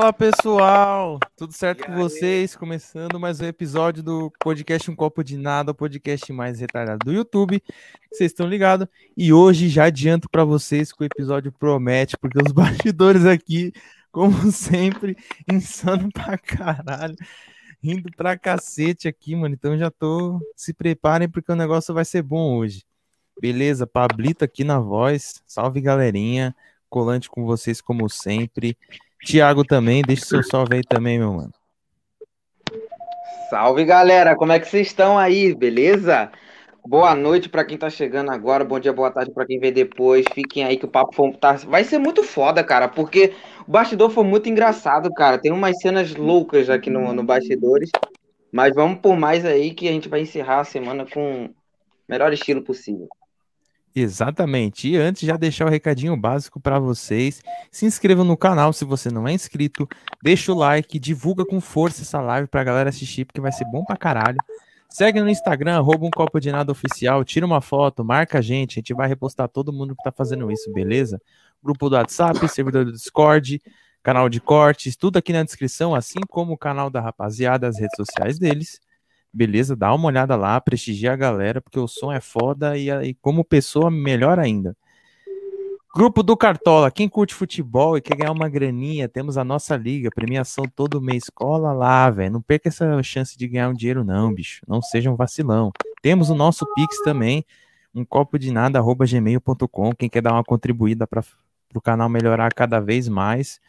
Fala pessoal, tudo certo e com aí? vocês? Começando mais um episódio do podcast Um Copo de Nada, o podcast mais retardado do YouTube. Vocês estão ligados? E hoje já adianto para vocês que o episódio promete, porque os bastidores aqui, como sempre, insano pra caralho, rindo pra cacete aqui, mano. Então já tô, se preparem porque o negócio vai ser bom hoje. Beleza? Pablito aqui na voz. Salve galerinha, colante com vocês como sempre. Tiago também, deixa seu salve aí também, meu mano. Salve, galera. Como é que vocês estão aí? Beleza? Boa noite para quem tá chegando agora, bom dia, boa tarde para quem vê depois. Fiquem aí que o papo foi, tá, vai ser muito foda, cara, porque o bastidor foi muito engraçado, cara. Tem umas cenas loucas aqui no, no bastidores, mas vamos por mais aí que a gente vai encerrar a semana com o melhor estilo possível. Exatamente. E antes, já deixar o recadinho básico para vocês. Se inscrevam no canal se você não é inscrito. Deixa o like, divulga com força essa live pra galera assistir, porque vai ser bom pra caralho. Segue no Instagram, arroba um copo de nada oficial, tira uma foto, marca a gente, a gente vai repostar todo mundo que tá fazendo isso, beleza? Grupo do WhatsApp, servidor do Discord, canal de cortes, tudo aqui na descrição, assim como o canal da rapaziada, as redes sociais deles. Beleza? Dá uma olhada lá, prestigia a galera, porque o som é foda e, e como pessoa, melhor ainda. Grupo do Cartola, quem curte futebol e quer ganhar uma graninha, temos a nossa liga, premiação todo mês. Cola lá, velho. Não perca essa chance de ganhar um dinheiro, não, bicho. Não seja um vacilão. Temos o nosso Pix também, um copo de nada, arroba gmail.com. Quem quer dar uma contribuída para o canal melhorar cada vez mais,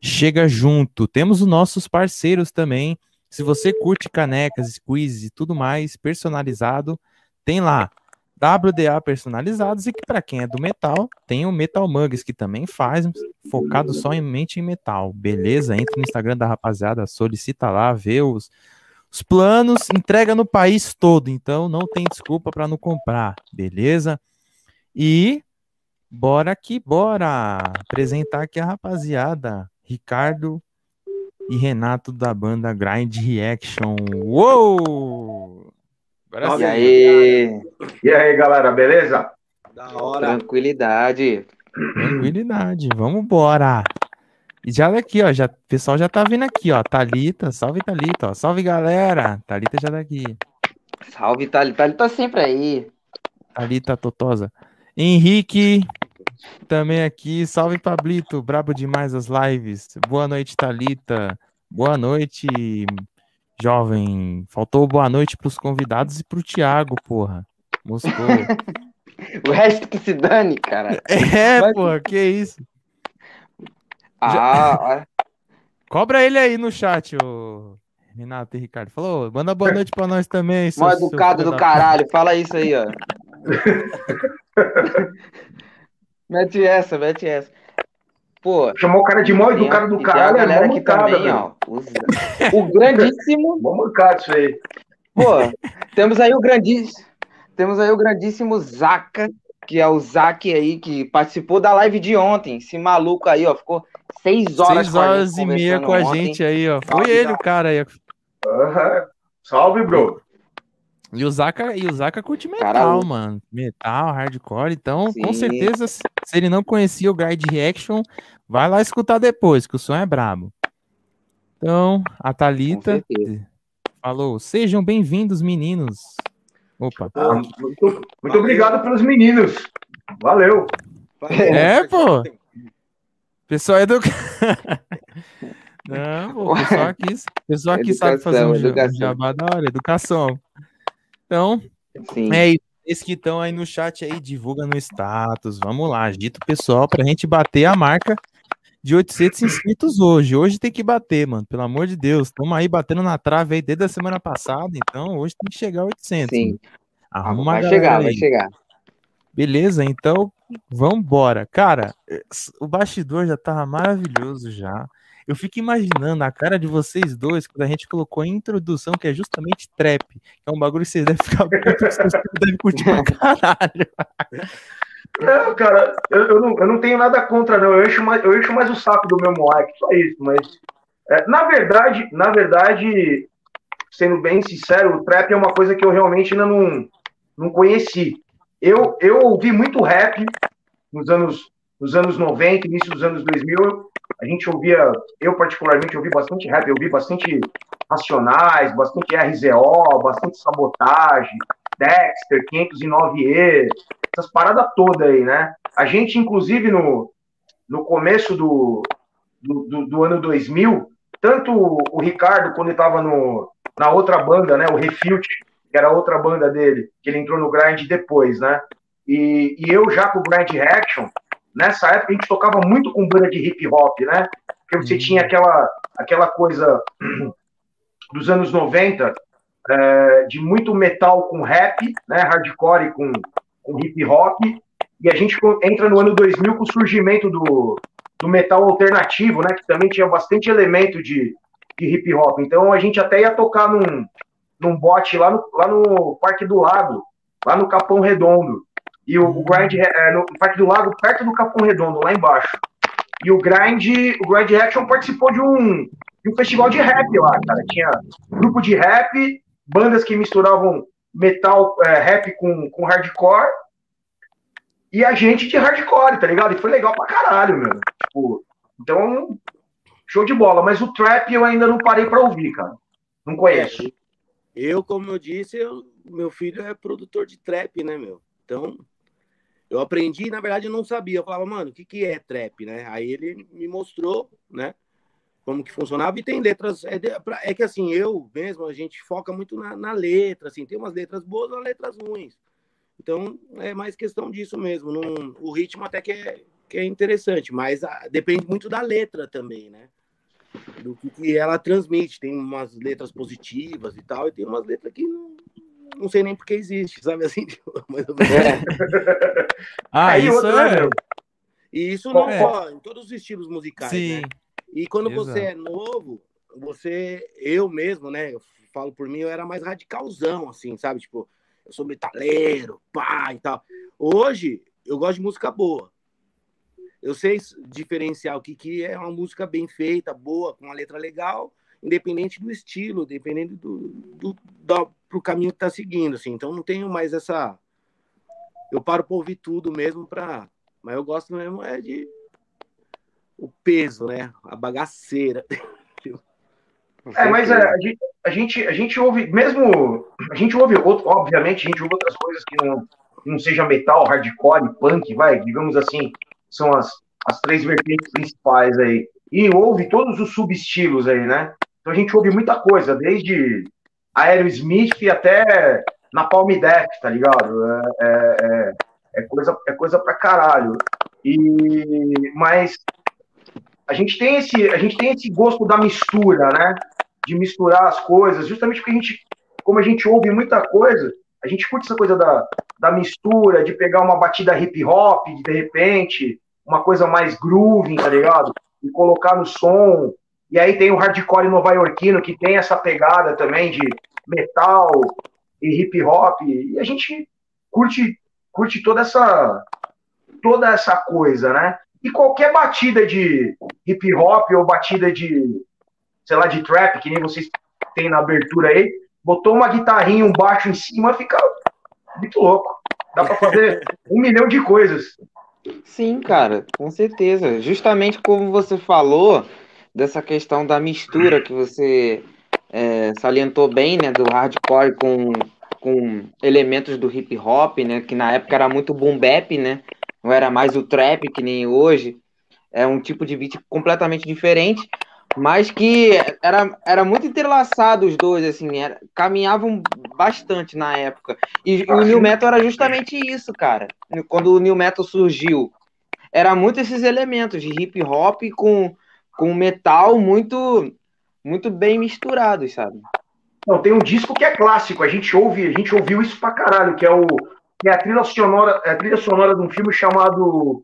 chega junto. Temos os nossos parceiros também. Se você curte canecas, quizzes e tudo mais personalizado, tem lá WDA personalizados e que para quem é do metal, tem o Metal Mugs que também faz, focado somente em metal. Beleza? Entra no Instagram da rapaziada, solicita lá, vê os, os planos, entrega no país todo, então não tem desculpa para não comprar, beleza? E bora que bora apresentar aqui a rapaziada. Ricardo e Renato da banda Grind Reaction. Uou! Agora e aí? E aí, galera, beleza? Da hora. Tranquilidade. Tranquilidade, vamos embora. E já daqui, ó, já, o pessoal já tá vindo aqui, ó. Thalita, salve Thalita, ó. Salve galera. Thalita já daqui. Salve Thalita, Thalita sempre aí. Thalita Totosa. Henrique, também aqui, salve Pablito, brabo demais as lives. Boa noite, Talita. Boa noite, jovem. Faltou boa noite para os convidados e para o Thiago, porra. Moscou. o resto que se dane, cara. É, Mas... porra, que isso. Ah, Já... Cobra ele aí no chat, ô Renato e Ricardo. Falou, manda boa noite para nós também. Mal educado do caralho, fala isso aí, ó. Mete essa, mete essa. Pô, Chamou o cara de mó educado do caralho. a é galera é aqui também, ó. O grandíssimo. Vamos mancado isso aí. Pô, temos aí o grandíssimo. Temos aí o grandíssimo Zaca, que é o Zac aí, que participou da live de ontem. Esse maluco aí, ó, ficou seis horas, seis horas e meia com a ontem. gente aí, ó. Foi Salve, ele o cara aí. Uhum. Salve, bro. E o Zaka, e o Zaka curte metal, Caramba. mano. Metal, hardcore. Então, Sim. com certeza, se ele não conhecia o Guide Reaction, vai lá escutar depois, que o som é brabo. Então, a Thalita falou: sejam bem-vindos, meninos. Opa. Ah, muito, muito obrigado pelos meninos. Valeu. É, pô. Pessoal é do. Não, pô, pessoal aqui, pessoal aqui educação, sabe fazer um, educação. jabá da hora, educação. Então, Sim. é isso. Esse que estão aí no chat aí, divulga no status. Vamos lá, agita o pessoal pra gente bater a marca de 800 inscritos hoje. Hoje tem que bater, mano. Pelo amor de Deus. Estamos aí batendo na trave aí desde a semana passada. Então hoje tem que chegar a 800. Sim. Arruma vai chegar, aí. vai chegar. Beleza, então vamos embora. Cara, o bastidor já tava maravilhoso já. Eu fico imaginando a cara de vocês dois quando a gente colocou a introdução, que é justamente trap. Que é um bagulho que vocês devem ficar vocês devem curtir pra caralho. Não, cara, eu, eu, não, eu não tenho nada contra, não. Eu encho mais, eu encho mais o saco do meu moleque, só isso, mas. É, na verdade, na verdade, sendo bem sincero, o trap é uma coisa que eu realmente ainda não, não conheci. Eu, eu ouvi muito rap nos anos nos anos 90, início dos anos 2000, a gente ouvia, eu particularmente ouvi bastante rap, eu ouvi bastante Racionais, bastante RZO, bastante Sabotagem, Dexter, 509E, essas paradas todas aí, né? A gente, inclusive, no, no começo do, do, do, do ano 2000, tanto o Ricardo, quando estava na outra banda, né, o Refute, que era outra banda dele, que ele entrou no grind depois, né? E, e eu já com o grind reaction, nessa época a gente tocava muito com banda de hip hop, né? Porque você uhum. tinha aquela, aquela coisa dos anos 90 é, de muito metal com rap, né? Hardcore com, com hip hop. E a gente entra no ano 2000 com o surgimento do, do metal alternativo, né? Que também tinha bastante elemento de, de hip hop. Então a gente até ia tocar num, num bote lá no, lá no Parque do Lago, lá no Capão Redondo. E o, Grind é, no Parque do Lago, perto do Capão Redondo, lá embaixo. E o Grind, o Grind Action participou de um, de um festival de rap lá, cara. Tinha grupo de rap, bandas que misturavam metal, é, rap com, com hardcore. E a gente de hardcore, tá ligado? E foi legal pra caralho, meu. Tipo, então, show de bola. Mas o trap eu ainda não parei pra ouvir, cara. Não conheço. É, eu, como eu disse, eu, meu filho é produtor de trap, né, meu? Então, eu aprendi, na verdade, eu não sabia. Eu falava, mano, o que, que é trap, né? Aí ele me mostrou, né? Como que funcionava. E tem letras. É, de, é que assim, eu mesmo, a gente foca muito na, na letra, assim, tem umas letras boas e letras ruins. Então, é mais questão disso mesmo. O ritmo até que é, que é interessante, mas a, ah, depende muito da letra também, né? Do que, que, ela transmite. Tem umas letras positivas e tal, e tem umas letras que não, não sei nem porque existe, sabe assim? Mais ou menos. É. ah, isso outra, é. Né, e isso não é. só em todos os estilos musicais, Sim. né? E quando Exato. você é novo, você, eu mesmo, né? Eu falo por mim, eu era mais radicalzão, assim, sabe? Tipo, eu sou metaleiro, pá e tal. Hoje, eu gosto de música boa. Eu sei diferenciar o que, que é uma música bem feita, boa, com uma letra legal, independente do estilo, dependendo do, do, do pro caminho que tá seguindo, assim. Então não tenho mais essa. Eu paro para ouvir tudo mesmo para. Mas eu gosto mesmo é de o peso, né? A bagaceira. É, mas é, a, gente, a, gente, a gente ouve, mesmo. A gente ouve, outro, obviamente, a gente ouve outras coisas que não, não seja metal, hardcore, punk, vai, digamos assim, são as, as três vertentes principais aí. E ouve todos os subestilos aí, né? Então a gente ouve muita coisa, desde Aerosmith até na Palm Death, tá ligado? É, é, é, é, coisa, é coisa pra caralho. E, mas a gente tem esse, a gente tem esse gosto da mistura, né? De misturar as coisas, justamente porque a gente, como a gente ouve muita coisa, a gente curte essa coisa da, da mistura, de pegar uma batida hip hop, de, de repente, uma coisa mais grooving, tá ligado? E colocar no som. E aí tem o hardcore nova-iorquino, que tem essa pegada também de metal e hip hop. E a gente curte, curte toda essa toda essa coisa, né? E qualquer batida de hip hop ou batida de, sei lá, de trap, que nem vocês têm na abertura aí, botou uma guitarrinha, um baixo em cima, fica muito louco. Dá para fazer um milhão de coisas. Sim, cara, com certeza. Justamente como você falou, dessa questão da mistura que você é, salientou bem, né, do hardcore com, com elementos do hip hop, né, que na época era muito boom bap, né, não era mais o trap que nem hoje, é um tipo de beat completamente diferente, mas que era, era muito entrelaçado os dois, assim, era, caminhavam bastante na época. E, e o New Metal era justamente isso, cara. Quando o New Metal surgiu, era muito esses elementos de hip hop com com metal muito muito bem misturados, sabe? Não, tem um disco que é clássico, a gente ouve, a gente ouviu isso pra caralho, que é o que é a trilha sonora, é a trilha sonora de um filme chamado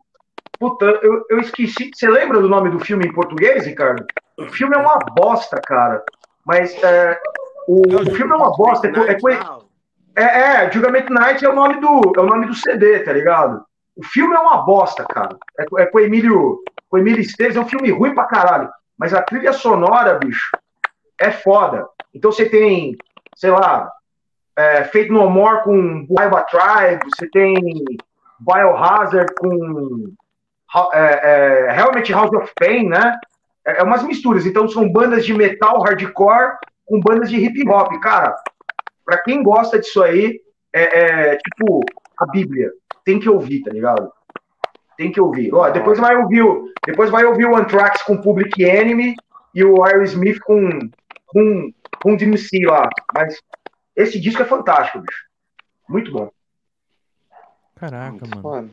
Puta, eu, eu esqueci. Você lembra do nome do filme em português, Ricardo? O filme é uma bosta, cara. Mas é, o, o filme é uma bosta. É, é, é, é Judgment Night é o nome do é o nome do CD, tá ligado? O filme é uma bosta, cara. É, é com o Emílio, com o Emílio Esteves, é um filme ruim pra caralho. Mas a trilha sonora, bicho, é foda. Então você tem, sei lá, é, Fate No More com Baiba Tribe, você tem Biohazard com é, é, Helmet House of Pain, né? É, é umas misturas. Então são bandas de metal hardcore com bandas de hip hop. Cara, para quem gosta disso aí, é, é, tipo a Bíblia. Tem que ouvir, tá ligado? Tem que ouvir. Ó, depois vai ouvir o, depois vai ouvir o Anthrax com Public Enemy e o Aerosmith com com com DMC lá. Mas esse disco é fantástico, bicho. Muito bom. Caraca, Muito mano. Foda.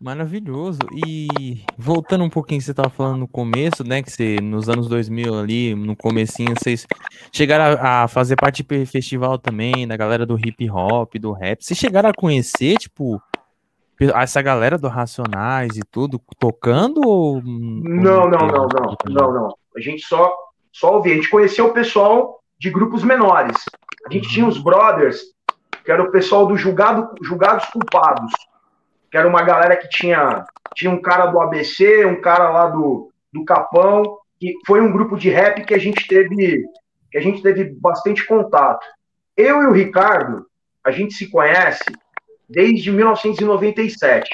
Maravilhoso. E voltando um pouquinho, você estava falando no começo, né? Que você, nos anos 2000 ali, no comecinho, vocês chegaram a, a fazer parte do festival também, da galera do hip hop, do rap. Vocês chegaram a conhecer, tipo, essa galera do Racionais e tudo, tocando ou... Não, não, não, não, não, não. A gente só, só ouvia. A gente conheceu o pessoal de grupos menores. A gente tinha os brothers, que era o pessoal do julgado, Julgados Culpados que era uma galera que tinha, tinha um cara do ABC, um cara lá do, do Capão, que foi um grupo de rap que a gente teve que a gente teve bastante contato. Eu e o Ricardo, a gente se conhece desde 1997.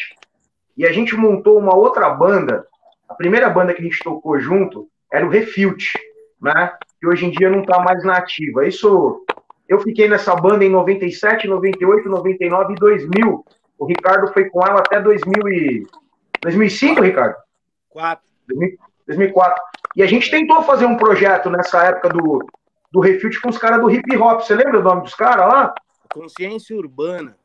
E a gente montou uma outra banda. A primeira banda que a gente tocou junto era o Refute, né? Que hoje em dia não está mais na ativa. Isso eu fiquei nessa banda em 97, 98, 99 e 2000. O Ricardo foi com ela até 2000 e... 2005, Ricardo? 4. 2004. E a gente tentou fazer um projeto nessa época do, do Refute com os caras do hip hop. Você lembra o nome dos caras lá? Consciência Urbana.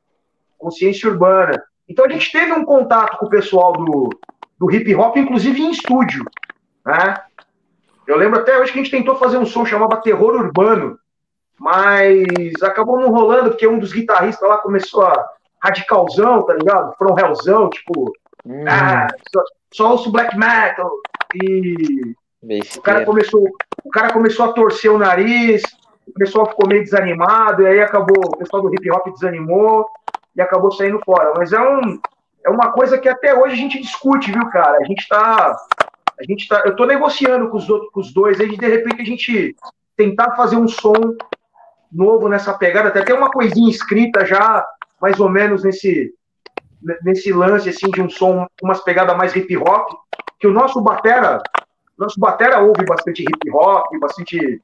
Consciência Urbana. Então a gente teve um contato com o pessoal do, do hip hop, inclusive em estúdio. Né? Eu lembro até hoje que a gente tentou fazer um som chamava Terror Urbano, mas acabou não rolando porque um dos guitarristas lá começou a radicalzão, tá ligado? From Hellzão, tipo, hum. ah, só, só ouço black metal. E o cara, começou, o cara começou a torcer o nariz, o pessoal ficou meio desanimado, e aí acabou, o pessoal do hip hop desanimou e acabou saindo fora. Mas é, um, é uma coisa que até hoje a gente discute, viu, cara? A gente tá. A gente tá. Eu tô negociando com os, outros, com os dois, aí de repente a gente tentar fazer um som novo nessa pegada, até tem uma coisinha escrita já mais ou menos nesse, nesse lance assim de um som, umas pegadas mais hip hop, que o nosso batera, nosso batera ouve bastante hip hop, bastante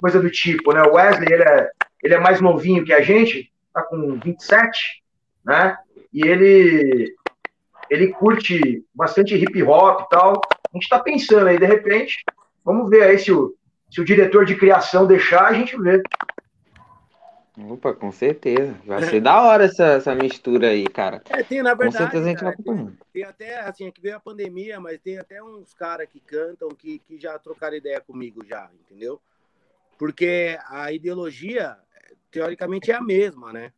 coisa do tipo, né? O Wesley, ele é, ele é mais novinho que a gente, tá com 27, né? E ele ele curte bastante hip hop e tal. A gente tá pensando aí, de repente, vamos ver aí se o, se o diretor de criação deixar, a gente vê. Opa, com certeza. Vai ser da hora essa, essa mistura aí, cara. É, tem, na verdade. Com certeza a gente cara, vai acompanhando. Tem, tem, até, assim, é que veio a pandemia, mas tem até uns caras que cantam que, que já trocaram ideia comigo já, entendeu? Porque a ideologia, teoricamente, é a mesma, né?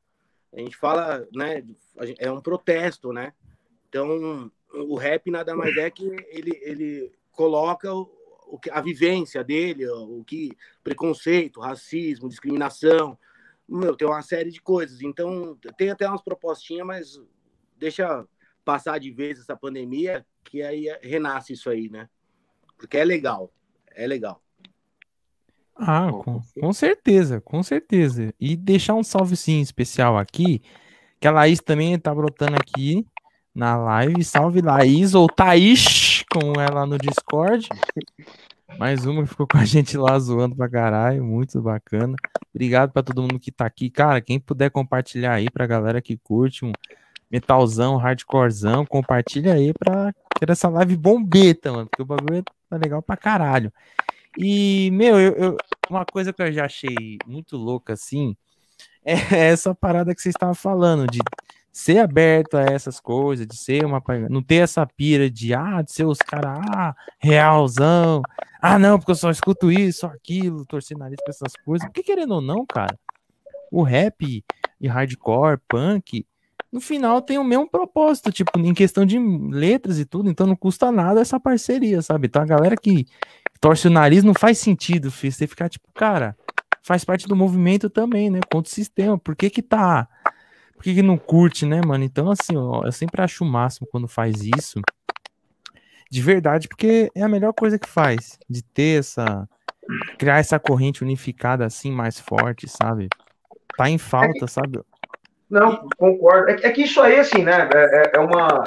A gente fala, né? É um protesto, né? Então, o rap nada mais é que ele, ele coloca o, a vivência dele, o que preconceito, racismo, discriminação, meu, tem uma série de coisas. Então, tem até umas propostinhas, mas deixa passar de vez essa pandemia, que aí renasce isso aí, né? Porque é legal. É legal. Ah, com, com certeza, com certeza. E deixar um salve sim especial aqui, que a Laís também tá brotando aqui na live. Salve Laís ou Thaís, com ela no Discord. Mais uma que ficou com a gente lá zoando pra caralho, muito bacana. Obrigado para todo mundo que tá aqui. Cara, quem puder compartilhar aí pra galera que curte um metalzão, hardcorezão, compartilha aí pra ter essa live bombeta, mano, porque o bagulho tá legal pra caralho. E, meu, eu, eu, uma coisa que eu já achei muito louca, assim, é essa parada que vocês estavam falando, de ser aberto a essas coisas, de ser uma. Não ter essa pira de, ah, de ser os caras, ah, realzão. Ah, não, porque eu só escuto isso, aquilo, torcer nariz pra essas coisas. Porque querendo ou não, cara, o rap e hardcore, punk, no final tem o mesmo propósito, tipo, em questão de letras e tudo, então não custa nada essa parceria, sabe? Então a galera que torce o nariz não faz sentido, filho. Você ficar tipo, cara, faz parte do movimento também, né? Contra o sistema. Por que que tá por que, que não curte, né, mano? Então, assim, ó, eu sempre acho o máximo quando faz isso. De verdade, porque é a melhor coisa que faz. De ter essa. Criar essa corrente unificada assim, mais forte, sabe? Tá em falta, é sabe? Não, concordo. É, é, que isso aí, assim, né? É, é, é uma.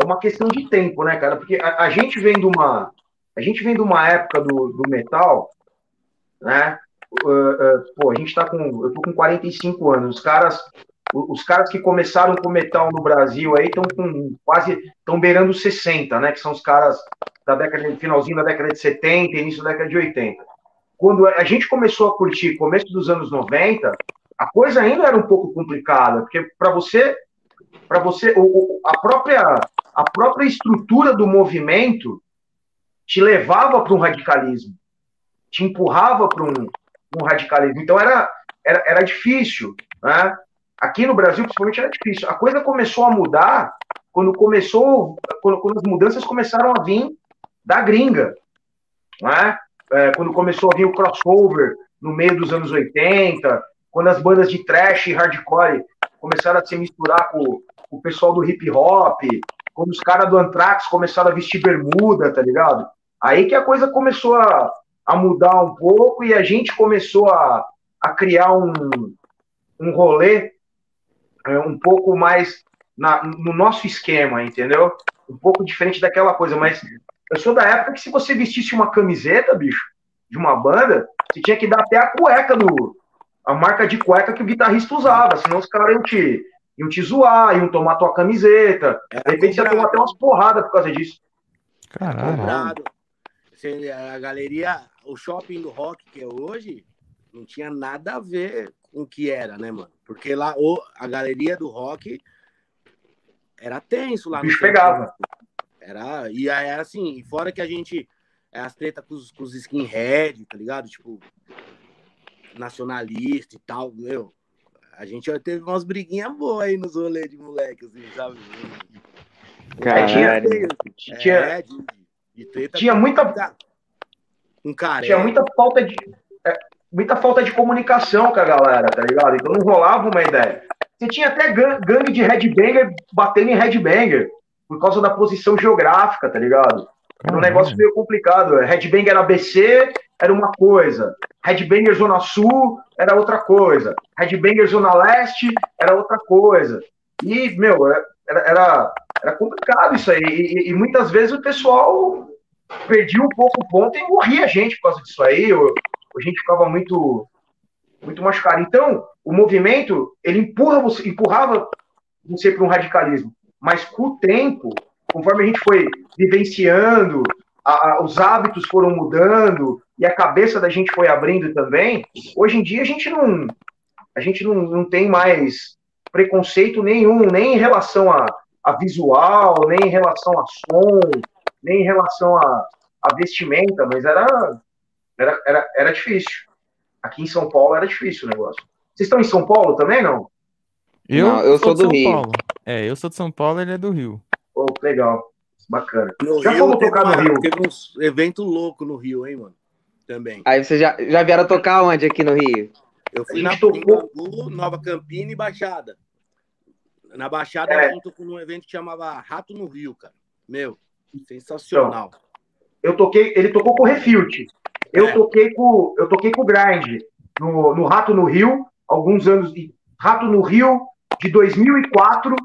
é uma questão de tempo, né, cara? Porque a, a gente vem de uma. A gente vem de uma época do, do metal, né? Uh, uh, pô, a gente tá com. Eu tô com 45 anos. Os caras. Os caras que começaram com metal no Brasil aí estão com quase. estão beirando 60, né? Que são os caras da década finalzinho da década de 70, início da década de 80. Quando a gente começou a curtir começo dos anos 90, a coisa ainda era um pouco complicada, porque para você para você a própria a própria estrutura do movimento te levava para um radicalismo, te empurrava para um, um, radicalismo. Então era, era, era difícil. Né? Aqui no Brasil, principalmente, era difícil. A coisa começou a mudar quando começou, quando, quando as mudanças começaram a vir da gringa. Né? É, quando começou a vir o crossover no meio dos anos 80, quando as bandas de trash e hardcore começaram a se misturar com, com o pessoal do hip hop, quando os caras do Anthrax começaram a vestir bermuda, tá ligado? Aí que a coisa começou a, a mudar um pouco e a gente começou a, a criar um, um rolê é, um pouco mais na, no nosso esquema, entendeu? Um pouco diferente daquela coisa, mas eu sou da época que se você vestisse uma camiseta, bicho, de uma banda, você tinha que dar até a cueca no. a marca de cueca que o guitarrista usava, senão os caras iam te, iam te zoar, iam tomar tua camiseta. de repente você ia tomar até umas porradas por causa disso. Caralho. A galeria, o shopping do rock que é hoje, não tinha nada a ver com o que era, né, mano? Porque lá a galeria do rock era tenso lá. O bicho pegava. Era, e era assim, fora que a gente. É, as tretas com os, com os skinhead, tá ligado? Tipo, nacionalista e tal, meu. A gente teve umas briguinhas boas aí nos rolês de moleque, assim, sabe? Caralho. Tinha, é, de, de treta tinha muita. Um cara. Tinha muita falta de. É, muita falta de comunicação com a galera, tá ligado? Então não rolava uma ideia. Você tinha até gangue de headbanger batendo em headbanger por causa da posição geográfica, tá ligado? Era um negócio meio complicado. Headbanger ABC era uma coisa, Headbanger Zona Sul era outra coisa, Headbanger Zona Leste era outra coisa. E, meu, era, era, era complicado isso aí. E, e, muitas vezes o pessoal perdia um pouco o ponto e morria a gente por causa disso aí. Ou, a gente ficava muito, muito machucado. Então, o movimento, ele empurra você, empurrava você para um radicalismo. Mas com o tempo, conforme a gente foi vivenciando, a, a, os hábitos foram mudando e a cabeça da gente foi abrindo também, hoje em dia a gente não, a gente não, não tem mais preconceito nenhum, nem em relação a, a visual, nem em relação a som, nem em relação a, a vestimenta, mas era, era, era, era difícil. Aqui em São Paulo era difícil o negócio. Vocês estão em São Paulo também, não? Eu, não, eu sou, sou do Rio. Paulo. É, eu sou de São Paulo, ele é do Rio. Oh, legal. Bacana. No já fomos tocar no Rio. Teve uns evento louco no Rio, hein, mano? Também. Aí vocês já, já vieram tocar onde aqui no Rio? Eu fui na tocou... Nova Campina e Baixada. Na Baixada é. a gente tocou num evento que chamava Rato no Rio, cara. Meu, sensacional. Então, eu toquei, ele tocou com o Refilt. Eu é. toquei com, eu toquei com o Grind no, no Rato no Rio, alguns anos de Rato no Rio de 2004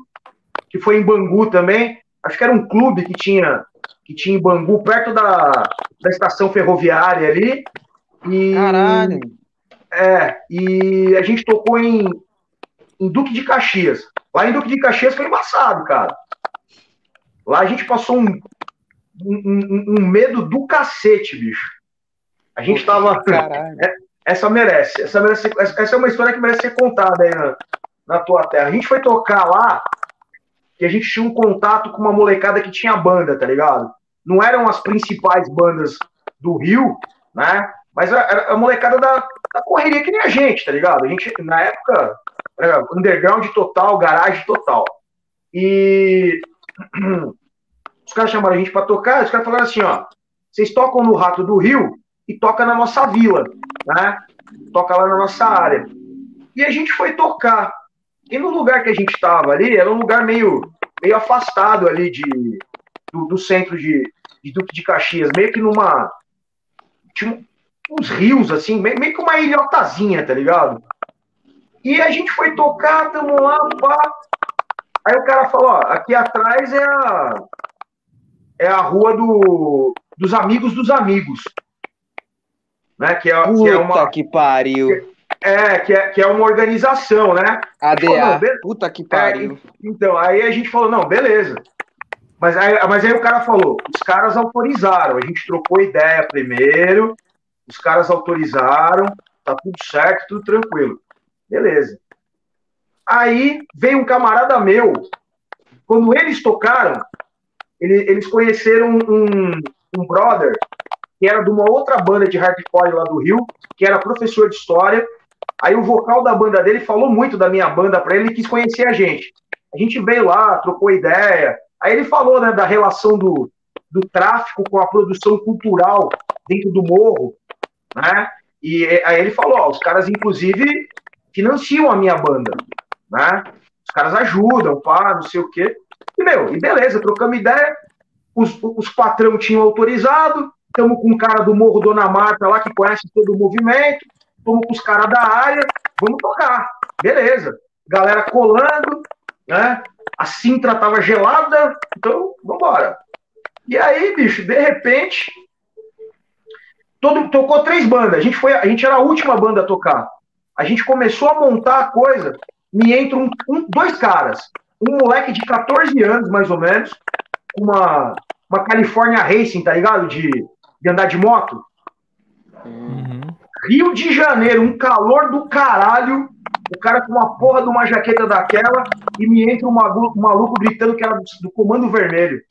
que foi em Bangu também. Acho que era um clube que tinha, que tinha em Bangu, perto da, da estação ferroviária ali. E, Caralho! É, e a gente tocou em, em Duque de Caxias. Lá em Duque de Caxias foi embaçado, cara. Lá a gente passou um, um, um medo do cacete, bicho. A gente tava. Caralho. É, essa merece. Essa merece. Essa é uma história que merece ser contada aí na, na tua terra. A gente foi tocar lá que a gente tinha um contato com uma molecada que tinha banda, tá ligado? Não eram as principais bandas do Rio, né? Mas era a molecada da, da correria que nem a gente, tá ligado? A gente, na época, era underground total, garagem total. E os caras chamaram a gente para tocar, os caras falaram assim, ó, vocês tocam no Rato do Rio e toca na nossa vila, né? Toca lá na nossa área. E a gente foi tocar. E no lugar que a gente estava ali, era um lugar meio, meio afastado ali de, do, do centro de, de Duque de Caxias, meio que numa. Tinha uns rios, assim, meio, meio que uma ilhotazinha, tá ligado? E a gente foi tocar, tamo lá, pá. Aí o cara falou, ó, aqui atrás é a, é a rua do, dos amigos dos amigos. Né? Que é, Puta que, é uma, que pariu. Que, é, que é, que é uma organização, né? ADA, falou, puta que pariu. É, então, aí a gente falou, não, beleza. Mas aí, mas aí o cara falou, os caras autorizaram, a gente trocou ideia primeiro, os caras autorizaram, tá tudo certo, tudo tranquilo. Beleza. Aí veio um camarada meu, quando eles tocaram, ele, eles conheceram um, um brother que era de uma outra banda de hardcore lá do Rio, que era professor de história. Aí o vocal da banda dele falou muito da minha banda para ele e quis conhecer a gente. A gente veio lá, trocou ideia. Aí ele falou né, da relação do, do tráfico com a produção cultural dentro do morro, né? E aí ele falou, ó, os caras inclusive financiam a minha banda, né? Os caras ajudam, pá, não sei o quê. E, meu, e beleza, trocamos ideia, os, os patrão tinham autorizado, estamos com um cara do Morro Dona Marta lá que conhece todo o movimento, estamos com os caras da área, vamos tocar. Beleza. Galera colando, né? A Sintra tava gelada, então vambora. E aí, bicho, de repente, todo, tocou três bandas. A gente, foi, a gente era a última banda a tocar. A gente começou a montar a coisa, me entram um, dois caras. Um moleque de 14 anos, mais ou menos, uma, uma California Racing, tá ligado? De, de andar de moto. Uhum. Rio de Janeiro, um calor do caralho. O cara com uma porra de uma jaqueta daquela e me entra um maluco, um maluco gritando que era do, do, Comando Vermelho.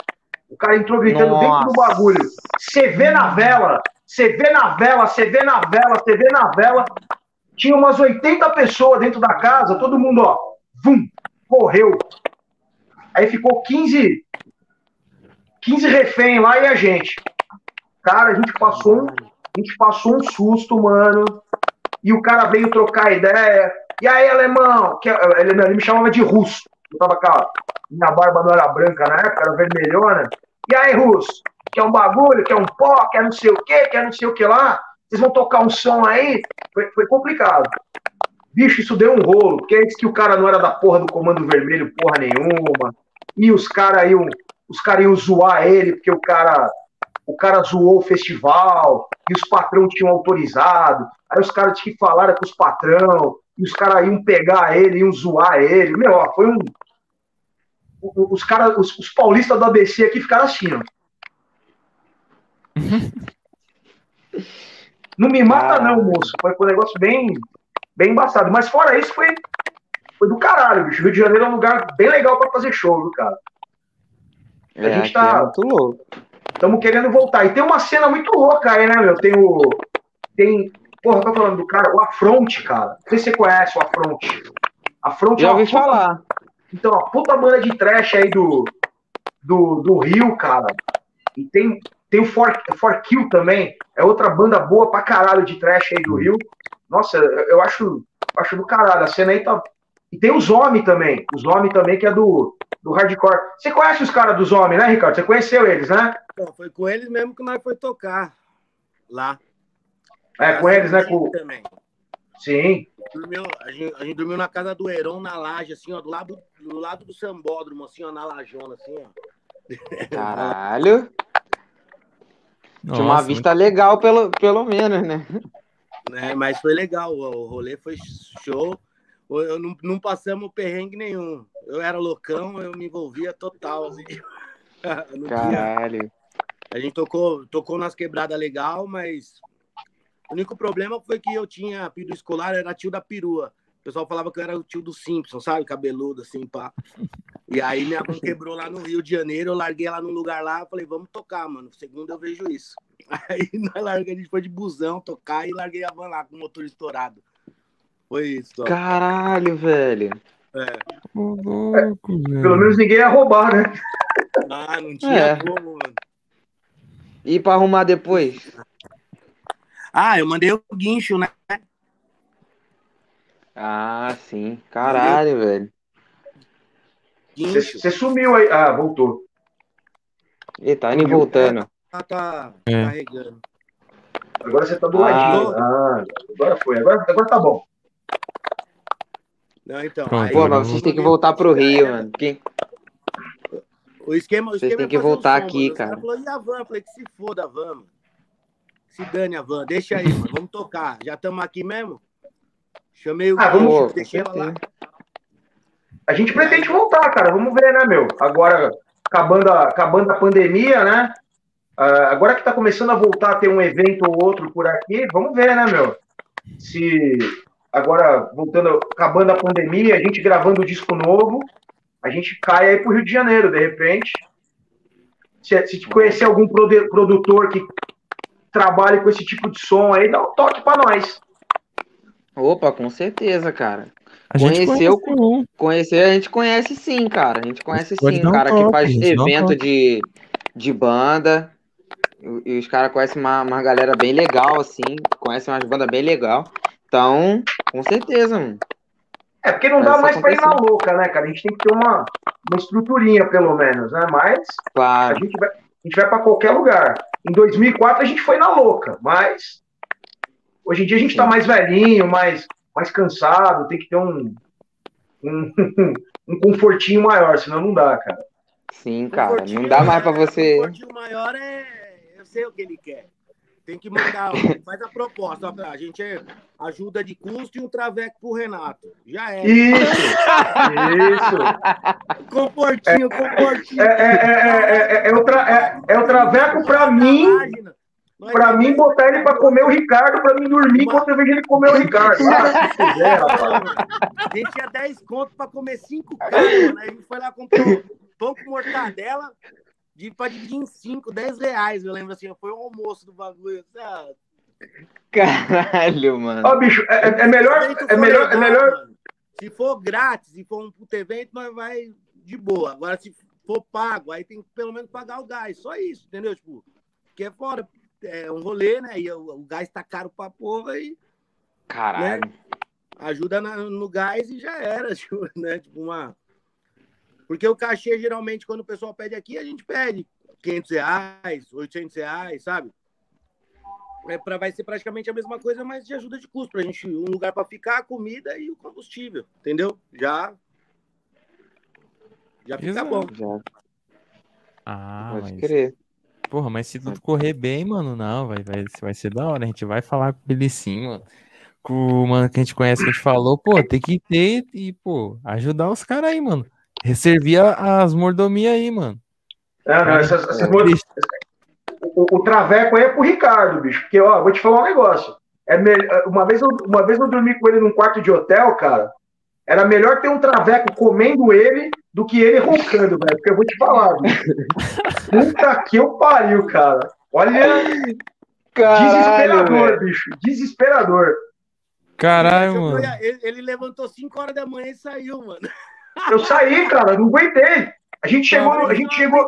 O cara entrou gritando Nossa. dentro do bagulho. Você vê na vela, você vê na vela, você vê na vela, você vê na vela. Tinha umas 80 pessoas dentro da casa, todo mundo, ó, vum, correu. Aí ficou 15, 15 refém lá e a gente. Cara, a gente passou um, a gente passou um susto, mano. E o cara veio trocar ideia. E aí, alemão? Que, ele, ele me chamava de russo. Eu tava com minha barba não era branca na época, era vermelhona. E aí, russo? Quer um bagulho? Quer um pó? Quer não sei o quê? Quer não sei o que lá? Vocês vão tocar um som aí? Foi, foi complicado. Bicho, isso deu um rolo, porque é que o cara não era da porra do Comando Vermelho, porra nenhuma. E os caras iam, os cara iam zoar ele, porque o cara o cara zoou o festival, e os patrão tinham autorizado, aí os caras tinham que falar com os patrão, e os caras iam pegar ele, iam zoar ele. Meu, ó, foi um. Os caras, os, os paulistas do ABC aqui ficaram assim, ó. Não me mata, ah. não, moço. Foi, um negócio bem, bem embaçado. Mas fora isso, foi, foi do caralho, bicho. Rio de Janeiro é um lugar bem legal para fazer show, viu, cara? A é, gente tá. É muito louco. Estamos querendo voltar. E tem uma cena muito louca aí, né, meu? Tem o. Tem. Porra, tô falando do cara, o Afronte, cara. Não sei se você conhece o Afronte. Afronte Já é ouvi puta... falar. Então, a puta banda de trash aí do, do, do Rio, cara. E tem, tem o For, For Kill também. É outra banda boa pra caralho de trash aí do Rio. Nossa, eu acho, acho do caralho. A cena aí tá. E tem os Homens também. Os Homens também, que é do, do hardcore. Você conhece os caras dos Homens, né, Ricardo? Você conheceu eles, né? Então, foi com eles mesmo que nós foi tocar lá. É, com eles, né? Com... Também. Sim. Dormiu, a, gente, a gente dormiu na casa do Heron, na laje, assim, ó, do lado do, lado do sambódromo, assim, ó, na lajona, assim, ó. Caralho. Nossa, Tinha uma vista muito... legal, pelo, pelo menos, né? É, mas foi legal, o rolê foi show. Eu não, não passamos perrengue nenhum. Eu era loucão, eu me envolvia total, assim. Caralho. A gente tocou, tocou nas quebradas legal, mas o único problema foi que eu tinha peru escolar, era tio da perua. O pessoal falava que eu era o tio do Simpson, sabe? Cabeludo, assim, pá. E aí minha mão quebrou lá no Rio de Janeiro, eu larguei ela num lugar lá, falei, vamos tocar, mano. Segundo eu vejo isso. Aí nós a gente foi de busão tocar e larguei a van lá com o motor estourado. Foi isso. Ó. Caralho, velho. É. é. Pelo menos ninguém ia roubar, né? Ah, não tinha é. como, mano. E pra arrumar depois? Ah, eu mandei o guincho, né? Ah, sim. Caralho, mandei... velho. Você sumiu aí. Ah, voltou. E tá indo voltando. Ah, tá é. carregando. Agora você tá do ah, ladinho. Ah, agora foi. Agora, agora tá bom. Não, então. Aí, Pô, mas vocês têm que voltar pro Rio, mano. Quem... O esquema, o vocês têm é que voltar som, aqui, mano. cara. falou, e a van? Eu falei que se foda a van, mano. Se dane a van, deixa aí, mano. Vamos tocar. Já estamos aqui mesmo? Chamei o. Ah, vamos. ela lá. A gente pretende voltar, cara. Vamos ver, né, meu? Agora, acabando a, acabando a pandemia, né? Uh, agora que tá começando a voltar a ter um evento ou outro por aqui, vamos ver, né, meu? Se agora, voltando, acabando a pandemia, a gente gravando o disco novo, a gente cai aí pro Rio de Janeiro, de repente. Se, se conhecer algum produtor que trabalhe com esse tipo de som aí, dá um toque para nós. Opa, com certeza, cara. A gente Conheceu, conhece, conhecer a gente conhece sim, cara. A gente conhece sim, um cara que faz evento de, de banda. E, os caras conhecem uma, uma galera bem legal, assim. Conhecem umas bandas bem legal. Então, com certeza, mano. É, porque não dá mais pra ir na louca, né, cara? A gente tem que ter uma, uma estruturinha, pelo menos, né? Mas claro. a, gente vai, a gente vai pra qualquer lugar. Em 2004 a gente foi na louca, mas hoje em dia a gente tá mais velhinho, mais, mais cansado, tem que ter um, um, um confortinho maior, senão não dá, cara. Sim, cara, não dá mais pra você. O confortinho maior é. Eu sei o que ele quer. Tem que mandar, faz a proposta. Ó, a gente é ajuda de custo e um traveco pro Renato. Já é. Isso! Isso! Comportinho, comportinho. É, é, é, é, o, tra, é, o traveco pra mim. Pra mim, botar ele pra comer o Ricardo, pra mim dormir enquanto eu vejo ele comer o Ricardo. Ah, se quiser, A gente tinha 10 contos pra comer 5 carnes, né? A gente foi lá comprar pão com mortadela, de, pra dividir em 5, 10 reais, eu lembro assim, foi o almoço do bagulho. Ah. Caralho, mano. Ó, bicho, é, é melhor. É melhor, é melhor... Se for grátis, se for um puto evento, nós vai de boa. Agora, se for pago, aí tem que pelo menos pagar o gás. Só isso, entendeu? Tipo, que é fora. É um rolê, né? E o, o gás tá caro pra porra e. Caralho. Né? Ajuda na, no gás e já era, tipo, né? Tipo, uma porque o cachê, geralmente, quando o pessoal pede aqui, a gente pede 500 reais, 800 reais, sabe? É pra, vai ser praticamente a mesma coisa, mas de ajuda de custo. Pra gente, um lugar para ficar, a comida e o combustível, entendeu? Já. Já fica Exato. bom. Já. Ah, Pode mas... crer. Porra, mas se tudo correr bem, mano, não, vai, vai, vai ser da hora. A gente vai falar com ele sim, mano. Com o mano que a gente conhece, que a gente falou, pô, tem que ter e, pô, ajudar os caras aí, mano. Reservia as mordomias aí, mano. É, não, essas, essas o, o, traveco aí é pro Ricardo, bicho. Porque, ó, vou te falar um negócio. É me... uma, vez eu, uma vez eu dormi com ele num quarto de hotel, cara. Era melhor ter um traveco comendo ele do que ele roncando, velho. Porque eu vou te falar, bicho. Puta que eu pariu, cara. Olha. Caralho, desesperador, véio. bicho. Desesperador. Caralho, mano. Ele, ele levantou 5 horas da manhã e saiu, mano. Eu saí, cara, não aguentei. A gente chegou, a gente chegou.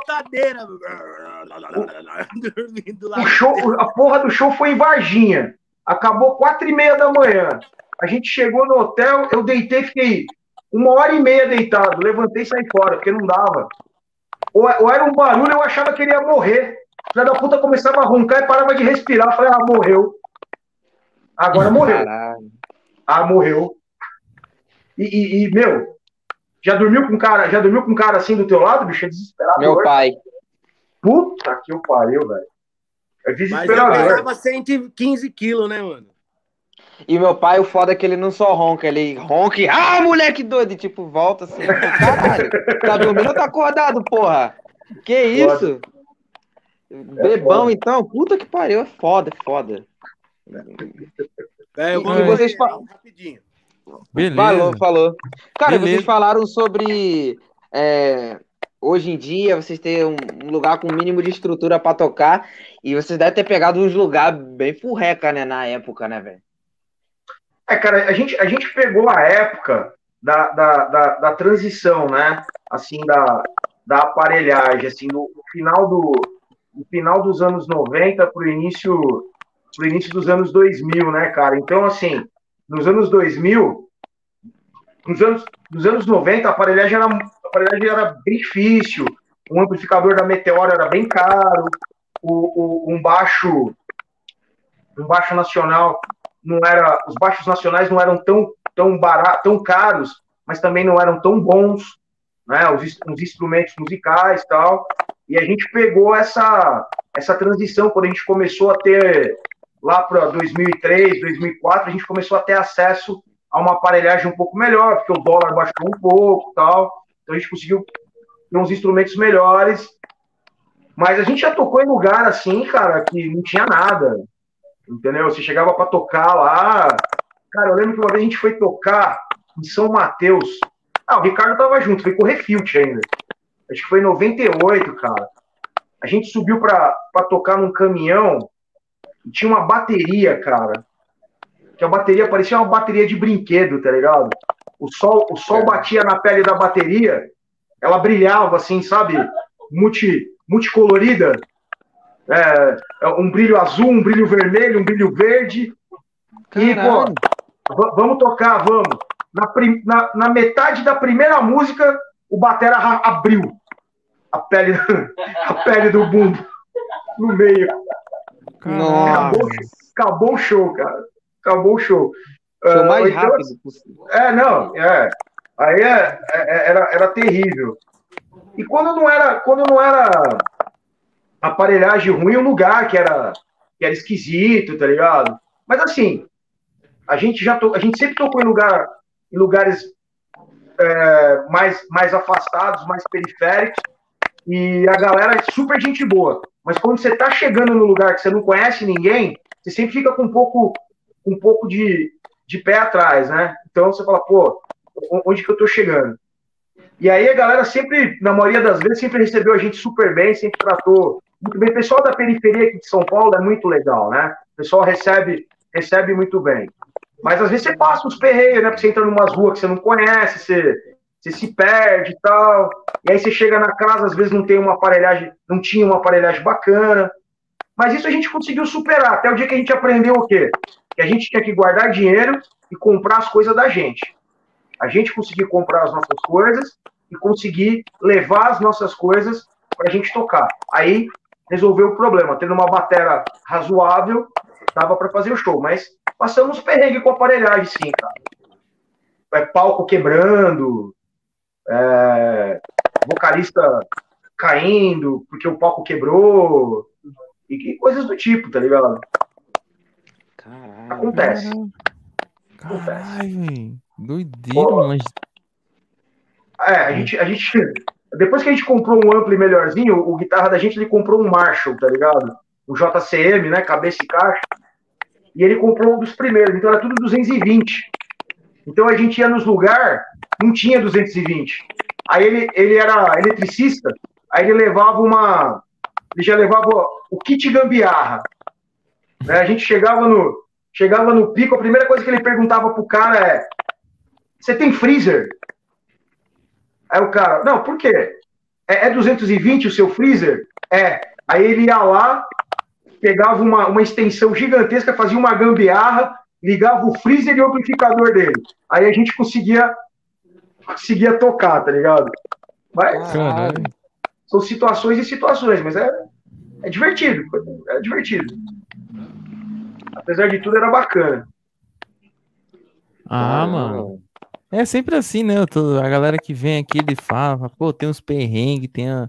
O show, a porra do show foi em Varginha. Acabou quatro e meia da manhã. A gente chegou no hotel, eu deitei, fiquei uma hora e meia deitado. Levantei e saí fora, porque não dava. Ou, ou era um barulho, eu achava que ele ia morrer. Filha da puta começava a roncar e parava de respirar. Eu falei, ah, morreu. Agora morreu. Caralho. Ah, morreu. E, e, e, meu, já dormiu com um cara, já dormiu com um cara assim do teu lado, bicho? É desesperado. Meu pai. Puta que eu pariu, velho. É desesperador. Mas eu pesava 115 quilos, né, mano? E meu pai, o foda é que ele não só ronca, ele ronca e. Ah, moleque doido! E, tipo, volta assim. Caralho, tá dormindo ou tá acordado, porra? Que isso? É Bebão, foda. então? Puta que pariu, é foda, é foda. É, eu vou e vocês falam. Rapidinho. Beleza. Falou, falou. Cara, Beleza. vocês falaram sobre. É, hoje em dia, vocês têm um, lugar com mínimo de estrutura para tocar. E vocês devem ter pegado uns lugares bem furreca, né? Na época, né, velho? É, cara, a gente, a gente pegou a época da, da, da, da transição, né? Assim, da, da aparelhagem, assim, no, no final do no final dos anos 90 para o início, pro início dos anos 2000, né, cara? Então, assim, nos anos 2000, nos anos, nos anos 90, a aparelhagem, era, a aparelhagem era bem difícil, o amplificador da Meteor era bem caro, o, o, um baixo um baixo nacional não era, os baixos nacionais não eram tão tão baratos, tão caros mas também não eram tão bons, né? Os, os instrumentos musicais tal. E a gente pegou essa, essa transição quando a gente começou a ter lá para 2003, 2004, a gente começou a ter acesso a uma aparelhagem um pouco melhor, porque o dólar baixou um pouco tal. Então a gente conseguiu ter uns instrumentos melhores. Mas a gente já tocou em lugar assim, cara, que não tinha nada. Entendeu? Você chegava para tocar lá. Cara, eu lembro que uma vez a gente foi tocar em São Mateus. Ah, o Ricardo tava junto, foi com o Refilt ainda. Acho que foi em 98, cara. A gente subiu para tocar num caminhão e tinha uma bateria, cara. Que a bateria parecia uma bateria de brinquedo, tá ligado? O sol, o sol batia na pele da bateria, ela brilhava assim, sabe? Multi, multicolorida. É, é um brilho azul, um brilho vermelho, um brilho verde. Caralho. E, pô, vamos tocar, vamos. Na, na, na, metade da primeira música, o batera abriu a pele, a pele do bumbo no meio. Acabou, acabou, o show, cara. Acabou o show. Show uh, mais então, rápido possível. É, não, é. Aí é, é, é, era, era terrível. E quando não era, quando não era aparelhagem ruim, um lugar que era, que era esquisito, tá ligado? Mas assim, a gente já to, a gente sempre tocou em lugar em lugares é, mais, mais afastados, mais periféricos, e a galera é super gente boa. Mas quando você tá chegando no lugar que você não conhece ninguém, você sempre fica com um pouco, um pouco de, de pé atrás, né? Então você fala, pô, onde que eu tô chegando? E aí a galera sempre, na maioria das vezes, sempre recebeu a gente super bem, sempre tratou muito bem. O pessoal da periferia aqui de São Paulo é muito legal, né? O pessoal recebe, recebe muito bem. Mas às vezes você passa uns perreios, né? Porque você entra em umas ruas que você não conhece, você, você se perde e tal. E aí você chega na casa, às vezes não tem uma aparelhagem, não tinha uma aparelhagem bacana. Mas isso a gente conseguiu superar, até o dia que a gente aprendeu o quê? Que a gente tinha que guardar dinheiro e comprar as coisas da gente. A gente conseguir comprar as nossas coisas e conseguir levar as nossas coisas para a gente tocar. Aí resolveu o problema. Tendo uma bateria razoável, dava para fazer o show. Mas Passamos perrengue com aparelhagem, sim, cara. É, palco quebrando, é, vocalista caindo porque o palco quebrou, e, coisas do tipo, tá ligado? Caralho. Acontece. Caralho. Caralho, doideiro, mas. É, a gente, a gente. Depois que a gente comprou um ampli melhorzinho, o guitarra da gente ele comprou um Marshall, tá ligado? O JCM, né? Cabeça e caixa e ele comprou um dos primeiros, então era tudo 220. Então a gente ia nos lugares, não tinha 220. Aí ele, ele era eletricista, aí ele levava uma. Ele já levava o kit gambiarra. Né? A gente chegava no, chegava no pico, a primeira coisa que ele perguntava pro cara é: Você tem freezer? Aí o cara, não, por quê? É, é 220 o seu freezer? É. Aí ele ia lá, pegava uma, uma extensão gigantesca, fazia uma gambiarra, ligava o freezer e o amplificador dele. Aí a gente conseguia, conseguia tocar, tá ligado? Mas Caralho. são situações e situações, mas é, é divertido, é divertido. Apesar de tudo, era bacana. Ah, mano. É sempre assim, né? A galera que vem aqui, ele fala, pô, tem uns perrengues, tem a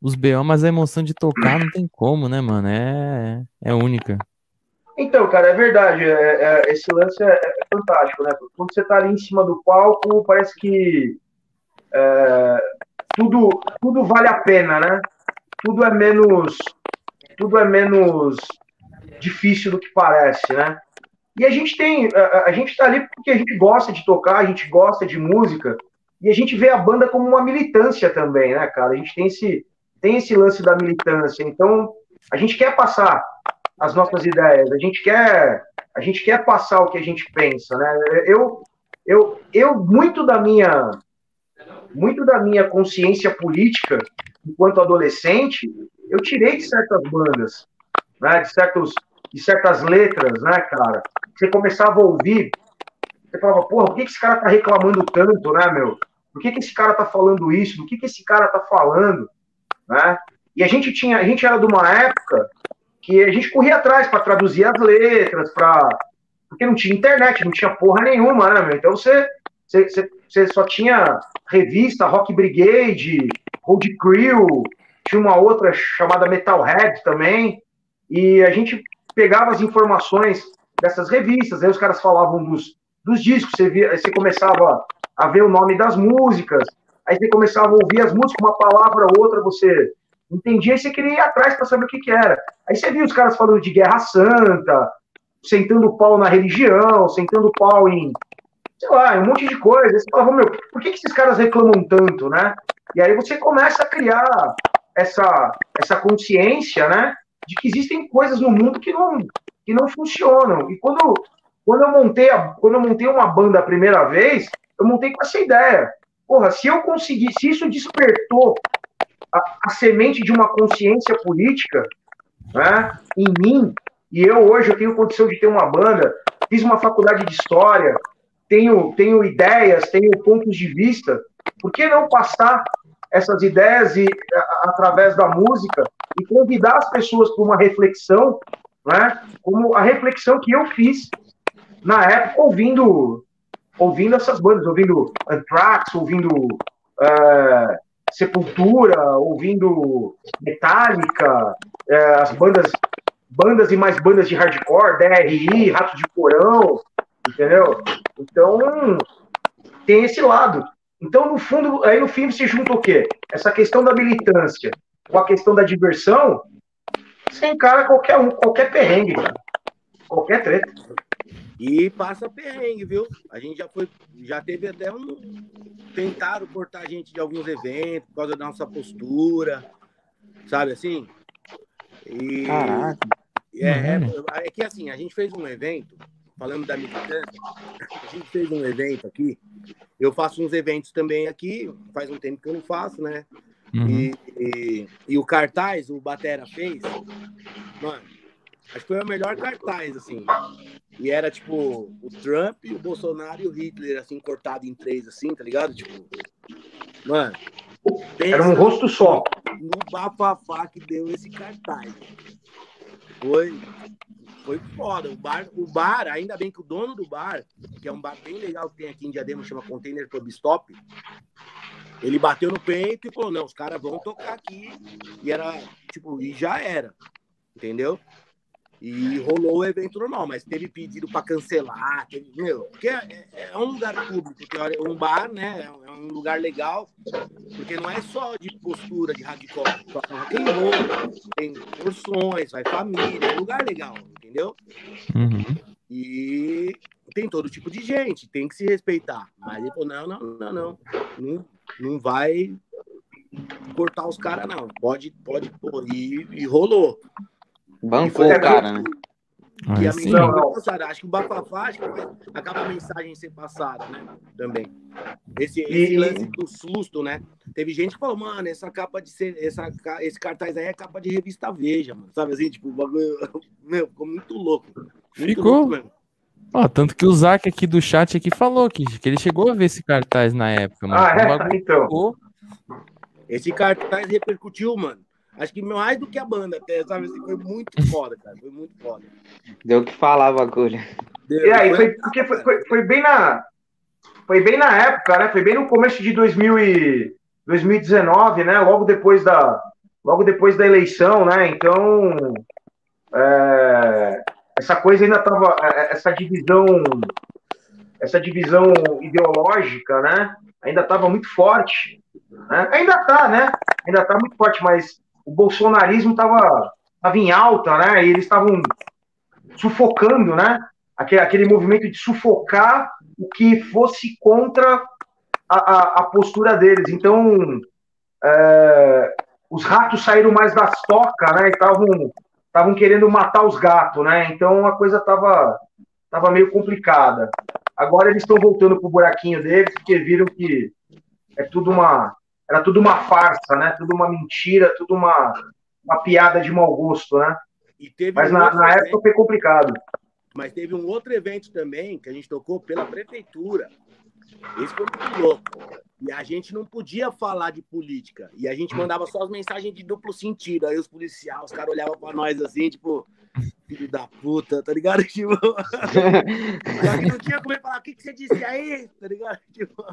os BO, mas a emoção de tocar não tem como, né, mano? É, é única. Então, cara, é verdade. É, é, esse lance é, é, fantástico, né? Quando você tá ali em cima do palco, parece que é, tudo, tudo vale a pena, né? Tudo é menos, tudo é menos difícil do que parece, né? E a gente tem, a, a gente tá ali porque a gente gosta de tocar, a gente gosta de música, e a gente vê a banda como uma militância também, né, cara? A gente tem esse, tem esse lance da militância. Então, a gente quer passar as nossas ideias, a gente quer, a gente quer passar o que a gente pensa, né? Eu, eu, eu muito da minha, muito da minha consciência política enquanto adolescente, eu tirei de certas bandas, né? De certos, de certas letras, né, cara? Você começava a ouvir, você falava, porra, por que esse cara tá reclamando tanto, né, meu? Por que, que esse cara tá falando isso? Do que, que esse cara tá falando? né? E a gente tinha, a gente era de uma época que a gente corria atrás para traduzir as letras, para porque não tinha internet, não tinha porra nenhuma, né? Meu? Então você, você, você, só tinha revista Rock Brigade, Road Crew, tinha uma outra chamada Metalhead também, e a gente pegava as informações dessas revistas, aí os caras falavam dos, dos discos, você, via, você começava a ver o nome das músicas, aí você começava a ouvir as músicas, uma palavra ou outra você entendia e você queria ir atrás para saber o que, que era. Aí você via os caras falando de Guerra Santa, sentando pau na religião, sentando pau em, sei lá, um monte de coisa. Aí você falava, meu, por que, que esses caras reclamam tanto, né? E aí você começa a criar essa, essa consciência, né, de que existem coisas no mundo que não, que não funcionam. E quando, quando, eu montei a, quando eu montei uma banda a primeira vez, eu montei com essa ideia. Porra, se eu conseguir, se isso despertou a, a semente de uma consciência política né, em mim, e eu hoje eu tenho condição de ter uma banda, fiz uma faculdade de história, tenho, tenho ideias, tenho pontos de vista, por que não passar essas ideias e, a, através da música e convidar as pessoas para uma reflexão, né, como a reflexão que eu fiz na época ouvindo ouvindo essas bandas, ouvindo Anthrax, ouvindo uh, Sepultura, ouvindo Metallica, uh, as bandas bandas e mais bandas de hardcore, DRI, Rato de Porão, entendeu? Então tem esse lado. Então, no fundo, aí no fim você junta o quê? Essa questão da militância com a questão da diversão, você encara qualquer um, qualquer perrengue, cara. Qualquer treta. E passa perrengue, viu? A gente já foi, já teve até um. Tentaram cortar a gente de alguns eventos por causa da nossa postura, sabe assim? E, Caraca. É, é, é que assim, a gente fez um evento, falando da militância, a gente fez um evento aqui eu faço uns eventos também aqui, faz um tempo que eu não faço, né? Uhum. E, e, e, o cartaz, o Batera fez, mano, acho que foi o melhor cartaz, assim. E era tipo o Trump, o Bolsonaro e o Hitler, assim, cortado em três, assim, tá ligado? Tipo, mano. Era um rosto só. No bafafá que deu esse cartaz. Foi, foi foda. O bar, o bar, ainda bem que o dono do bar, que é um bar bem legal que tem aqui em Diadema, chama Container Pub Stop, ele bateu no peito e falou: não, os caras vão tocar aqui. E era, tipo, e já era. Entendeu? E rolou o evento normal, mas teve pedido para cancelar, teve, meu, porque é, é, um lugar público, é um bar, né? É um lugar legal, porque não é só de postura de hardcore, tem roll, tem porções, vai família, é um lugar legal, entendeu? Uhum. E tem todo tipo de gente, tem que se respeitar. Mas ele falou: não, não, não, não, não, não vai cortar os caras, não. Pode, pode pôr. E, e rolou. Bancou o cara, né? Que a mensagem foi passada. Acho que o bafafá acho que acaba a mensagem ser passada, né? Também. Esse, esse e... lance do susto, né? Teve gente que falou, mano, essa capa de ser, essa, esse cartaz aí é capa de revista Veja, mano. Sabe assim, tipo, o bagulho. Meu, ficou muito louco. Muito ficou. Louco Ó, tanto que o Zac aqui do chat aqui falou que, que ele chegou a ver esse cartaz na época, mano. Ah, é? Então. Ficou... Esse cartaz repercutiu, mano. Acho que mais do que a banda, até, sabe? Assim, foi muito foda, cara. Foi muito foda. Deu o que falar, bagulho. Deu, e aí, foi, porque foi, foi, foi, bem na. Foi bem na época, né? Foi bem no começo de 2000 e, 2019, né? Logo depois da, logo depois da eleição, né? Então. É, essa coisa ainda tava. É, é, essa divisão. Essa divisão ideológica, né? Ainda estava muito forte. Né? Ainda está, né? Ainda está muito forte, mas o bolsonarismo estava tava em alta, né? E eles estavam sufocando, né? Aquele, aquele movimento de sufocar o que fosse contra a, a, a postura deles. Então, é, os ratos saíram mais das tocas, né? E estavam querendo matar os gatos, né? Então a coisa estava tava meio complicada. Agora eles estão voltando pro buraquinho deles, porque viram que é tudo uma era tudo uma farsa, né? Tudo uma mentira, tudo uma, uma piada de mau gosto, né? Mas um na, na época foi complicado. Mas teve um outro evento também que a gente tocou pela prefeitura. Esse foi muito louco. E a gente não podia falar de política. E a gente mandava só as mensagens de duplo sentido. Aí os policiais, os caras olhavam para nós assim, tipo, filho da puta, tá ligado? Tipo, não tinha como falar, o que, que você disse aí, tá ligado? Tipo,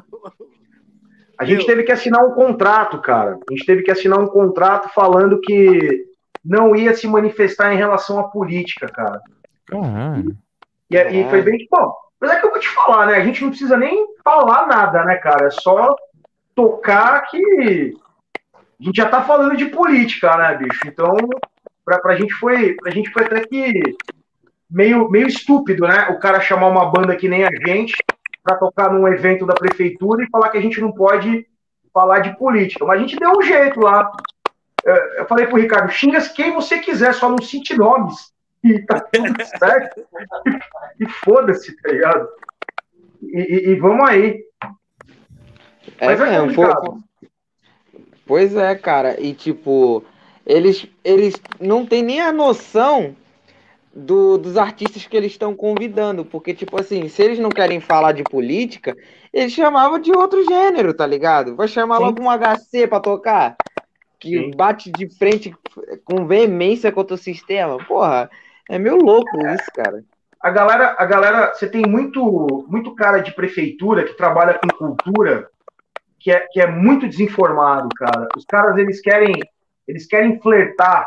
a gente teve que assinar um contrato, cara. A gente teve que assinar um contrato falando que não ia se manifestar em relação à política, cara. Uhum. E, e foi bem tipo, mas é que eu vou te falar, né? A gente não precisa nem falar nada, né, cara? É só tocar que a gente já tá falando de política, né, bicho? Então, pra, pra gente foi, pra gente foi até que meio, meio estúpido, né? O cara chamar uma banda que nem a gente para tocar num evento da prefeitura e falar que a gente não pode falar de política. Mas a gente deu um jeito lá. Eu falei pro Ricardo, xinga quem você quiser, só não cite nomes. E tá tudo certo. e foda-se, tá ligado? E, e, e, vamos aí. É, Mas é, é um pouco. Pois é, cara. E tipo, eles, eles não têm nem a noção do, dos artistas que eles estão convidando. Porque, tipo assim, se eles não querem falar de política, eles chamavam de outro gênero, tá ligado? Vai chamar Sim. logo um HC pra tocar. Que Sim. bate de frente com veemência contra o sistema. Porra, é meio louco isso, cara. A galera, a galera, você tem muito, muito cara de prefeitura que trabalha com cultura que é, que é muito desinformado, cara. Os caras eles querem eles querem flertar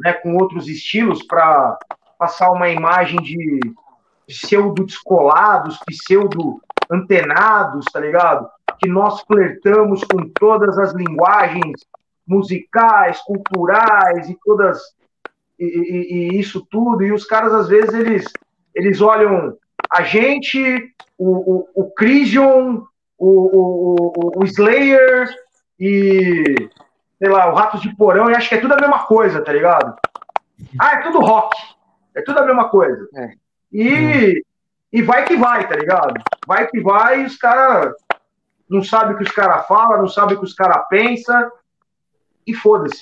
né, com outros estilos para passar uma imagem de pseudo descolados, pseudo antenados, tá ligado? Que nós flertamos com todas as linguagens musicais, culturais e todas e, e, e, isso tudo. E os caras às vezes eles eles olham a gente, o, o, o Crisium, o, o, o, Slayer e sei lá, o Ratos de Porão, e acho que é tudo a mesma coisa, tá ligado? Ah, é tudo rock. É tudo a mesma coisa. É. E, e vai que vai, tá ligado? Vai que vai e os caras não sabem o que os caras falam, não sabem o que os caras pensam. E foda-se.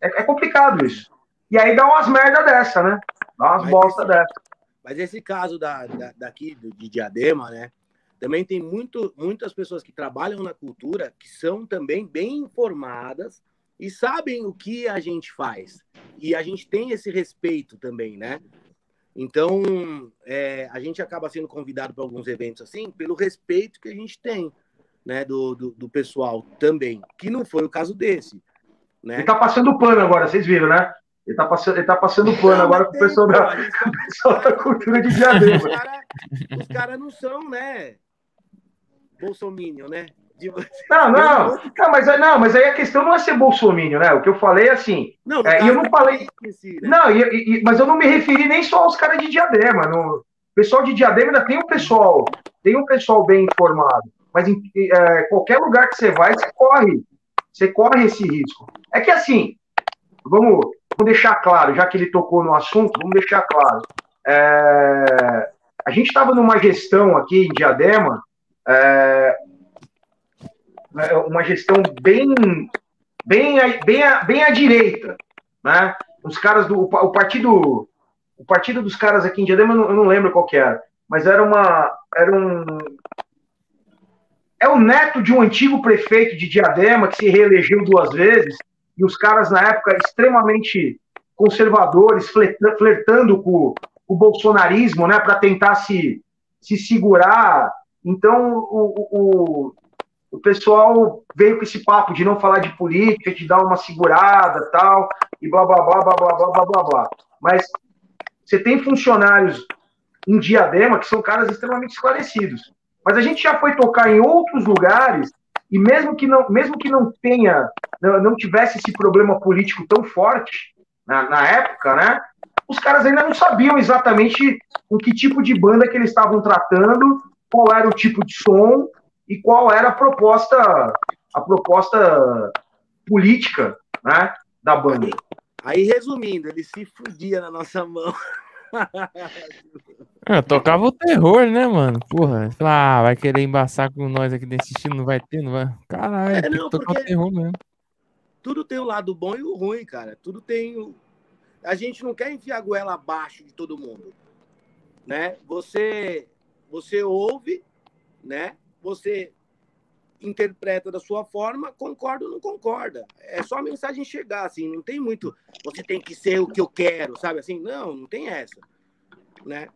É, é, complicado isso. E aí dá umas merda dessa, né? Dá umas mas bosta esse, dessa. Mas esse caso da, da, daqui, de Diadema, né? Também tem muito, muitas pessoas que trabalham na cultura que são também bem informadas e sabem o que a gente faz. E a gente tem esse respeito também, né? Então, é, a gente acaba sendo convidado para alguns eventos assim, pelo respeito que a gente tem, né, do, do, do pessoal também, que não foi o caso desse. Né? Ele tá passando pano agora, vocês viram, né? Ele tá passando, ele tá passando pano não, agora com o pessoal, da, pessoal da cultura de diadema. Os caras cara não são, né? Bolsominion, né? De... Não, não, não, mas, não, mas aí a questão não é ser bolsominion, né? O que eu falei é assim. Não, é, eu não falei. Esqueci, né? Não, e, e, mas eu não me referi nem só aos caras de diadema. No, o pessoal de diadema ainda tem um pessoal, tem um pessoal bem informado. Mas em é, qualquer lugar que você vai, você corre. Você corre esse risco. É que assim, vamos, vamos deixar claro, já que ele tocou no assunto, vamos deixar claro. É, a gente estava numa gestão aqui em Diadema é, é, uma gestão bem, bem, bem, bem à direita, né? Os caras do o partido, o partido dos caras aqui em Diadema, eu não, eu não lembro qual que era, mas era uma, era um, é o neto de um antigo prefeito de Diadema que se reelegeu duas vezes e os caras na época extremamente conservadores, flertando com o bolsonarismo, né, para tentar se, se segurar então, o, o, o pessoal veio com esse papo de não falar de política, de dar uma segurada tal, e blá, blá, blá, blá, blá, blá, blá, blá, blá. Mas você tem funcionários em Diadema que são caras extremamente esclarecidos. Mas a gente já foi tocar em outros lugares e mesmo que não, mesmo que não tenha, não, não tivesse esse problema político tão forte na, na época, né? Os caras ainda não sabiam exatamente o que tipo de banda que eles estavam tratando qual era o tipo de som e qual era a proposta, a proposta política né, da banda. Aí, resumindo, ele se fudia na nossa mão. É, tocava o terror, né, mano? Porra, ah, vai querer embaçar com nós aqui nesse estilo, não vai ter, não vai. Caralho, é, não, tocar o terror mesmo. Tudo tem o lado bom e o ruim, cara. Tudo tem o. A gente não quer enfiar a goela abaixo de todo mundo. Né? Você você ouve, né? Você interpreta da sua forma, concorda ou não concorda. É só a mensagem chegar, assim, não tem muito, você tem que ser o que eu quero, sabe? Assim, não, não tem essa, né?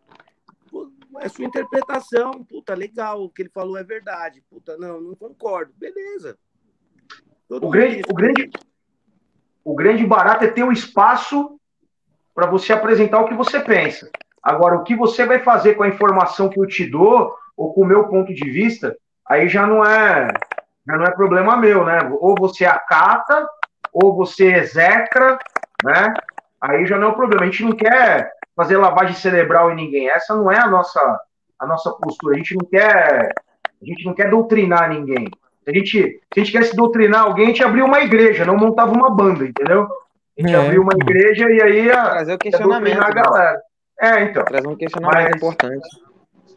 É sua interpretação, puta, legal, o que ele falou é verdade, puta, não, não concordo, beleza. o grande, o grande, o grande barato é ter o espaço para você apresentar o que você pensa. Agora, o que você vai fazer com a informação que eu te dou, ou com o meu ponto de vista, aí já não é, já não é problema meu, né? Ou você acata, ou você execra, né? Aí já não é o problema. A gente não quer fazer lavagem cerebral em ninguém. Essa não é a nossa, a nossa postura. A gente não quer, a gente não quer doutrinar ninguém. Se a gente, se a gente quer se doutrinar alguém, a gente abriu uma igreja, não montava uma banda, entendeu? A gente é. abriu uma igreja e aí ia, Trazer o questionamento, a né? galera. É, então. Trazer um questionamento mas, importante.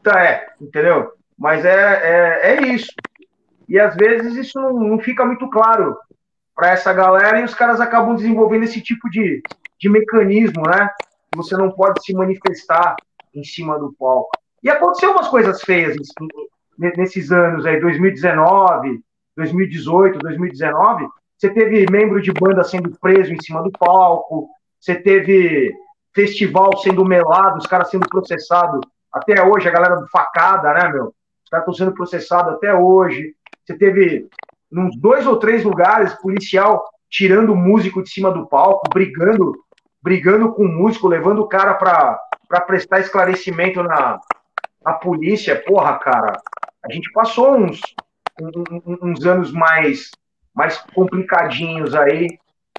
Tá, é, entendeu? Mas é, é, é isso. E às vezes isso não, não fica muito claro para essa galera e os caras acabam desenvolvendo esse tipo de, de mecanismo, né? Você não pode se manifestar em cima do palco. E aconteceu umas coisas feias nesses anos aí, 2019, 2018, 2019. Você teve membro de banda sendo preso em cima do palco, você teve festival sendo melado, os caras sendo processados até hoje, a galera do facada, né, meu? Os caras estão sendo processados até hoje. Você teve, nos dois ou três lugares, policial tirando o músico de cima do palco, brigando, brigando com o músico, levando o cara para prestar esclarecimento na, na polícia. Porra, cara, a gente passou uns, uns, uns anos mais, mais complicadinhos aí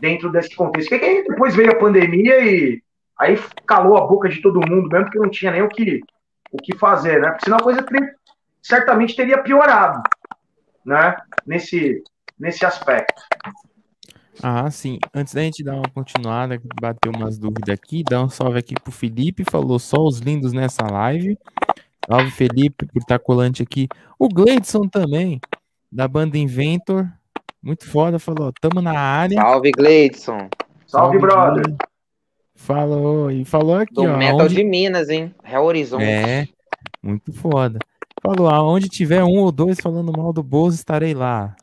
dentro desse contexto. Que, que depois veio a pandemia e aí calou a boca de todo mundo, mesmo porque não tinha nem o que, o que fazer, né? Porque senão a coisa certamente teria piorado, né? Nesse, nesse aspecto. Ah, sim. Antes da gente dar uma continuada, bater umas dúvidas aqui, dá um salve aqui pro Felipe, falou só os lindos nessa live. Salve, Felipe, por estar colante aqui. O Gleidson também, da banda Inventor. Muito foda, falou, tamo na área. Salve, Gleidson. Salve, Salve brother. Falou, e falou aqui, Do ó. Metal onde... de Minas, hein? Real Horizonte. É, muito foda. Falou, aonde tiver um ou dois falando mal do Bozo, estarei lá.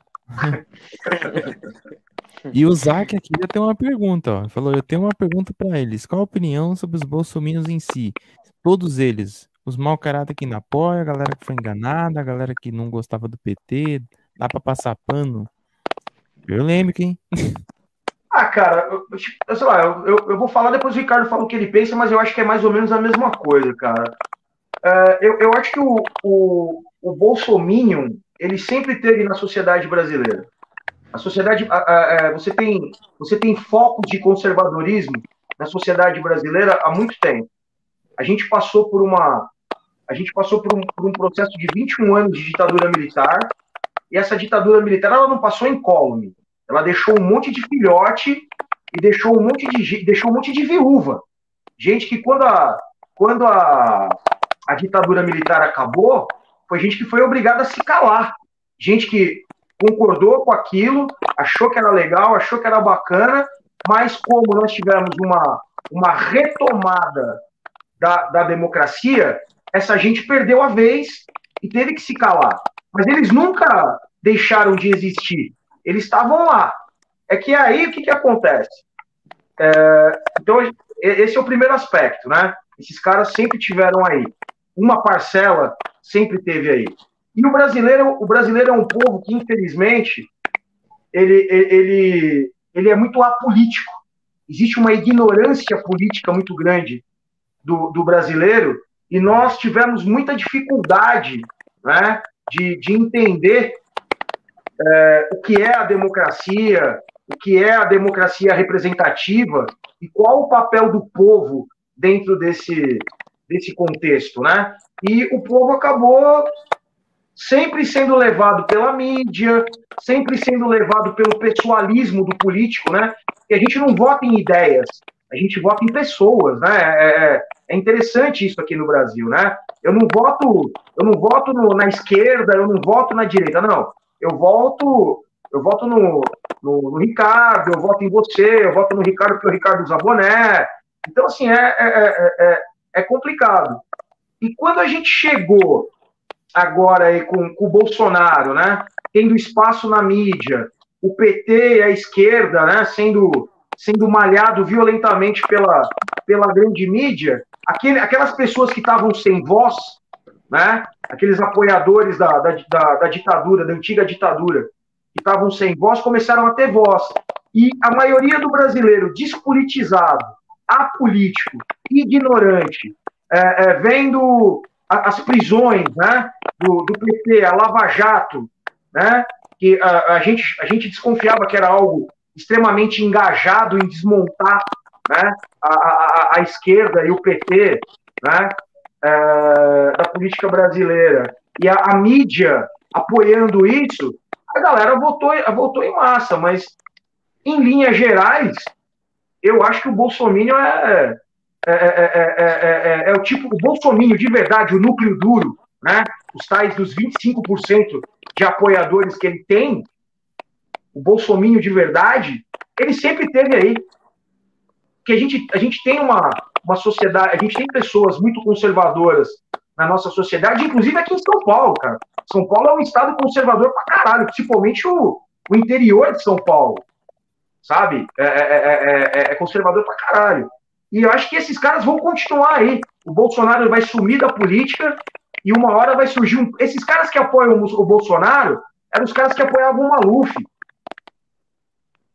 e o Zac aqui já tem uma pergunta, ó. Falou, eu tenho uma pergunta para eles. Qual a opinião sobre os bolsominions em si? Todos eles. Os mau caráter que não apoia, a galera que foi enganada, a galera que não gostava do PT, dá para passar pano. Lembro, hein? Ah, cara, eu, eu sei lá, eu, eu, eu, vou falar depois o Ricardo fala o que ele pensa, mas eu acho que é mais ou menos a mesma coisa, cara. Uh, eu, eu acho que o, o, o Bolsominion, ele sempre teve na sociedade brasileira. A sociedade, a, você, tem, você tem foco de conservadorismo na sociedade brasileira há muito tempo. A gente passou por uma, a gente passou por um, por um processo de 21 anos de ditadura militar, e essa ditadura militar ela não passou incólume ela deixou um monte de filhote e deixou um monte de, deixou um monte de viúva. Gente que quando a, quando a, a ditadura militar acabou, foi gente que foi obrigada a se calar. Gente que concordou com aquilo, achou que era legal, achou que era bacana, mas como nós tivemos uma, uma retomada da, da democracia, essa gente perdeu a vez e teve que se calar. Mas eles nunca deixaram de existir. Eles estavam lá. É que aí o que, que acontece? É, então, esse é o primeiro aspecto, né? Esses caras sempre tiveram aí. Uma parcela sempre teve aí. E o brasileiro, o brasileiro é um povo que, infelizmente, ele, ele, ele é muito apolítico. Existe uma ignorância política muito grande do, do brasileiro e nós tivemos muita dificuldade né, de, de entender é, o que é a democracia, o que é a democracia representativa e qual o papel do povo dentro desse, desse contexto, né? E o povo acabou sempre sendo levado pela mídia, sempre sendo levado pelo pessoalismo do político, né? E a gente não vota em ideias, a gente vota em pessoas, né? É, é, é interessante isso aqui no Brasil, né? Eu não voto, eu não voto no, na esquerda, eu não voto na direita, não eu volto, eu voto no, no, no, Ricardo, eu voto em você, eu voto no Ricardo porque o Ricardo usa boné. Então, assim, é, é, é, é complicado. E quando a gente chegou agora aí com, com o Bolsonaro, né? Tendo espaço na mídia, o PT e a esquerda, né? Sendo, sendo malhado violentamente pela, pela grande mídia, aquele, aquelas pessoas que estavam sem voz, né? Aqueles apoiadores da, da, da, da ditadura, da antiga ditadura, que estavam sem voz, começaram a ter voz. E a maioria do brasileiro despolitizado, apolítico, ignorante, é, é, vendo as prisões né, do, do, PT, a Lava Jato, né, que a, a, gente, a gente desconfiava que era algo extremamente engajado em desmontar né, a, a, a esquerda e o PT né, é, da política brasileira. E a, a, mídia apoiando isso, a galera votou, votou em massa, mas em linhas gerais, eu acho que o Bolsonaro é, é, é, é, o tipo, o Bolsonaro de verdade, o núcleo duro, né? Os tais dos 25% de apoiadores que ele tem, o Bolsonaro de verdade, ele sempre teve aí. Que a gente, a gente tem uma, uma sociedade, a gente tem pessoas muito conservadoras na nossa sociedade, inclusive aqui em São Paulo, cara. São Paulo é um estado conservador pra caralho, principalmente o, o interior de São Paulo, sabe? É, é, é, é, conservador pra caralho. E eu acho que esses caras vão continuar aí. O Bolsonaro vai sumir da política e uma hora vai surgir um. Esses caras que apoiam o Bolsonaro eram os caras que apoiavam o Maluf.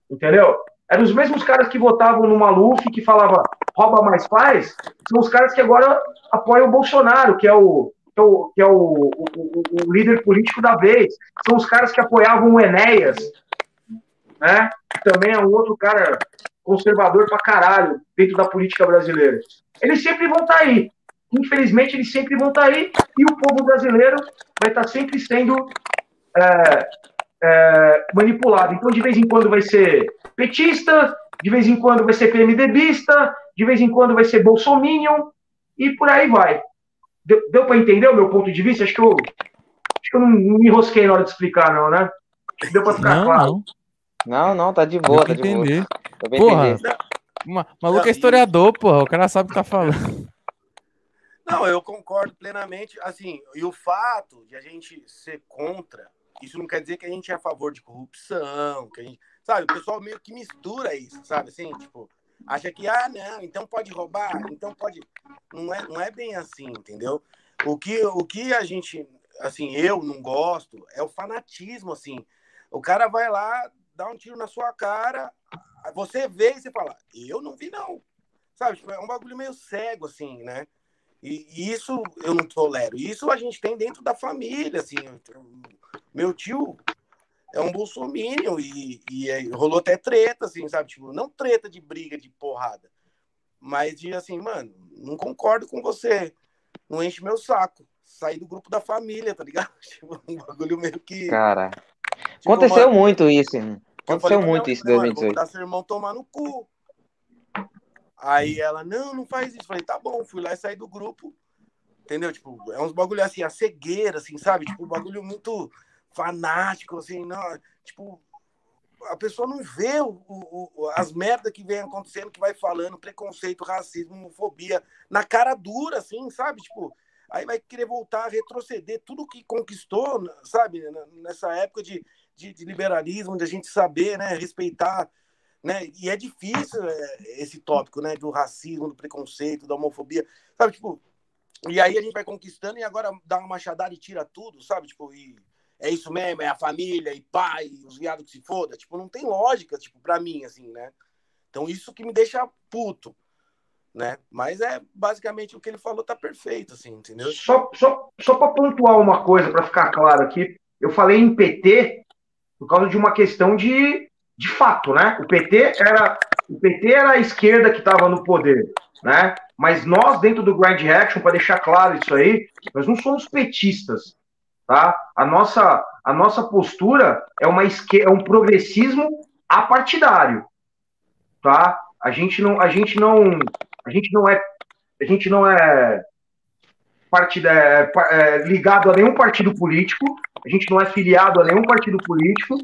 Entendeu? Eram os mesmos caras que votavam no Maluf, que falava rouba mais faz, são os caras que agora apoiam o Bolsonaro, que é o, que é o, que é o, o, o líder político da vez. São os caras que apoiavam o Enéas, né? Também é um outro cara conservador pra caralho dentro da política brasileira. Eles sempre vão estar tá aí. Infelizmente, eles sempre vão estar tá aí e o povo brasileiro vai estar tá sempre sendo é, é, manipulado. Então, de vez em quando vai ser petista, de vez em quando vai ser PMDBista, de vez em quando vai ser bolsominion e por aí vai. Deu, deu para entender o meu ponto de vista? Acho que eu, acho que eu não, não me enrosquei na hora de explicar, não, né? Deu para ficar não, claro. Não. Não, não, tá de boa, tá de entender. boa. Porra, Ma maluco é historiador, porra. O cara sabe o que tá falando. Não, eu concordo plenamente. Assim, e o fato de a gente ser contra, isso não quer dizer que a gente é a favor de corrupção, que a gente, sabe? O pessoal meio que mistura isso, sabe? Assim, tipo, acha que, ah, não, então pode roubar, então pode. Não é, não é bem assim, entendeu? O que, o que a gente, assim, eu não gosto é o fanatismo, assim. O cara vai lá, dá um tiro na sua cara, você vê e você fala, eu não vi, não. Sabe? Tipo, é um bagulho meio cego, assim, né? E isso eu não tolero. Isso a gente tem dentro da família, assim. Meu tio é um bolsominion e, e é, rolou até treta, assim, sabe? Tipo, não treta de briga, de porrada. Mas de assim, mano, não concordo com você. Não enche meu saco. Sair do grupo da família, tá ligado? Tipo, um bagulho meio que. Cara. Tipo, aconteceu mano, muito isso. Aconteceu muito isso em 2018. Vou seu irmão tomar no cu. Aí ela, não, não faz isso. Falei, tá bom, fui lá e saí do grupo. Entendeu? Tipo, é uns bagulho assim, a cegueira, assim, sabe? Tipo, um bagulho muito fanático, assim, não. Tipo, a pessoa não vê o, o, as merdas que vem acontecendo, que vai falando, preconceito, racismo, homofobia, na cara dura, assim, sabe? Tipo, aí vai querer voltar a retroceder tudo que conquistou, sabe? Nessa época de de, de liberalismo, de a gente saber, né, respeitar, né? E é difícil é, esse tópico, né, do racismo, do preconceito, da homofobia, sabe, tipo, e aí a gente vai conquistando e agora dá uma machadada e tira tudo, sabe, tipo, e é isso mesmo, é a família e pai, os viados que se foda, tipo, não tem lógica, tipo, para mim assim, né? Então isso que me deixa puto, né? Mas é basicamente o que ele falou tá perfeito, assim, entendeu? Só, só, só para pontuar uma coisa, para ficar claro aqui, eu falei em PT, por causa de uma questão de, de fato, né? O PT era o PT era a esquerda que estava no poder, né? Mas nós dentro do Grand Action, para deixar claro isso aí, nós não somos petistas, tá? A nossa a nossa postura é uma é um progressismo apartidário, tá? A gente não a gente não a gente não é a gente não é partida, é, é, ligado a nenhum partido político, a gente não é filiado a nenhum partido político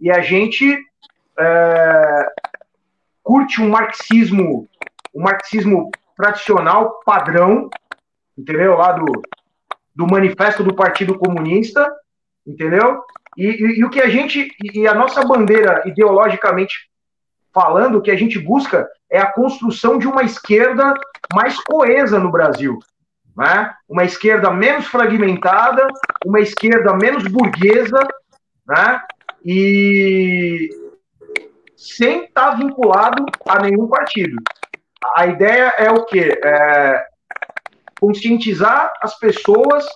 e a gente é, curte um marxismo, um marxismo tradicional, padrão, entendeu? Lá do, do manifesto do Partido Comunista, entendeu? E, e, e o que a gente, e a nossa bandeira ideologicamente falando, o que a gente busca é a construção de uma esquerda mais coesa no Brasil. Né? Uma esquerda menos fragmentada, uma esquerda menos burguesa, né? e sem estar tá vinculado a nenhum partido. A ideia é o quê? É conscientizar as pessoas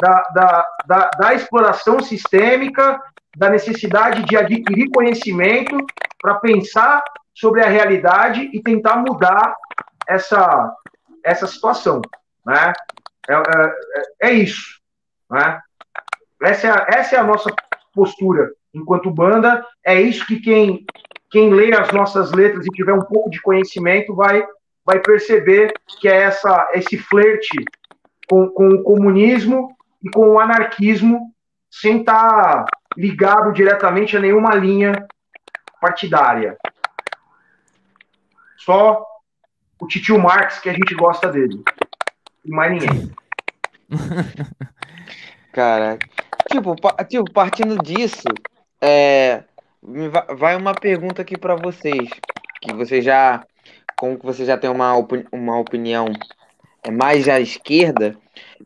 da, da, da, da exploração sistêmica, da necessidade de adquirir conhecimento para pensar sobre a realidade e tentar mudar essa, essa situação. Né? É, é, é isso. Né? Essa, é a, essa é a nossa postura enquanto banda. É isso que quem, quem lê as nossas letras e tiver um pouco de conhecimento vai, vai perceber que é essa, esse flerte com, com o comunismo e com o anarquismo sem estar tá ligado diretamente a nenhuma linha partidária. Só o Titio Marx que a gente gosta dele. E mais ninguém. Cara, tipo, tipo, partindo disso, é, vai uma pergunta aqui para vocês, que vocês já, como que você já tem uma, opini uma opinião é, mais à esquerda,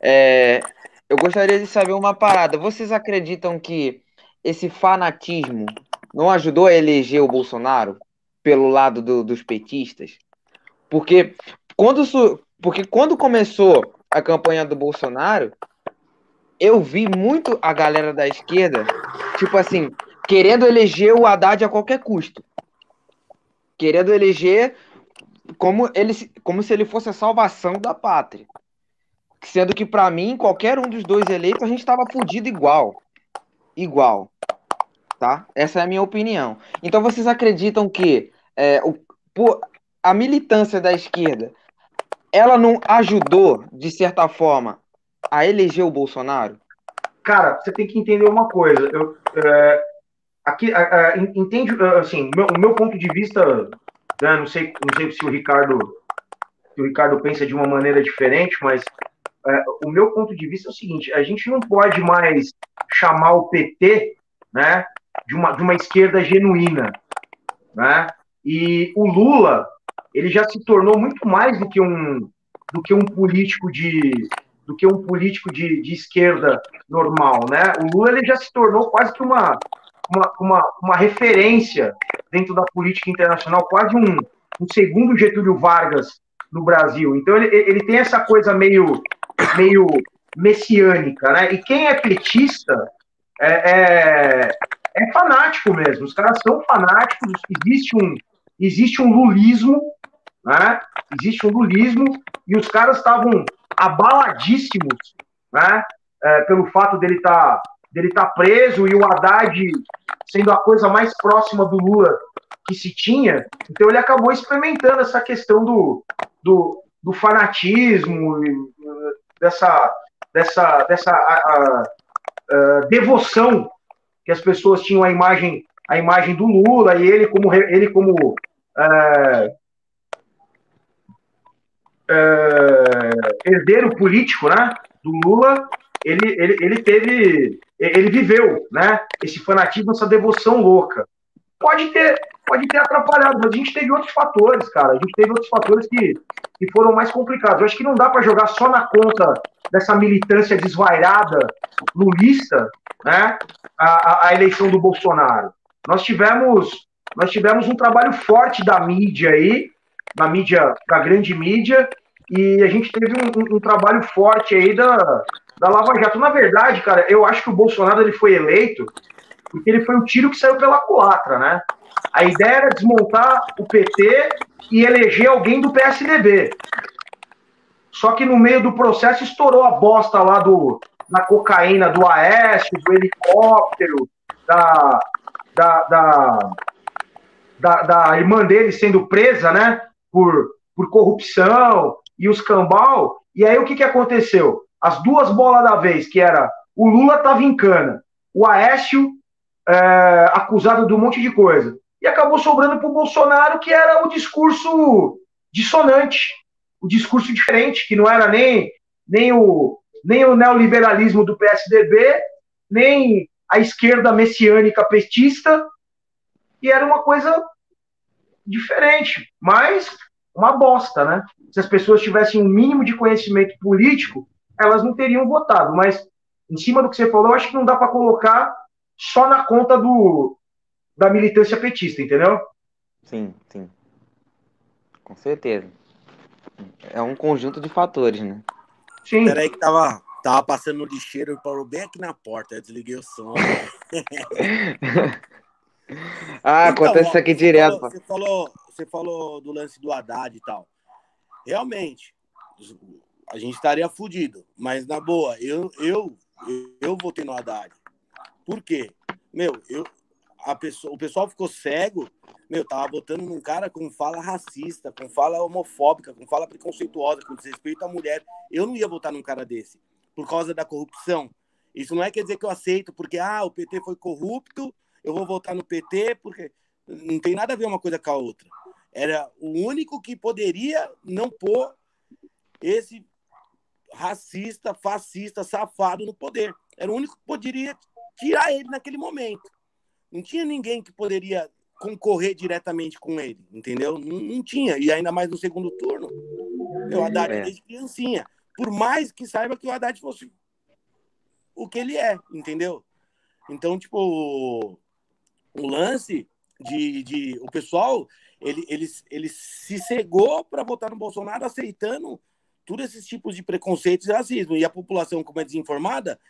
é, eu gostaria de saber uma parada. Vocês acreditam que esse fanatismo não ajudou a eleger o Bolsonaro pelo lado do, dos petistas? Porque quando, porque quando começou a campanha do Bolsonaro, eu vi muito a galera da esquerda, tipo assim, querendo eleger o Haddad a qualquer custo. Querendo eleger como, ele, como se ele fosse a salvação da pátria. Sendo que, para mim, qualquer um dos dois eleitos, a gente estava fudido igual. Igual tá? Essa é a minha opinião. Então vocês acreditam que é, o, por, a militância da esquerda ela não ajudou, de certa forma, a eleger o Bolsonaro? Cara, você tem que entender uma coisa. Eu, é, aqui, é, entende, assim, meu, o meu ponto de vista, né, não, sei, não sei se o Ricardo se o Ricardo pensa de uma maneira diferente, mas é, o meu ponto de vista é o seguinte: a gente não pode mais chamar o PT, né, de uma, de uma esquerda genuína. Né? E o Lula, ele já se tornou muito mais do que um, do que um político de do que um político de, de esquerda normal, né? O Lula ele já se tornou quase que uma, uma, uma, uma referência dentro da política internacional, quase um, um segundo Getúlio Vargas no Brasil. Então ele, ele tem essa coisa meio, meio messiânica, né? E quem é petista é, é, é fanático mesmo. Os caras são fanáticos. Existe um, existe um lulismo, né? Existe um lulismo e os caras estavam abaladíssimos, né? É, pelo fato dele estar tá, dele tá preso e o Haddad sendo a coisa mais próxima do Lula que se tinha. Então ele acabou experimentando essa questão do, do, do fanatismo, dessa, dessa, dessa a, a, a devoção que as pessoas tinham a imagem a imagem do Lula e ele como ele como é, é, herdeiro político, né, do Lula, ele, ele, ele teve ele viveu, né, esse fanatismo, essa devoção louca. Pode ter pode ter atrapalhado, mas a gente teve outros fatores, cara. A gente teve outros fatores que, que foram mais complicados. Eu acho que não dá para jogar só na conta dessa militância desvairada, lulista, né, a, a, eleição do Bolsonaro. Nós tivemos, nós tivemos um trabalho forte da mídia aí, da mídia, da grande mídia, e a gente teve um, um, um, trabalho forte aí da, da Lava Jato. Na verdade, cara, eu acho que o Bolsonaro ele foi eleito porque ele foi o tiro que saiu pela culatra, né? A ideia era desmontar o PT e eleger alguém do PSDB. Só que no meio do processo estourou a bosta lá do, na cocaína do Aécio, do helicóptero, da, da, da, da, da irmã dele sendo presa, né, por, por corrupção e os cambal. E aí o que, que aconteceu? As duas bolas da vez, que era o Lula tava em cana, o Aécio é, acusado de um monte de coisa. E acabou sobrando para o Bolsonaro, que era o discurso dissonante, o discurso diferente, que não era nem, nem o, nem o neoliberalismo do PSDB, nem a esquerda messiânica petista, e era uma coisa diferente, mas uma bosta, né? Se as pessoas tivessem um mínimo de conhecimento político, elas não teriam votado, mas em cima do que você falou, eu acho que não dá para colocar só na conta do da militância petista, entendeu? Sim, sim. Com certeza. É um conjunto de fatores, né? Sim. Peraí que tava, tava passando no lixeiro e parou bem aqui na porta. Eu desliguei o som. ah, então, acontece isso aqui direto. Falou, você, falou, você falou do lance do Haddad e tal. Realmente, a gente estaria fudido. Mas, na boa, eu, eu, eu, votei no Haddad. Por quê? Meu, eu, a pessoa, o pessoal ficou cego meu, tava botando num cara com fala racista, com fala homofóbica, com fala preconceituosa, com desrespeito à mulher. Eu não ia votar num cara desse, por causa da corrupção. Isso não é quer dizer que eu aceito, porque ah, o PT foi corrupto, eu vou votar no PT, porque não tem nada a ver uma coisa com a outra. Era o único que poderia não pôr esse racista, fascista, safado no poder. Era o único que poderia tirar ele naquele momento. Não tinha ninguém que poderia concorrer diretamente com ele, entendeu? Não, não tinha, e ainda mais no segundo turno. O Haddad é. desde criancinha. Por mais que saiba que o Haddad fosse o que ele é, entendeu? Então, tipo, o lance de, de o pessoal, ele, ele, ele se cegou para votar no Bolsonaro aceitando todos esses tipos de preconceitos e racismo. E a população, como é desinformada,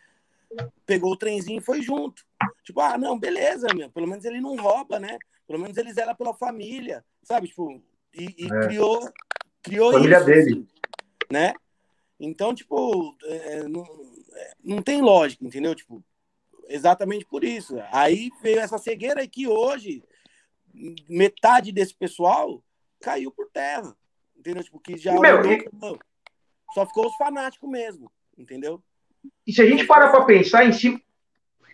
pegou o trenzinho e foi junto. Tipo, ah, não, beleza, meu, pelo menos ele não rouba, né? Pelo menos ele zela pela família, sabe? Tipo, e, e é. criou, criou família isso, dele. Assim, né? Então, tipo, é, é, não, é, não tem lógica, entendeu? Tipo, exatamente por isso. Aí veio essa cegueira que hoje metade desse pessoal caiu por terra, entendeu? Tipo, que já Meu, e... só ficou os fanáticos mesmo, entendeu? E se a gente parar para pensar em cima,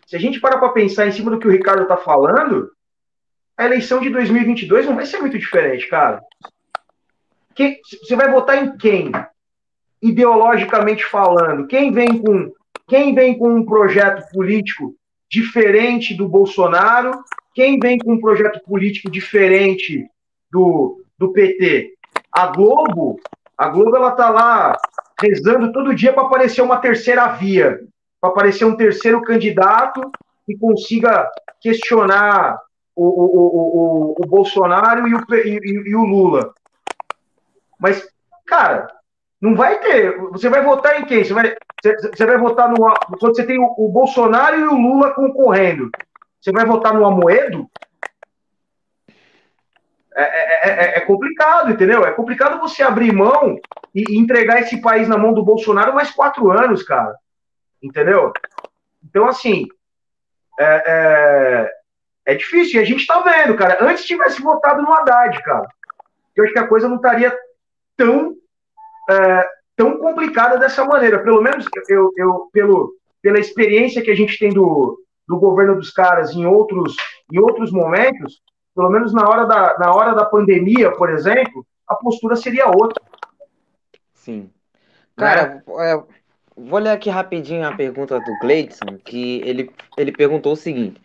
se a gente parar para pensar em cima do que o Ricardo tá falando, a eleição de 2022 não vai ser muito diferente, cara. Que, você vai votar em quem? Ideologicamente falando, quem vem com quem vem com um projeto político diferente do Bolsonaro, quem vem com um projeto político diferente do, do PT? A Globo, a Globo ela tá lá rezando todo dia para aparecer uma terceira via, para aparecer um terceiro candidato que consiga questionar o, o, o, o, Bolsonaro e o, e, e o Lula. Mas, cara, não vai ter. Você vai votar em quem? Você vai, você vai votar no. Quando você tem o, o, Bolsonaro e o Lula concorrendo, você vai votar no Amoedo? É, é, é, é, complicado, entendeu? É complicado você abrir mão e, entregar esse país na mão do Bolsonaro mais quatro anos, cara. Entendeu? Então, assim. É, é é difícil, e a gente tá vendo, cara. Antes tivesse votado no Haddad, cara. Eu acho que a coisa não estaria tão, é, tão complicada dessa maneira. Pelo menos eu, eu, pelo, pela experiência que a gente tem do, do governo dos caras em outros, em outros momentos, pelo menos na hora, da, na hora da pandemia, por exemplo, a postura seria outra. Sim. Cara, é, vou ler aqui rapidinho a pergunta do Gleidson, que ele, ele perguntou o seguinte: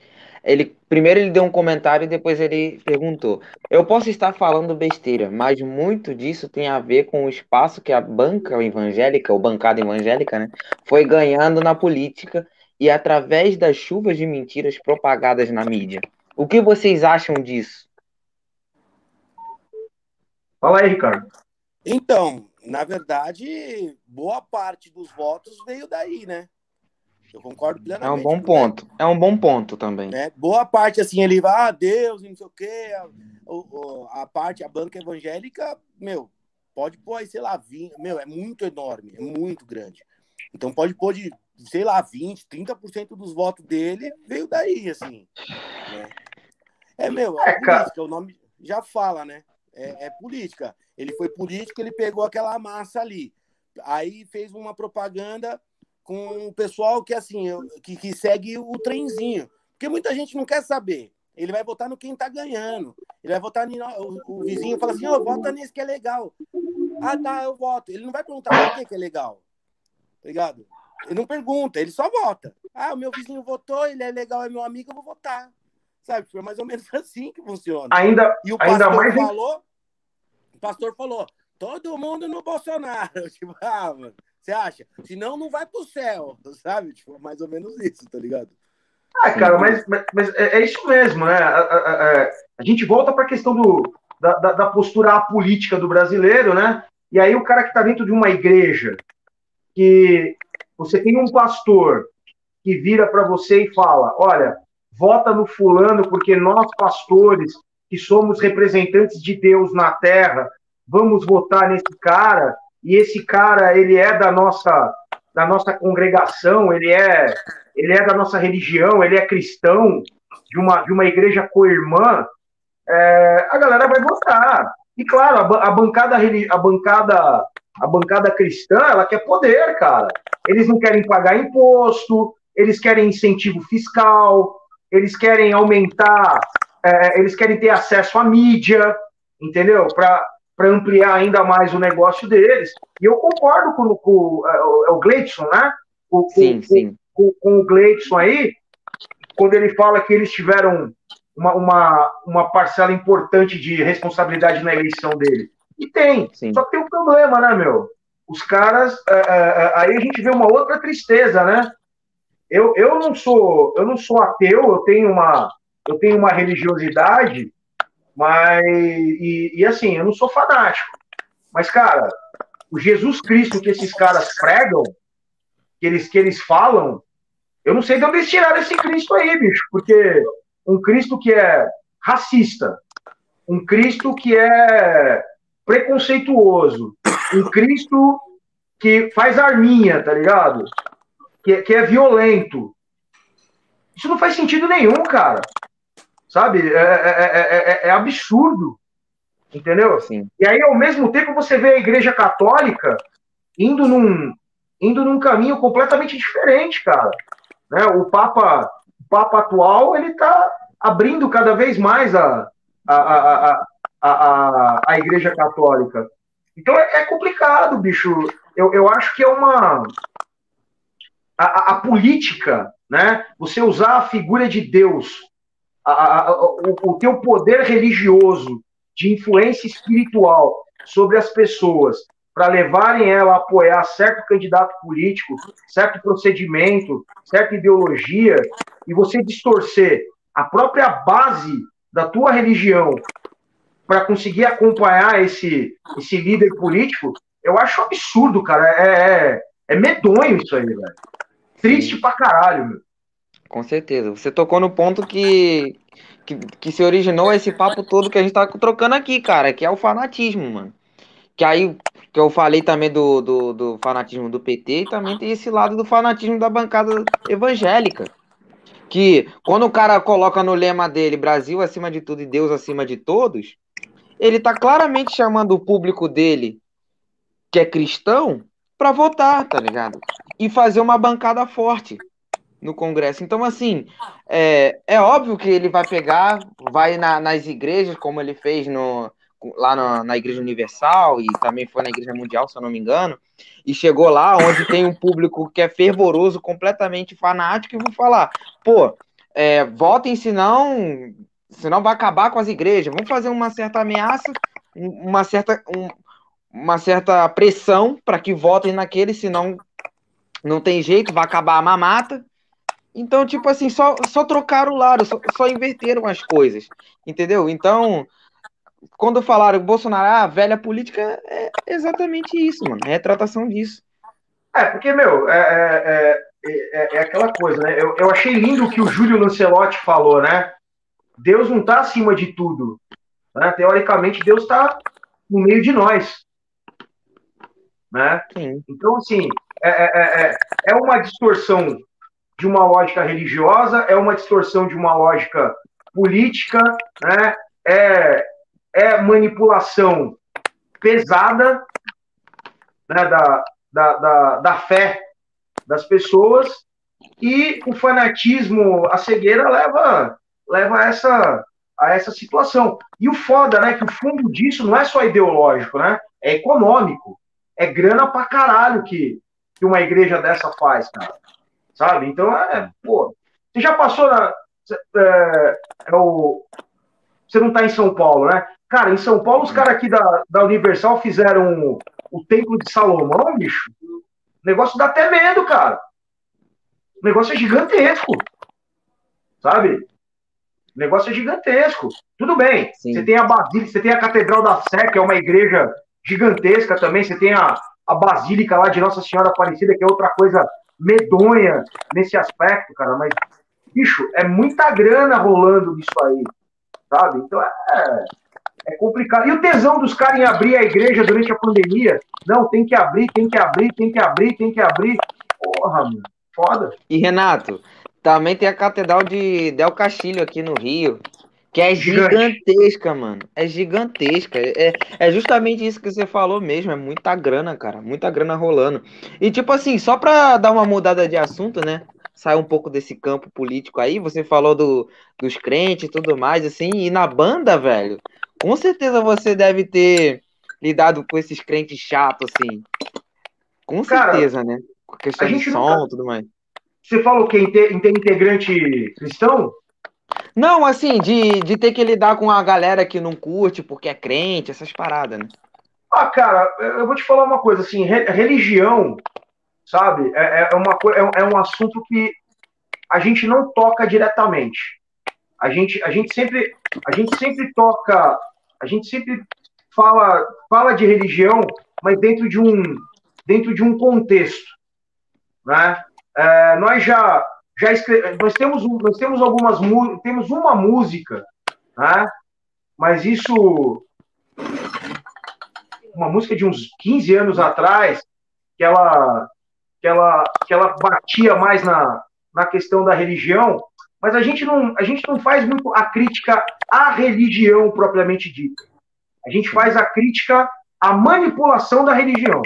ele primeiro ele deu um comentário e depois ele perguntou: Eu posso estar falando besteira, mas muito disso tem a ver com o espaço que a banca evangélica, ou bancada evangélica, né, foi ganhando na política e através das chuvas de mentiras propagadas na mídia. O que vocês acham disso? Fala aí, Ricardo. Então, na verdade, boa parte dos votos veio daí, né? Eu concordo plenamente. É um bom ponto. É um bom ponto também. Né? Boa parte, assim, ele vai, ah, Deus, não sei o quê. A, a, parte, a banca evangélica, meu, pode pôr aí, sei lá, 20, meu, é muito enorme, é muito grande. Então pode pôr de, sei lá, 20, 30% dos votos dele veio daí, assim. Né? É, meu, é, é política, o nome já fala, né? É, é política. Ele foi político, ele pegou aquela massa ali. Aí fez uma propaganda com o pessoal que assim que, que segue o trenzinho. Porque muita gente não quer saber. Ele vai votar no quem tá ganhando. Ele vai votar no o, o vizinho fala assim: "Ô, oh, vota nesse que é legal". Ah, tá, eu voto. Ele não vai perguntar por que que é legal. Tá ligado? Ele não pergunta, ele só vota. Ah, o meu vizinho votou, ele é legal, é meu amigo, eu vou votar. Sabe? Foi mais ou menos assim que funciona. Ainda, e o ainda pastor mais... falou, o pastor falou, todo mundo no Bolsonaro. Tipo, ah, mano, você acha? Senão não vai pro céu, sabe? Tipo, mais ou menos isso, tá ligado? Ah, cara, mas, mas, mas é, é, isso mesmo, né? A, a, a, a gente volta para a questão do, da, da, da postura política do brasileiro, né? E aí o cara que está dentro de uma igreja, que você tem um pastor que vira para você e fala: olha, vota no fulano porque nós pastores que somos representantes de Deus na terra, vamos votar nesse cara e esse cara ele é da nossa da nossa congregação, ele é ele é da nossa religião, ele é cristão de uma de uma igreja co-irmã, é, a galera vai votar. E claro, a, a bancada a bancada a bancada cristã, ela quer poder, cara. Eles não querem pagar imposto, eles querem incentivo fiscal, eles querem aumentar, é, eles querem ter acesso à mídia, entendeu? Para ampliar ainda mais o negócio deles. E eu concordo com, com é, o, é o Gleidson, né? Com, sim, com, sim. Com, com, o Gleidson aí, quando ele fala que eles tiveram uma, uma, uma parcela importante de responsabilidade na eleição dele. E tem. Sim. Só que tem um problema, né, meu? Os caras. É, é, é, aí a gente vê uma outra tristeza, né? Eu, eu não sou eu não sou ateu, eu tenho uma eu tenho uma religiosidade, mas e, e assim, eu não sou fanático. Mas cara, o Jesus Cristo que esses caras pregam, que eles que eles falam, eu não sei de onde eles tiraram esse Cristo aí, bicho, porque um Cristo que é racista, um Cristo que é preconceituoso, um Cristo que faz arminha, tá ligado? Que, que é violento. Isso não faz sentido nenhum, cara. Sabe? É, é, é, é absurdo. Entendeu? Sim. E aí, ao mesmo tempo, você vê a Igreja Católica indo num, indo num caminho completamente diferente, cara. Né? O Papa o Papa atual ele está abrindo cada vez mais a, a, a, a, a, Igreja Católica. Então é, é, complicado, bicho. Eu, eu acho que é uma. A, a, política, né? Você usar a figura de Deus, a, a, o, o teu poder religioso, de influência espiritual sobre as pessoas, para levarem ela a apoiar certo candidato político, certo procedimento, certa ideologia, e você distorcer a própria base da tua religião para conseguir acompanhar esse, esse líder político, eu acho absurdo, cara. É, é, é medonho isso aí, velho. Triste pra caralho, meu. Com certeza. Você tocou no ponto que, que, que se originou esse papo todo que a gente tá trocando aqui, cara, que é o fanatismo, mano. Que aí, que eu falei também do, do, do fanatismo do PT, e também tem esse lado do fanatismo da bancada evangélica. Que quando o cara coloca no lema dele Brasil acima de tudo e Deus acima de todos, ele tá claramente chamando o público dele, que é cristão, para votar, tá ligado? E fazer uma bancada forte no Congresso. Então, assim, é, é óbvio que ele vai pegar, vai na, nas igrejas, como ele fez no, lá na, na, Igreja Universal e também foi na Igreja Mundial, se eu não me engano, e chegou lá onde tem um público que é fervoroso, completamente fanático, e vou falar, pô, é, votem senão, senão vai acabar com as igrejas, vamos fazer uma certa ameaça, uma certa, um, uma certa pressão para que votem naquele, senão não tem jeito, vai acabar a mamata, então, tipo assim, só, só trocaram o lado, só, só inverteram as coisas, entendeu? Então, quando falaram Bolsonaro, ah, velha política, é exatamente isso, mano. É retratação disso. É, porque, meu, é, é, é, é aquela coisa, né? Eu, eu achei lindo o que o Júlio Lancelotti falou, né? Deus não está acima de tudo. Né? Teoricamente, Deus está no meio de nós. Né? Sim. Então, assim, é, é, é uma distorção de uma lógica religiosa, é uma distorção de uma lógica política, né? é, é manipulação pesada né, da, da, da, da fé das pessoas e o fanatismo, a cegueira leva, leva a, essa, a essa situação. E o foda, né, que o fundo disso não é só ideológico, né, é econômico. É grana pra caralho que, que uma igreja dessa faz, cara. Sabe? Então, é, pô, você já passou na. É, é o, você não tá em São Paulo, né? Cara, em São Paulo, os caras aqui da, da Universal fizeram o Templo de Salomão, bicho. O negócio dá até medo, cara. O negócio é gigantesco. Sabe? O negócio é gigantesco. Tudo bem. Sim. Você tem a Basílica, você tem a Catedral da Sé, que é uma igreja gigantesca também. Você tem a, a Basílica lá de Nossa Senhora Aparecida, que é outra coisa medonha nesse aspecto, cara. Mas, bicho, é muita grana rolando nisso aí. Sabe? Então é, é complicado. E o tesão dos caras em abrir a igreja durante a pandemia? Não, tem que abrir, tem que abrir, tem que abrir, tem que abrir. Porra, mano. Foda. E Renato, também tem a Catedral de Del Castilho aqui no Rio, que é gigantesca, mano. É gigantesca. É, é justamente isso que você falou mesmo. É muita grana, cara. Muita grana rolando. E tipo assim, só pra dar uma mudada de assunto, né? Sair um pouco desse campo político aí. Você falou do, dos crentes e tudo mais, assim. E na banda, velho, com certeza você deve ter lidado com esses crentes chatos, assim. Com cara, certeza, né? Com questão de som e nunca... tudo mais. Você fala o quê? Integrante cristão? Não, assim, de, de ter que lidar com a galera que não curte porque é crente, essas paradas, né? Ah, cara, eu vou te falar uma coisa, assim, religião, sabe, é, é, uma, é, é um assunto que a gente não toca diretamente. A gente, a gente sempre, a gente sempre toca, a gente sempre fala, fala de religião, mas dentro de um, dentro de um contexto, né? É, nós já, já escre... nós temos, nós temos algumas temos uma música, né? mas isso uma música de uns 15 anos atrás, que ela, que ela, que ela batia mais na, na questão da religião, mas a gente, não, a gente não faz muito a crítica à religião propriamente dita. A gente faz a crítica à manipulação da religião.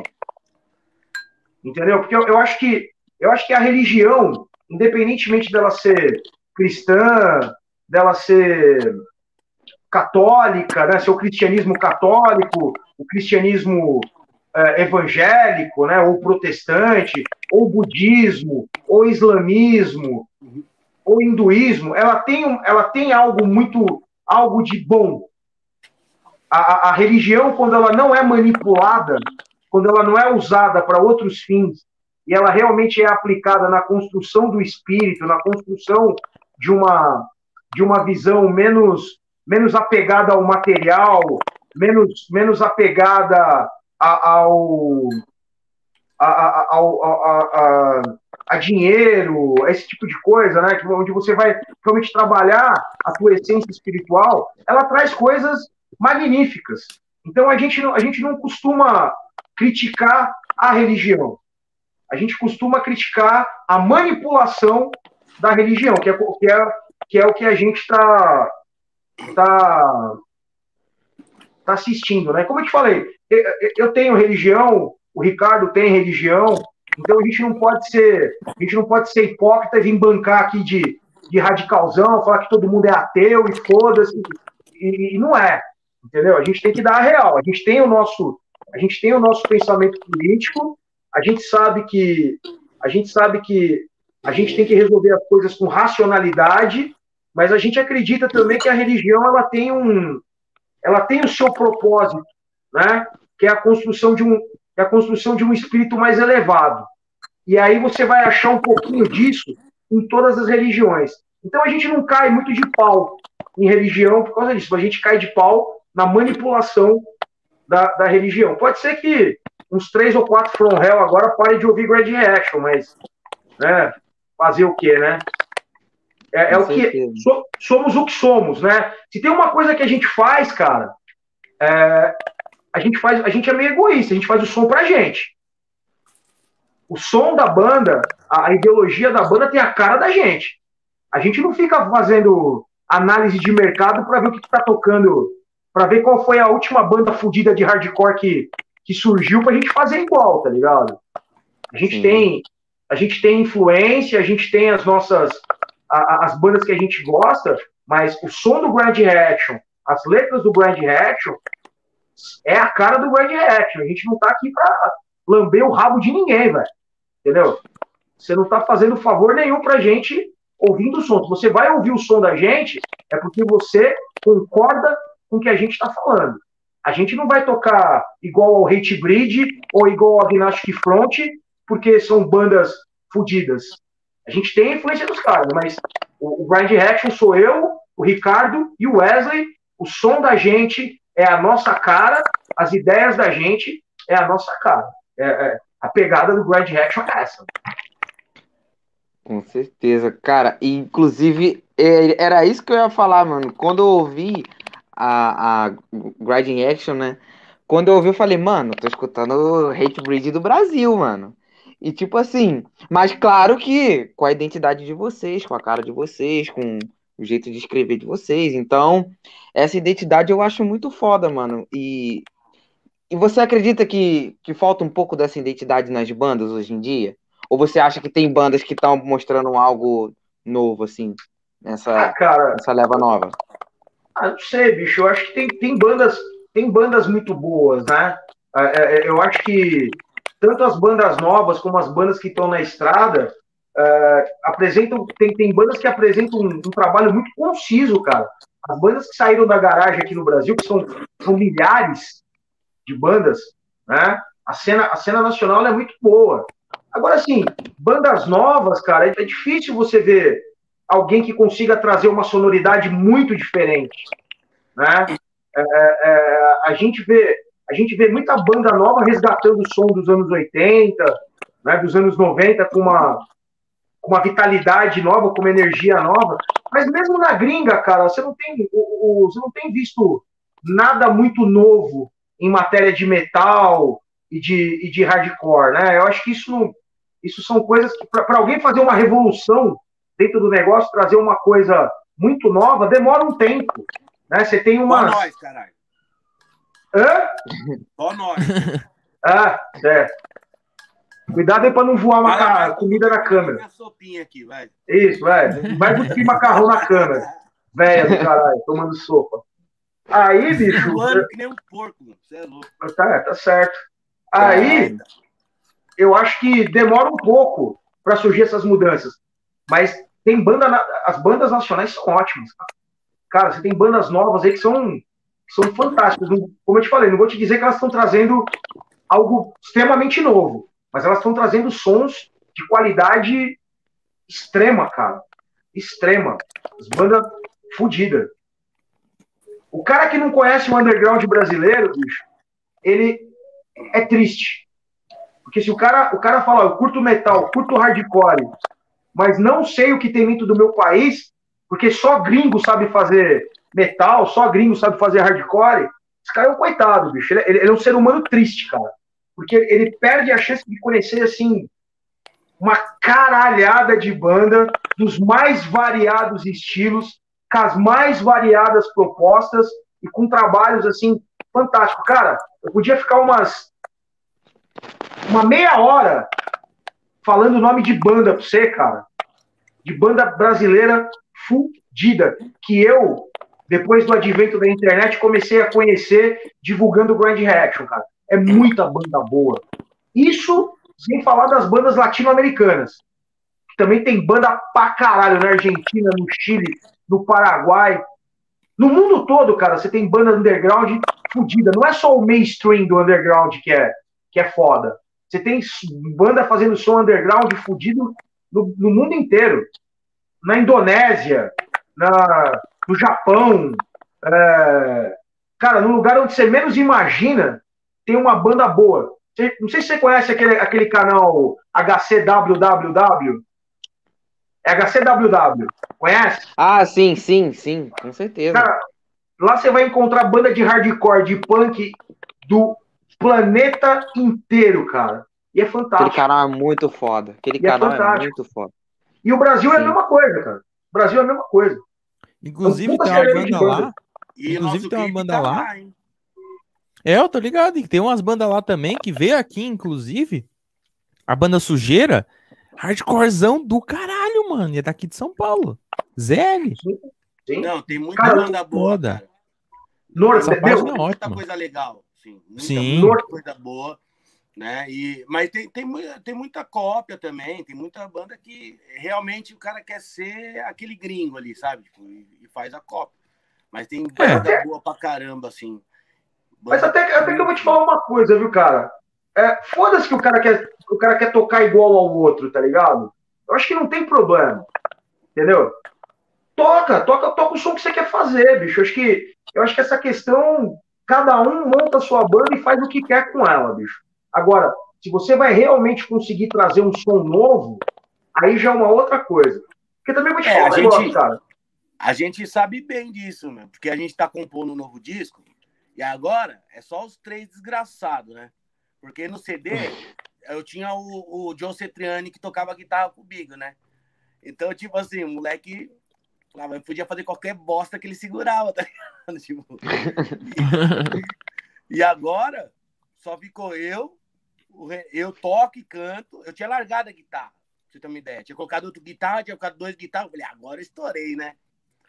Entendeu? Porque eu, eu acho que eu acho que a religião, independentemente dela ser cristã, dela ser católica, né, seu cristianismo católico, o cristianismo é, evangélico, né, ou protestante, ou budismo, ou islamismo, ou hinduísmo, ela tem, ela tem algo muito, algo de bom. A, a, religião, quando ela não é manipulada, quando ela não é usada para outros fins, e ela realmente é aplicada na construção do espírito, na construção de uma, de uma visão menos, menos apegada ao material, menos, menos apegada a, ao, a, a, a, a, dinheiro, esse tipo de coisa, né? Onde você vai realmente trabalhar a tua essência espiritual, ela traz coisas magníficas. Então a gente não, a gente não costuma criticar a religião a gente costuma criticar a manipulação da religião, que é, que é, que é o que a gente está tá, tá assistindo, né? Como eu te falei, eu tenho religião, o Ricardo tem religião, então a gente não pode ser, a gente não pode ser hipócrita e vir bancar aqui de, de radicalzão, falar que todo mundo é ateu e foda-se, e, e não é, entendeu? A gente tem que dar a real, a gente tem o nosso, a gente tem o nosso pensamento político, a gente sabe que a gente sabe que a gente tem que resolver as coisas com racionalidade, mas a gente acredita também que a religião ela tem um ela tem o seu propósito, né? Que é a construção de um é a construção de um espírito mais elevado. E aí você vai achar um pouquinho disso em todas as religiões. Então a gente não cai muito de pau em religião por causa disso, a gente cai de pau na manipulação da, da religião. Pode ser que uns três ou quatro From Hell agora parem de ouvir Grand Reaction, mas né, fazer o quê, né? É, é o que so, somos o que somos, né? Se tem uma coisa que a gente faz, cara, é, a gente faz, a gente é meio egoísta, a gente faz o som pra gente. O som da banda, a, a ideologia da banda tem a cara da gente. A gente não fica fazendo análise de mercado para ver o que, está tocando, para ver qual foi a última banda fodida de hardcore que, que surgiu pra gente fazer igual, tá ligado? A gente Sim. tem a gente tem influência, a gente tem as nossas a, as bandas que a gente gosta, mas o som do Grand Reaction, as letras do Grand Reaction é a cara do Grand Reaction. A gente não tá aqui pra lamber o rabo de ninguém, velho. entendeu? Você não está fazendo favor nenhum pra gente ouvindo o som. Se você vai ouvir o som da gente, é porque você concorda com o que a gente está falando. A gente não vai tocar igual ao Hate Breed ou igual ao Agnostic Front, porque são bandas fodidas. A gente tem a influência dos caras, mas o, o Grind Reaction sou eu, o Ricardo e o Wesley. O som da gente é a nossa cara, as ideias da gente é a nossa cara. É, é, a pegada do Grind Reaction é essa. Com certeza, cara. Inclusive, é, era isso que eu ia falar, mano. Quando eu ouvi a, a Grinding Action, né? Quando eu ouvi, eu falei, mano, tô escutando o Hate Breed do Brasil, mano. E tipo assim, mas claro que com a identidade de vocês, com a cara de vocês, com o jeito de escrever de vocês. Então, essa identidade eu acho muito foda, mano. E, e você acredita que, que falta um pouco dessa identidade nas bandas hoje em dia? Ou você acha que tem bandas que estão mostrando algo novo, assim, nessa, ah, cara, nessa leva nova? Ah, não sei, bicho. Eu acho que tem, tem bandas tem bandas muito boas, né? É, é, eu acho que tanto as bandas novas como as bandas que estão na estrada uh, apresentam tem, tem bandas que apresentam um, um, trabalho muito conciso, cara. As bandas que saíram da garagem aqui no Brasil, que são, são milhares de bandas, né? A cena, a cena nacional é muito boa. Agora, assim, bandas novas, cara, é, é difícil você ver alguém que consiga trazer uma sonoridade muito diferente, né? É, é, é, a gente vê a gente vê muita banda nova resgatando o som dos anos 80, né, dos anos 90 com uma com uma vitalidade nova, com uma energia nova, mas mesmo na gringa, cara, você não tem o, você não tem visto nada muito novo em matéria de metal e de, e de hardcore, né? Eu acho que isso isso são coisas que para alguém fazer uma revolução dentro do negócio, trazer uma coisa muito nova, demora um tempo. Né? Você tem uma. Só nós, caralho. Hã? Só nós. ah, certo. Cuidado aí pra não voar uma vai, comida na câmera. aqui, vai. Isso, vai. Vai cuspir macarrão na câmera. Velha do caralho, tomando sopa. Aí, bicho. Voando que nem um porco, você é louco. Tá, tá certo. Aí, eu acho que demora um pouco para surgir essas mudanças. Mas tem banda, as bandas nacionais são ótimas. Cara, você tem bandas novas aí que são, são fantásticas. Como eu te falei, não vou te dizer que elas estão trazendo algo extremamente novo, mas elas estão trazendo sons de qualidade extrema, cara. Extrema. As bandas fodidas. O cara que não conhece o underground brasileiro, bicho, ele é triste. Porque se o cara, o cara fala, eu curto metal, curto hardcore, mas não sei o que tem dentro do meu país, porque só gringo sabe fazer metal, só gringo sabe fazer hardcore. Esse cara é um coitado, bicho. Ele, ele, ele é um ser humano triste, cara. Porque ele perde a chance de conhecer, assim, uma caralhada de banda dos mais variados estilos, com as mais variadas propostas e com trabalhos, assim, fantásticos. Cara, eu podia ficar umas. uma meia hora falando o nome de banda pra você, cara. De banda brasileira fudida. Que eu, depois do advento da internet, comecei a conhecer divulgando o Grand Reaction, cara. É muita banda boa. Isso sem falar das bandas latino-americanas. Também tem banda pra caralho na Argentina, no Chile, no Paraguai. No mundo todo, cara, você tem banda underground fudida. Não é só o mainstream do underground que é, que é foda. Você tem banda fazendo som underground fudido no, no mundo inteiro. Na Indonésia, na, no Japão. É, cara, no lugar onde você menos imagina, tem uma banda boa. Você, não sei se você conhece aquele, aquele canal HCWWW. É HCWW. Conhece? Ah, sim, sim, sim, com certeza. Cara, lá você vai encontrar banda de hardcore, de punk do planeta inteiro, cara. E é fantástico. Aquele canal é muito foda. Aquele e é canal é, é, muito foda. E o Brasil Sim. é a mesma coisa, cara. O Brasil é a mesma coisa. Inclusive tem uma banda lá. E Inclusive tem uma banda tá lá. lá é, eu tô ligado. E tem umas bandas lá também que veio aqui, inclusive. A banda Sujeira. Hardcorezão do caralho, mano. E é daqui de São Paulo. ZL. Sim. Não, tem muita cara, banda boa. Cara. Norte, Essa é muita coisa legal. Sim. Muita, Sim. muita coisa boa. né? E, mas tem, tem, tem muita cópia também, tem muita banda que realmente o cara quer ser aquele gringo ali, sabe? Tipo, e, e, faz a cópia. Mas tem banda é. boa pra caramba, assim. Banda... Mas até, até que eu vou te falar uma coisa, viu, cara? É, Foda-se que o cara, quer, o cara quer tocar igual ao outro, tá ligado? Eu acho que não tem problema. Entendeu? Toca, toca, toca o som que você quer fazer, bicho. Eu acho que, eu acho que essa questão, cada um monta a sua banda e faz o que quer com ela, bicho. Agora, se você vai realmente conseguir trazer um som novo, aí já é uma outra coisa. Porque também vou te é, falar negócio, gente, cara. A gente sabe bem disso, meu, porque a gente tá compondo um novo disco e agora é só os três desgraçados, né? Porque no CD eu tinha o, o John Cetriani que tocava guitarra comigo, né? Então, tipo assim, o moleque falava, podia fazer qualquer bosta que ele segurava, tá ligado? Tipo, e, e agora só ficou eu, eu toco e canto. Eu tinha largado a guitarra, pra você ter uma ideia. Tinha colocado outra guitarra, tinha colocado dois guitarras. Eu falei, agora eu estourei, né?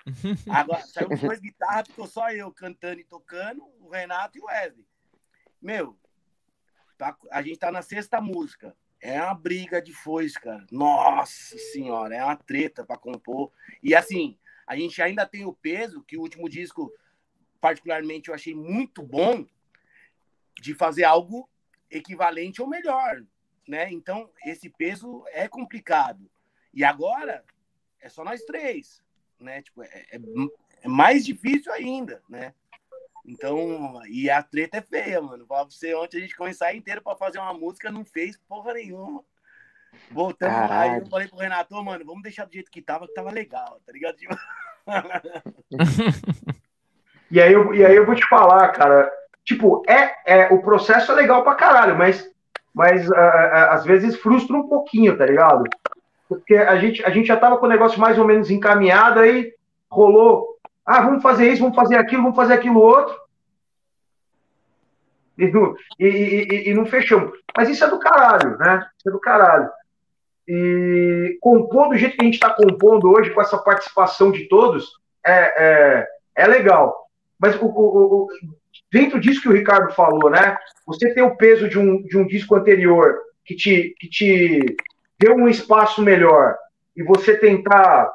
Agora saiu duas guitarras, ficou só eu cantando e tocando, o Renato e o Wesley. Meu, tá, a gente tá na sexta música. É uma briga de foice, cara. Nossa senhora, é uma treta para compor. E assim, a gente ainda tem o peso que o último disco, particularmente, eu achei muito bom de fazer algo equivalente ou melhor, né? Então, esse peso é complicado. E agora é só nós três, né? Tipo, é, é, é mais difícil ainda, né? Então, e a treta é feia, mano. Pra você, ontem a gente começar inteiro para fazer uma música, não fez porra nenhuma. Voltando lá, eu falei pro Renato, mano, vamos deixar do jeito que tava, que tava legal, tá ligado? Tipo... e, aí eu, e aí eu vou te falar, cara, tipo, é, é o processo é legal pra caralho, mas, mas uh, uh, às vezes frustra um pouquinho, tá ligado? Porque a gente, a gente já tava com o negócio mais ou menos encaminhado, aí rolou, ah, vamos fazer isso, vamos fazer aquilo, vamos fazer aquilo outro. E, e, e, e não fechamos. Mas isso é do caralho, né? Isso é do caralho. E compor do jeito que a gente está compondo hoje, com essa participação de todos, é, é, é legal. Mas o, o, o, dentro disso que o Ricardo falou, né? Você tem o peso de um, de um disco anterior que te, que te deu um espaço melhor e você tentar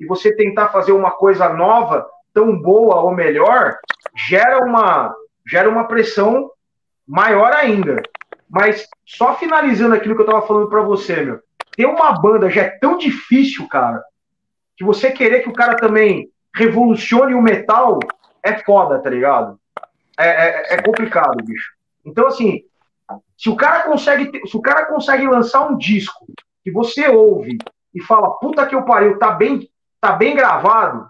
e você tentar fazer uma coisa nova, tão boa ou melhor, gera uma gera uma pressão maior ainda. Mas só finalizando aquilo que eu estava falando para você, meu, ter uma banda já é tão difícil, cara, que você querer que o cara também revolucione o metal é foda, tá ligado? É, é, é, complicado, bicho. Então, assim, se o cara consegue, se o cara consegue lançar um disco que você ouve e fala, puta que eu pariu, tá bem, tá bem gravado,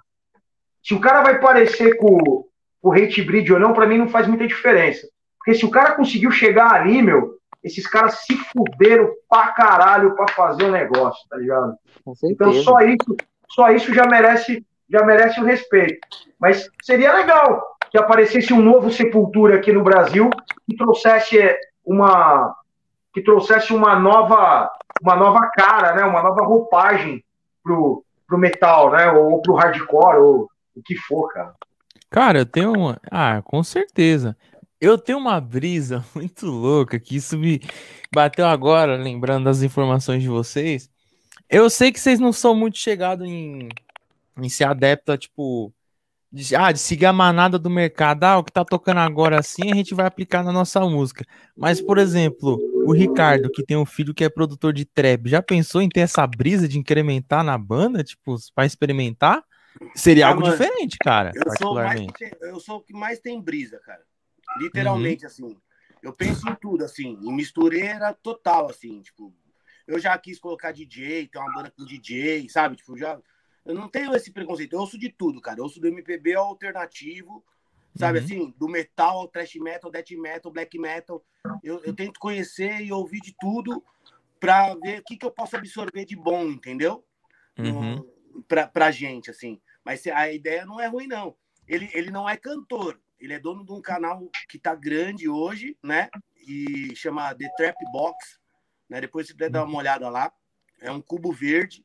se o cara vai parecer com o Hate Breed ou não, para mim não faz muita diferença. Porque se o cara conseguiu chegar ali, meu, esses caras se fuderam pra caralho pra fazer o negócio, tá ligado? Então só isso, só isso já merece, já merece o respeito. Mas seria legal que aparecesse um novo Sepultura aqui no Brasil que trouxesse uma que trouxesse uma nova uma nova cara, né, uma nova roupagem pro, pro metal, né, ou pro hardcore ou o que for, cara. Cara, eu tenho uma, ah, com certeza. Eu tenho uma brisa muito louca que isso me bateu agora, lembrando das informações de vocês. Eu sei que vocês não são muito chegados em, em ser adepto a, tipo, de, ah, de seguir a manada do mercado, ah, o que tá tocando agora assim, a gente vai aplicar na nossa música. Mas, por exemplo, o Ricardo, que tem um filho que é produtor de trap, já pensou em ter essa brisa de incrementar na banda, tipo, para experimentar? Seria ah, algo mano, diferente, cara, eu. Sou mais, eu sou o que mais tem brisa, cara. Literalmente, uhum. assim. Eu penso em tudo, assim, em mistureira total, assim, tipo, eu já quis colocar DJ, ter uma banda com DJ, sabe? Tipo, já eu não tenho esse preconceito. Eu ouço de tudo, cara. Eu ouço do MPB ao alternativo, sabe uhum. assim? Do metal ao thrash metal, death metal, black metal. Eu, eu tento conhecer e ouvir de tudo para ver o que, que eu posso absorver de bom, entendeu? Uhum. Pra, pra gente, assim. Mas a ideia não é ruim, não. Ele, ele não é cantor. Ele é dono de um canal que tá grande hoje, né? E chama The Trap Box. Né? Depois você puder dar uma olhada lá. É um cubo verde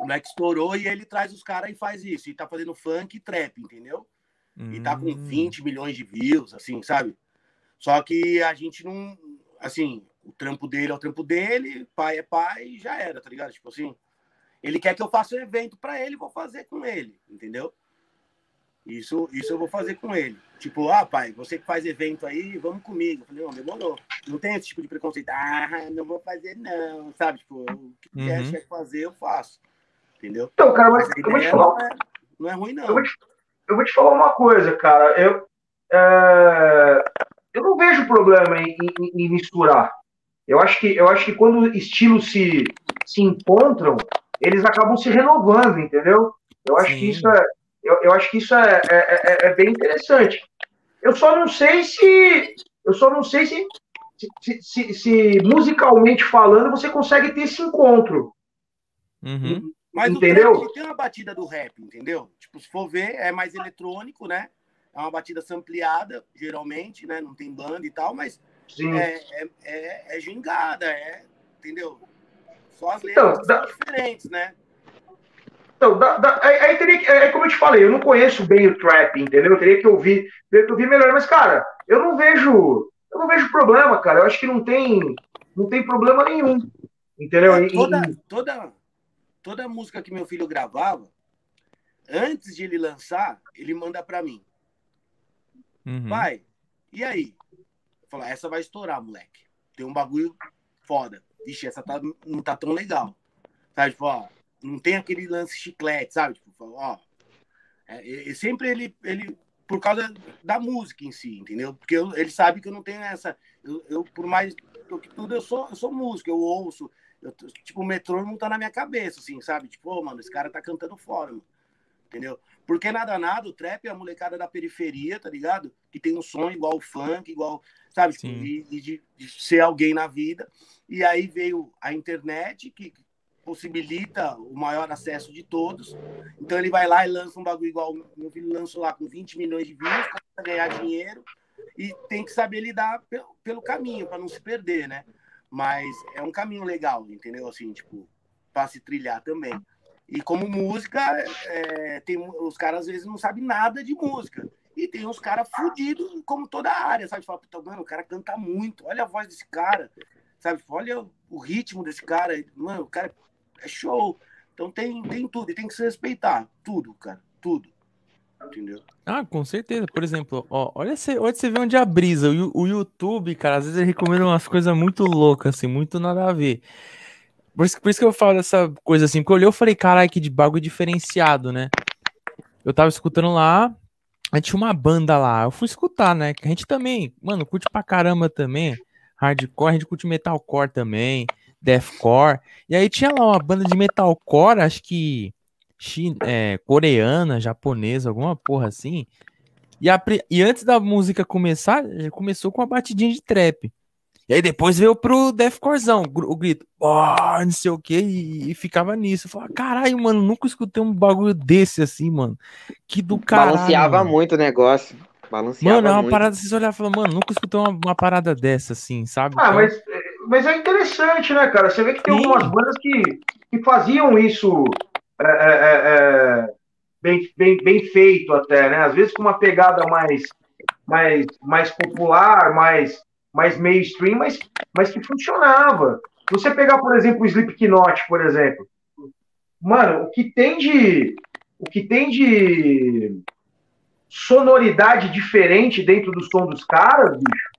o moleque estourou e ele traz os caras e faz isso. E tá fazendo funk e trap, entendeu? Hum. E tá com 20 hum. milhões de views, assim, sabe? Só que a gente não. assim, o trampo dele é o trampo dele, pai é pai, já era, tá ligado? Tipo assim, ele quer que eu faça um evento para ele, vou fazer com ele, entendeu? Isso, isso eu vou fazer com ele. Tipo, ah, pai, você que faz evento aí, vamos comigo. Eu falei, não, demorou. Não tem esse tipo de preconceito. Ah, não vou fazer, não. Sabe? Tipo, o que uhum. quer fazer, eu faço. Entendeu? Então, cara, mas, mas eu vou te falar. Não é, não é ruim, não. Eu vou, te, eu vou te falar uma coisa, cara. Eu, é, eu não vejo problema em, em, em, misturar. Eu acho que, eu acho que quando estilos se, se encontram, eles acabam se renovando, entendeu? Eu acho Sim. que isso é eu, eu acho que isso é, é, é, é, bem interessante. Eu só não sei se. Eu só não sei se, se, se, se musicalmente falando você consegue ter esse encontro. Uhum. Mas entendeu? o trap tem uma batida do rap, entendeu? Tipo, se for ver, é mais eletrônico, né? É uma batida sampleada, geralmente, né? Não tem banda e tal, mas é, é, é, é, gingada, é, entendeu? Só as letras então, são diferentes, né? Então, dá, dá, aí, teria que, é, como eu te falei, eu não conheço bem o trap, entendeu? Eu teria que ouvir, teria que ouvir melhor. Mas, cara, eu não vejo, eu não vejo problema, cara. Eu acho que não tem, não tem problema nenhum, entendeu? É, toda, toda, toda música que meu filho gravava, antes de ele lançar, ele manda para mim. Uhum. Pai, e aí? Fala, essa vai estourar, moleque. Tem um bagulho foda. Ixi, essa tá, não tá tão legal. Sabe, tipo, ó, não tem aquele lance chiclete, sabe? Tipo, ó. É, sempre ele, ele, por causa da música em si, entendeu? Porque eu, ele sabe que eu não tenho essa. Eu, eu por mais que tudo, eu sou, eu sou músico, eu ouço. Eu, tipo, o metrônomo tá na minha cabeça, assim, sabe? Tipo, oh, mano, esse cara tá cantando fora, mano. Entendeu? Porque nada, nada, o trap é a molecada da periferia, tá ligado? Que tem um som igual o funk, igual, sabe? Tipo, e, e de, de, ser alguém na vida. E aí veio a internet, que possibilita o maior acesso de todos. Então ele vai lá e lança um bagulho igual meu filho lançou lá com 20 milhões de views, para ganhar dinheiro e tem que saber lidar pelo, pelo caminho para não se perder, né? Mas é um caminho legal, entendeu? Assim, tipo, para se trilhar também. E como música, é, tem, os caras às vezes não sabem nada de música. E tem uns caras fudidos, como toda a área, sabe? Fala, mano, o cara canta muito, olha a voz desse cara, sabe? Olha o ritmo desse cara, mano, o cara é show. Então tem, tem tudo, e tem que se respeitar. Tudo, cara. Tudo. Entendeu? Ah, com certeza. Por exemplo, ó, olha, você, olha você vê onde a brisa. O, o YouTube, cara, às vezes ele recomenda umas coisas muito loucas, assim, muito nada a ver. Por isso, por isso que eu falo dessa coisa assim, porque eu olhei e falei, caralho, que de bagulho diferenciado, né? Eu tava escutando lá, a gente tinha uma banda lá, eu fui escutar, né? Que a gente também, mano, curte pra caramba também. Hardcore, a gente curte metalcore também deathcore. E aí tinha lá uma banda de metalcore, acho que é, coreana, japonesa, alguma porra assim. E, a, e antes da música começar, já começou com a batidinha de trap. E aí depois veio pro deathcorezão, o grito, oh, não sei o que, e, ficava nisso. Eu falava, caralho, mano, nunca escutei um bagulho desse assim, mano. Que do caralho. Balanceava mano. muito o negócio. Balanceava mano, é uma muito. parada, vocês olhavam e falavam, mano, nunca escutei uma, uma, parada dessa, assim, sabe? Ah, mas mas é interessante, né, cara? Você vê que tem Sim. algumas bandas que, que faziam isso é, é, é, é, bem, bem, bem feito até, né? Às vezes com uma pegada mais, mais, mais popular, mais, mais mainstream, mas, mas que funcionava. Você pegar, por exemplo, o Slipknot, por exemplo, mano, o que tem de o que tem de sonoridade diferente dentro do som dos caras, bicho,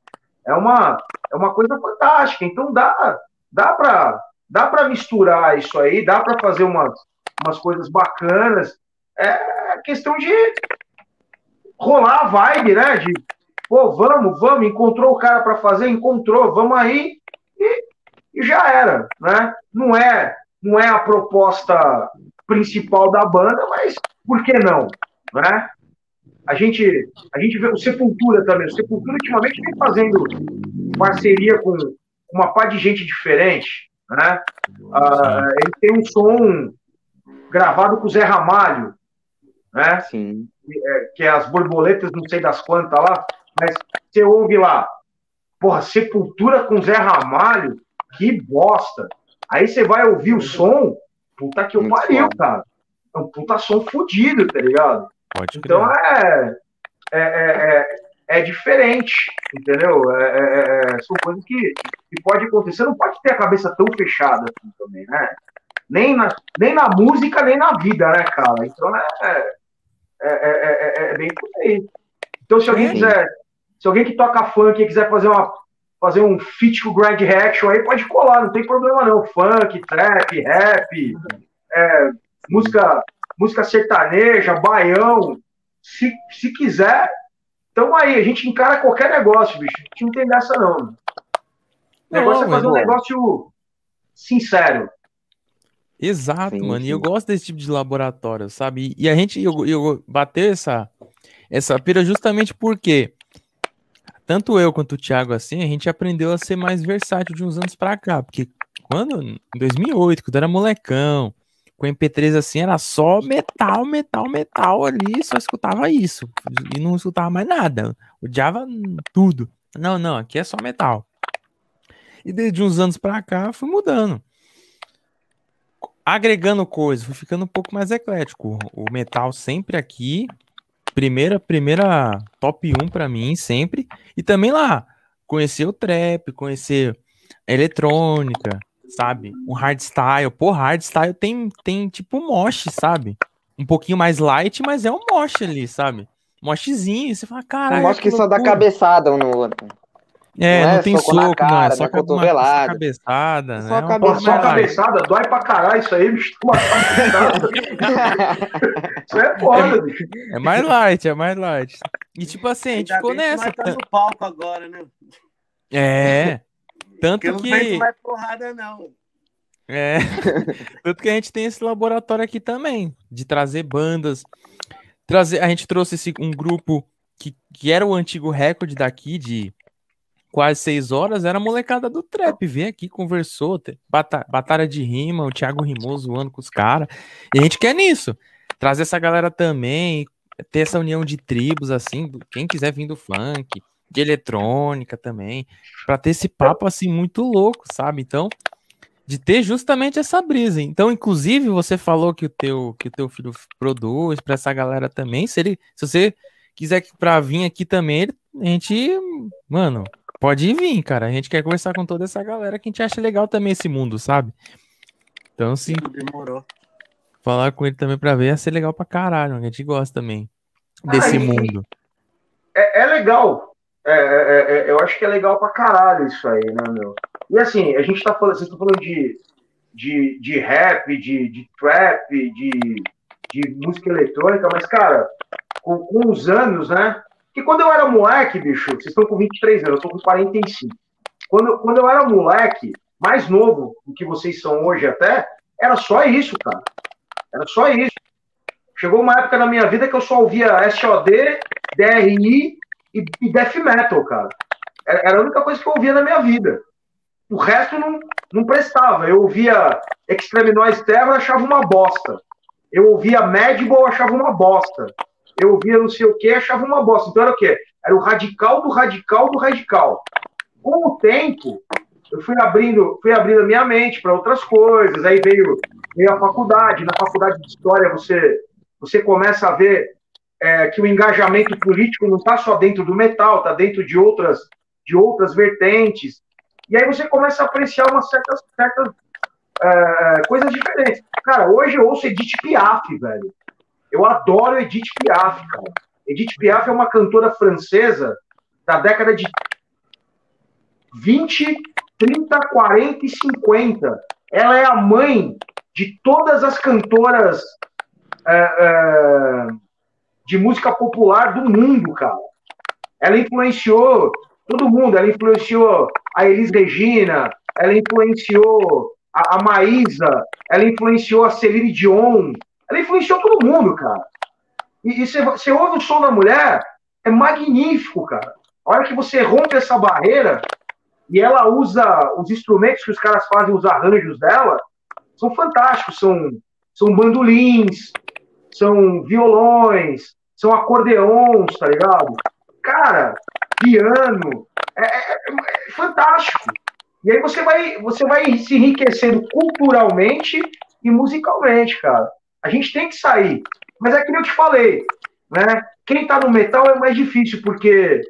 é uma, é uma coisa fantástica. Então dá, dá para dá para misturar isso aí, dá para fazer umas, umas coisas bacanas. É questão de rolar a vibe, né? De, pô, vamos, vamos, encontrou o cara para fazer, encontrou, vamos aí e, e, já era, né? Não é, não é a proposta principal da banda, mas por que não, né? A gente, a gente vê o Sepultura também. O Sepultura ultimamente vem fazendo parceria com uma par de gente diferente. Né? Uh, ele tem um som gravado com o Zé Ramalho, né? Sim. Que é, que é as borboletas, não sei das quantas lá, mas você ouve lá, porra, Sepultura com Zé Ramalho, que bosta. Aí você vai ouvir o som, puta que eu pariu, cara. É um puta som fodido, tá ligado? Pode então é, é, é, é diferente, entendeu? É, é, é, é, são coisas que, que pode acontecer. Não pode ter a cabeça tão fechada assim também, né? Nem na, nem na música, nem na vida, né, cara? Então é, é, é bem por aí. Então, se alguém quiser, se alguém que toca funk quiser fazer uma fazer um feat com o Greg Reaction aí, pode colar, não tem problema não. Funk, trap, rap, é, música, música sertaneja, baião. Se, se quiser, então aí, a gente encara qualquer negócio, bicho. A gente não tem dessa, não. O negócio não, é fazer um negócio sincero. Exato, sim, mano. Sim. E eu gosto desse tipo de laboratório, sabe? E a gente, eu, eu bateu essa, essa pira justamente porque tanto eu quanto o Thiago, assim, a gente aprendeu a ser mais versátil de uns anos pra cá. Porque quando, em 2008, quando era molecão, com MP3 assim, era só metal, metal, metal ali, só escutava isso. E não escutava mais nada. Odiava tudo. Não, não, aqui é só metal. E desde uns anos pra cá, fui mudando. Agregando coisas, fui ficando um pouco mais eclético. O metal sempre aqui, primeira, primeira top 1 para mim, sempre. E também lá, conhecer o trap, conhecer a eletrônica, sabe? Um hardstyle. Pô, hardstyle tem, tem tipo um mosh, sabe? Um pouquinho mais light, mas é um mosh ali, sabe? Moshzinho. Você fala, caralho. Um mosh que, que só dá cabeçada um no outro. É, não, não é tem soco, soco cara, não, é só, com uma, só cabeçada, só, né? cabeçada. só cabeçada, dói pra caralho isso aí, bicho. isso é foda, bicho. É mais light, é mais light. E tipo assim, a gente ficou nessa. Tá no palco agora, né? É. Tanto Porque que. Não mais porrada, não. É. Tanto que a gente tem esse laboratório aqui também, de trazer bandas. Trazer, a gente trouxe esse, um grupo que, que era o antigo recorde daqui de quase seis horas, era a molecada do trap. Veio aqui, conversou, bata, batalha de rima, o Thiago rimou zoando com os caras. E a gente quer nisso. Trazer essa galera também, ter essa união de tribos, assim, quem quiser vir do funk, de eletrônica também, para ter esse papo assim muito louco, sabe? Então, de ter justamente essa brisa. Então, inclusive, você falou que o teu que o teu filho produz para essa galera também. Se ele, se você quiser para vir aqui também, a gente, mano, Pode vir, cara. A gente quer conversar com toda essa galera que a gente acha legal também esse mundo, sabe? Então, sim. Demorou. Falar com ele também pra ver ia ser legal pra caralho. A gente gosta também desse ah, mundo. É, é legal. É, é, é, eu acho que é legal pra caralho isso aí, né, meu? E assim, a gente tá falando, vocês estão falando de, de, de rap, de, de trap, de, de música eletrônica, mas, cara, com, com os anos, né? Que quando eu era moleque, bicho, vocês estão com 23 anos, eu tô com 45. Quando, quando eu era moleque, mais novo do que vocês são hoje até, era só isso, cara. Era só isso. Chegou uma época na minha vida que eu só ouvia SOD, DRI e, e Death Metal, cara. Era, era a única coisa que eu ouvia na minha vida. O resto não, não prestava. Eu ouvia Extreme Noise Terror, achava uma bosta. Eu ouvia Madball, achava uma bosta eu ouvia não sei o que, achava uma bosta. Então era o quê? Era o radical do radical do radical. Com o tempo, eu fui abrindo, fui abrindo a minha mente para outras coisas. Aí veio, veio a faculdade. Na faculdade de história você, você começa a ver é, que o engajamento político não está só dentro do metal, está dentro de outras, de outras vertentes. E aí você começa a apreciar umas certas, certas é, coisas diferentes. Cara, hoje eu ouço Edith Piaf, velho. Eu adoro Edith Piaf, cara. Edith Piaf é uma cantora francesa da década de 20, 30, 40 e 50. Ela é a mãe de todas as cantoras é, é, de música popular do mundo, cara. Ela influenciou todo mundo. Ela influenciou a Elis Regina, ela influenciou a, a Maísa, ela influenciou a Celine Dion, ela influenciou todo mundo, cara. E, você ouve o som da mulher, é magnífico, cara. A hora que você rompe essa barreira e ela usa os instrumentos que os caras fazem, os arranjos dela, são fantásticos. São, são bandolins, são violões, são acordeons, tá ligado? Cara, piano, é, é, é, fantástico. E aí você vai, você vai se enriquecendo culturalmente e musicalmente, cara. A gente tem que sair. Mas é que eu te falei, né? Quem está no metal é mais difícil, porque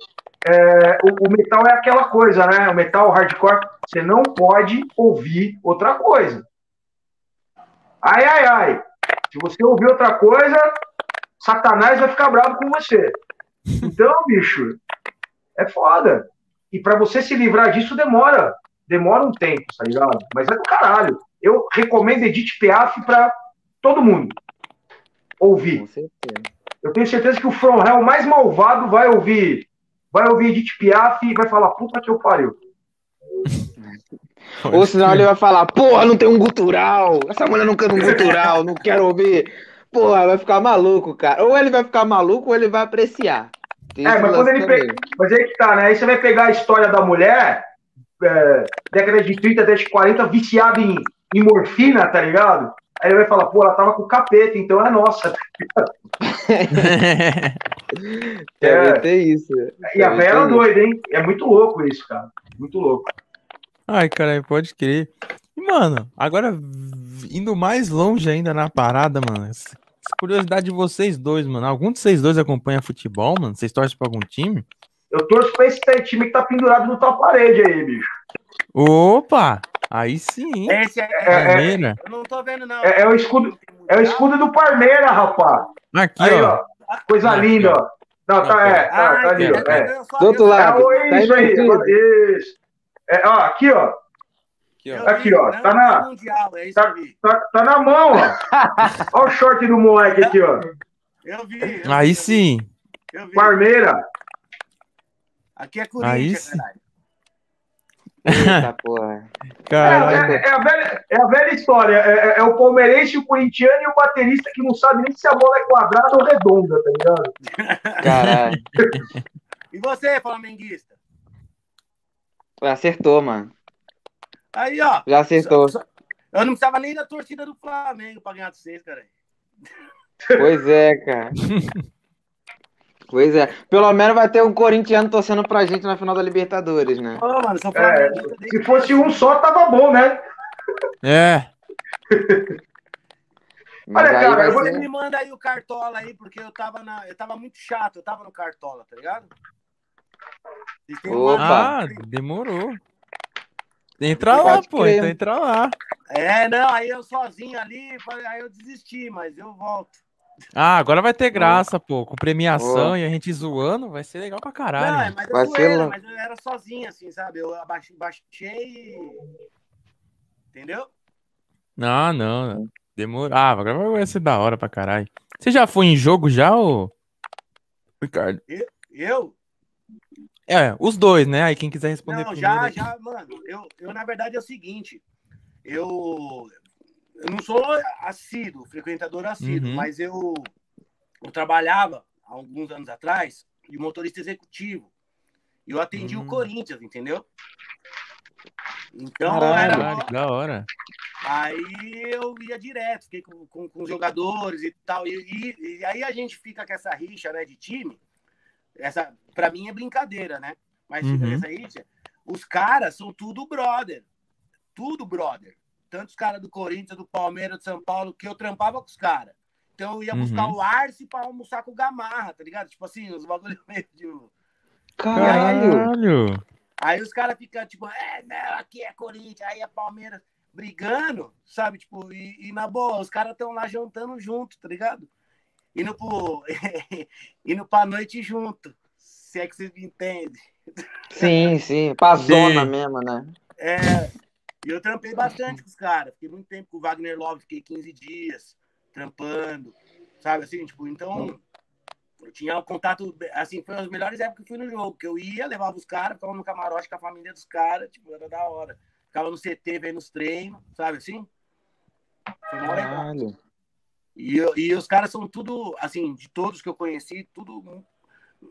é, o, o, metal é aquela coisa, né? O metal o hardcore, você não pode ouvir outra coisa. Ai, ai, ai. Se você ouvir outra coisa, Satanás vai ficar bravo com você. Então, bicho, é foda. E para você se livrar disso demora. Demora um tempo, tá ligado? Mas é do caralho. Eu recomendo Edith Piaf para todo mundo ouvir. Com certeza. Eu tenho certeza que o From Hell mais malvado vai ouvir vai ouvir Edith Piaf e vai falar, puta que eu pariu. Ou senão ele vai falar, porra, não tem um gutural. Essa mulher não canta um gutural, não quero ouvir. Porra, vai ficar maluco, cara. Ou ele vai ficar maluco ou ele vai apreciar. Tem é, mas quando ele pega. Mas aí que tá, né? Aí você vai pegar a história da mulher, é, década de 30, década de 40, viciada em, em morfina, tá ligado? Aí ele vai falar, pô, ela tava com capeta, então é nossa. é, ter isso. E a velha é doida, hein? É muito louco isso, cara. Muito louco. Ai, cara, pode crer. E, mano, agora indo mais longe ainda na parada, mano. Curiosidade de vocês dois, mano. Algum de vocês dois acompanha futebol, mano? Vocês torcem pra algum time? Eu torço pra esse time que tá pendurado na tua parede aí, bicho. Opa! Aí sim. Esse é, é, é, Eu não tô vendo, não. É, é, o escudo, é o escudo do Parmeira, rapaz. Aqui, aí, ó. ó. Coisa aqui, linda, ó. Não, tá, é, tá, tá ali, ó. É. Do outro lado. É, tá isso aí. Isso. É, ó, aqui, ó. Aqui, ó. Aqui, ó. Tá na, é tá, tá, tá, na mão, ó. Olha o short do moleque aqui, ó. Eu vi. Eu aí sim. Parmeira. Aqui é Corinthians, caralho. Eita, porra. É, é, é, a velha, é a velha história. É, é, é, o palmeirense, o corintiano e o baterista que não sabe nem se a bola é quadrada ou redonda, tá ligado? Caralho. e você, flamenguista? Acertou, mano. Aí, ó. Já acertou. eu não precisava nem da torcida do Flamengo pra ganhar de vocês, cara. Pois é, cara. Pois é. Pelo menos vai ter um corintiano torcendo pra gente na final da Libertadores, né? Mano, é, se fosse um só, tava bom, né? É. Mas Olha, cara, você ser... me manda aí o Cartola aí, porque eu tava, na... eu tava muito chato, eu tava no Cartola, tá ligado? Opa. Ah, demorou. Entra lá, pô, então entra lá. É, não, aí eu sozinho ali, aí eu desisti, mas eu volto. Ah, agora vai ter graça, pô. Com premiação oh. e a gente zoando, vai ser legal pra caralho. Não, mas, eu zoeira, mas eu era sozinho, assim, sabe? Eu baixei. Entendeu? Não, não. Demorava. Agora vai ser da hora pra caralho. Você já foi em jogo já, ô. Ricardo? Eu? É, os dois, né? Aí quem quiser responder Não, já, já, mano. Eu, eu, na verdade, é o seguinte. Eu, eu não sou assíduo, frequentador assíduo, uhum. mas eu, eu trabalhava há alguns anos atrás de motorista executivo. E eu atendi uhum. o hum. Corinthians, entendeu? Então Caralho, era. Da hora. Aí eu ia direto, fiquei com, com, com os jogadores e tal. E, e, e, aí a gente fica com essa rixa né, de time. Essa, pra mim é brincadeira, né? Mas fica uhum. essa rixa. Os caras são tudo brother. Tudo brother tantos caras do Corinthians, do Palmeiras, do São Paulo, que eu trampava com os caras. Então eu ia buscar uhum. o Arce pra almoçar com o Gamarra, tá ligado? Tipo assim, os bagulho meio de. Caralho! Aí, os caras ficam, tipo, é, não, aqui é Corinthians, aí é Palmeiras, brigando, sabe? Tipo, e, e na boa, os caras estão lá jantando junto, tá ligado? Indo, pro... indo pra noite junto, se é que vocês me entendem. Sim, sim, pra zona mesmo, né? É, e eu trampei bastante com os caras. Fiquei muito tempo com o Wagner Love, fiquei 15 dias trampando, sabe assim? Tipo, então eu tinha um contato, assim, foi as melhores épocas que fui no jogo, que eu ia, levava os caras, ficava no camarote com a família dos caras, tipo, era da hora. Ficava no CT vendo os treinos, sabe assim? Foi mó legal. E, e os caras são tudo, assim, de todos que eu conheci, tudo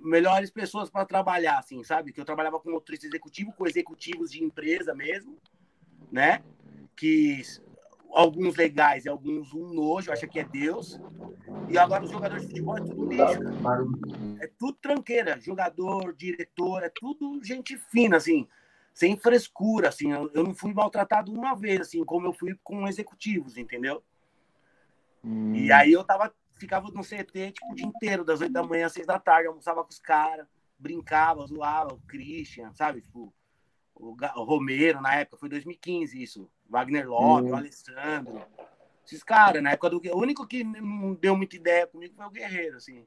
melhores pessoas para trabalhar, assim, sabe? Que eu trabalhava com motorista executivo, com executivos de empresa mesmo né? Que alguns legais e alguns um nojo, acha que é Deus. E agora os jogadores de futebol é tudo lixo, cara. É tudo tranqueira, jogador, diretor, é tudo gente fina, assim, sem frescura, assim. Eu, não fui maltratado uma vez, assim, como eu fui com executivos, entendeu? Hum. E aí eu tava, ficava no CT, tipo, o dia inteiro, das oito da manhã às seis da tarde, almoçava com os caras, brincava, zoava, o Christian, sabe? Tipo, o, Romero, na época, foi 2015 isso. Wagner Love, hum. o Alessandro. Esses caras, na época do. O único que não deu muita ideia comigo foi o Guerreiro, assim.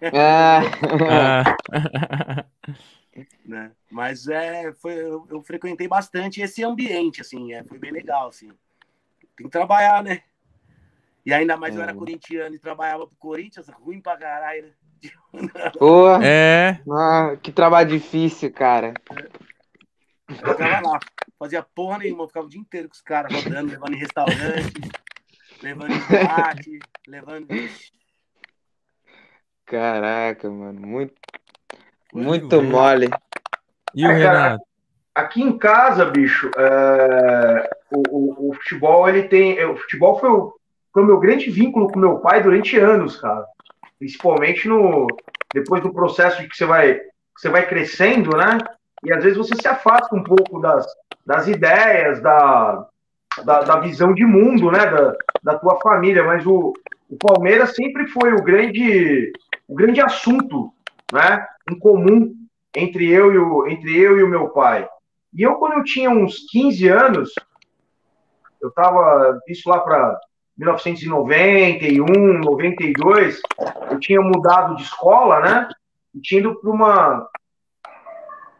É. né? Mas é, foi, eu, eu, frequentei bastante esse ambiente, assim, é, foi bem legal, assim. Tem que trabalhar, né? E ainda mais é. eu era é. corintiano e trabalhava pro Corinthians, ruim pra caralho, né? Pô, é. Ah, que trabalho difícil, cara. Eu ficava lá, fazia porra nenhuma, ficava o dia inteiro com os caras rodando, levando em restaurante, levando em boate, levando. Caraca, mano, muito, muito mole. E o é, Renato? Aqui em casa, bicho, é, o, o, o, futebol ele tem, o futebol foi o, foi o meu grande vínculo com meu pai durante anos, cara principalmente no depois do processo de que você vai que você vai crescendo, né? E às vezes você se afasta um pouco das, das ideias, da, da, da visão de mundo, né? Da, da tua família. Mas o, o Palmeiras sempre foi o grande o grande assunto, né? Em comum entre eu e o entre eu e o meu pai. E eu quando eu tinha uns 15 anos, eu tava isso lá para 1991, 92, eu tinha mudado de escola, né? E tinha ido para uma,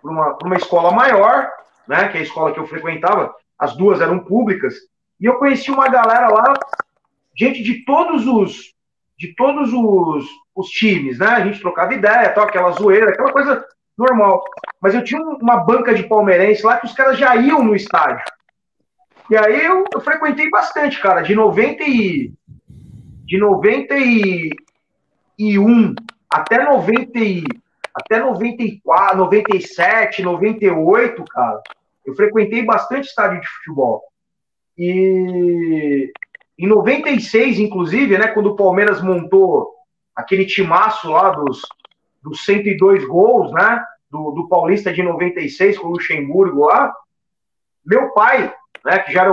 uma, uma escola maior, né? Que é a escola que eu frequentava. As duas eram públicas. E eu conheci uma galera lá, gente de todos os de todos os, os times, né? A gente trocava ideia, tal, aquela zoeira, aquela coisa normal. Mas eu tinha uma banca de palmeirense lá que os caras já iam no estádio. E aí eu, eu frequentei bastante, cara, de 90 e, de 91 até 90 e, até 94, 97, 98, cara. Eu frequentei bastante estádio de futebol. E em 96, inclusive, né, quando o Palmeiras montou aquele timaço lá dos, dos 102 gols, né, do, do Paulista de 96 com o Luxemburgo lá, meu pai né, que já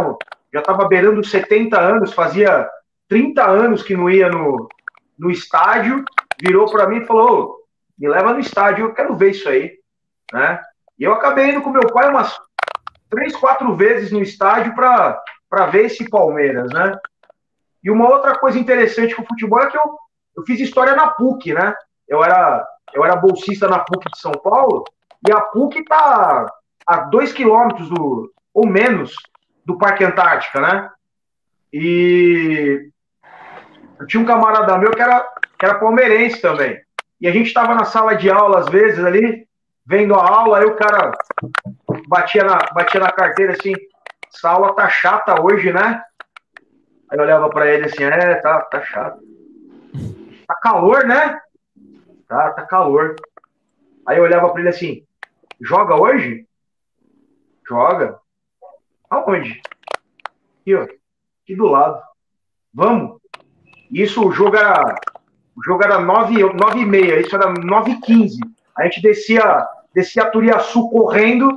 já estava beirando 70 anos, fazia 30 anos que não ia no, no estádio, virou para mim e falou: me leva no estádio, eu quero ver isso aí. Né? E eu acabei indo com meu pai umas três, quatro vezes no estádio para ver esse Palmeiras. Né? E uma outra coisa interessante com o futebol é que eu, eu fiz história na PUC, né? Eu era, eu era bolsista na PUC de São Paulo, e a PUC está a dois quilômetros do, ou menos do Parque Antártica, né? E eu tinha um camarada meu que era, que era palmeirense também. E a gente estava na sala de aula, às vezes, ali, vendo a aula, aí o cara batia na, batia na carteira assim, essa aula tá chata hoje, né? Aí eu olhava para ele assim, é, tá, tá chato. Tá calor, né? Tá, tá calor. Aí eu olhava para ele assim, joga hoje? Joga. Aonde? Aqui, ó. Aqui do lado. Vamos. Isso, o jogo era. O jogo era 9, 9 e meia, isso era 9 e 15. A gente descia, descia a Turiaçu correndo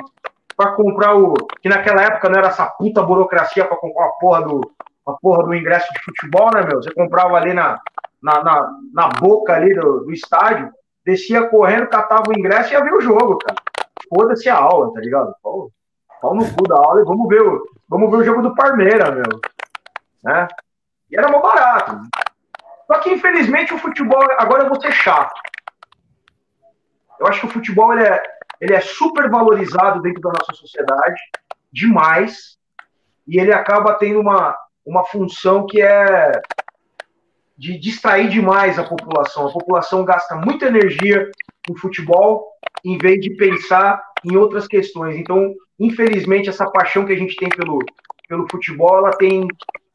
para comprar o. Que naquela época não era essa puta burocracia para comprar a porra do, a porra do ingresso de futebol, né, meu? Você comprava ali na, na, na, na boca ali do, do estádio, descia correndo, catava o ingresso e ia ver o jogo, cara. Foda-se a aula, tá ligado? Pô, pau no cu da aula e vamos ver o, vamos ver o jogo do Parmeira, meu. Né? E era mó barato. Só que, infelizmente, o futebol, agora eu vou ser chato. Eu acho que o futebol ele é, ele é super valorizado dentro da nossa sociedade, demais, e ele acaba tendo uma, uma função que é de distrair demais a população. A população gasta muita energia no futebol em vez de pensar em outras questões. Então, infelizmente, essa paixão que a gente tem pelo, pelo futebol, ela tem,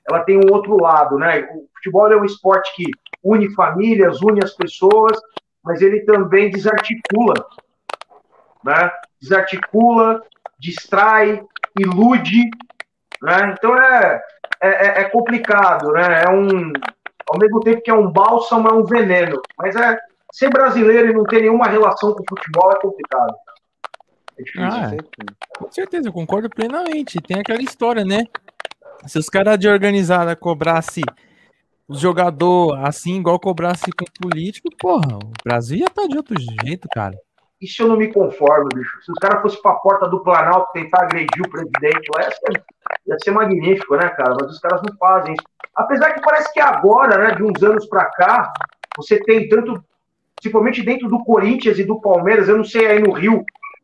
ela tem um outro lado, né? Futebol é um esporte que une famílias, une as pessoas, mas ele também desarticula, né? Desarticula, distrai, ilude, né? Então é, é, é complicado, né? É um, ao mesmo tempo que é um bálsamo, é um veneno, mas é ser brasileiro e não ter nenhuma relação com o futebol é complicado. É difícil. Ah, com certeza, eu concordo plenamente. Tem aquela história, né? Se os caras de organizada cobrasse jogador assim, igual cobrasse com político, porra, o Brasil ia estar tá de outro jeito, cara. isso eu não me conformo, bicho. Se os caras fossem pra porta do Planalto tentar agredir o presidente ia ser, ia ser magnífico, né, cara? Mas os caras não fazem isso. Apesar que parece que agora, né, de uns anos pra cá, você tem tanto, principalmente dentro do Corinthians e do Palmeiras, eu não sei aí no Rio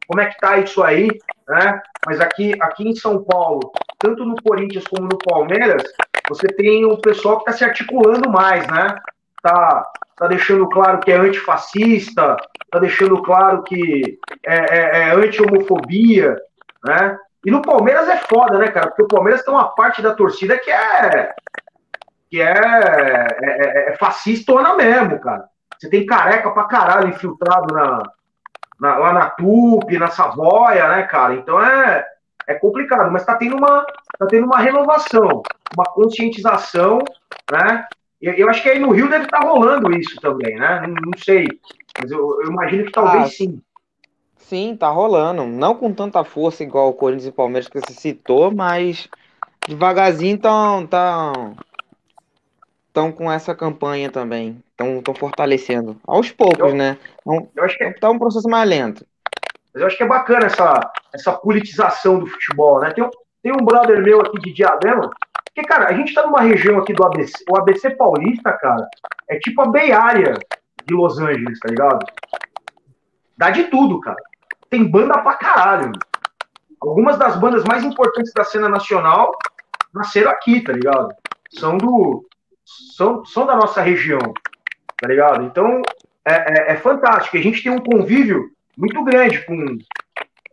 como é que tá isso aí, né? Mas aqui, aqui em São Paulo, tanto no Corinthians como no Palmeiras, você tem o pessoal que está se articulando mais, né? Tá, tá deixando claro que é antifascista, tá deixando claro que é, é, é anti-homofobia, né? E no Palmeiras é foda, né, cara? Porque o Palmeiras tem uma parte da torcida que é que é, é, é, é fascistona mesmo, cara. Você tem careca pra caralho infiltrado na, na, lá na Tupi, na Savoia, né, cara? Então é, é complicado, mas tá tendo uma, tá tendo uma renovação, uma conscientização, né? Eu, eu acho que aí no Rio deve estar tá rolando isso também, né? Não, não sei, mas eu, eu, imagino que talvez ah, sim. Sim, tá rolando. Não com tanta força igual o Corinthians e Palmeiras que você citou, mas devagarzinho estão tão, tão com essa campanha também. Estão fortalecendo. Aos poucos, eu, né? Então, eu acho que tá um processo mais lento. Mas eu acho que é bacana essa, essa politização do futebol, né? Tem um, tem um brother meu aqui de Diadema, que, cara, a gente tá numa região aqui do ABC, o ABC Paulista, cara, é tipo a Bay Area de Los Angeles, tá ligado? Dá de tudo, cara. Tem banda pra caralho. Algumas das bandas mais importantes da cena nacional nasceram aqui, tá ligado? São do. São, são da nossa região, tá ligado? Então, é, é, é fantástico. A gente tem um convívio muito grande com,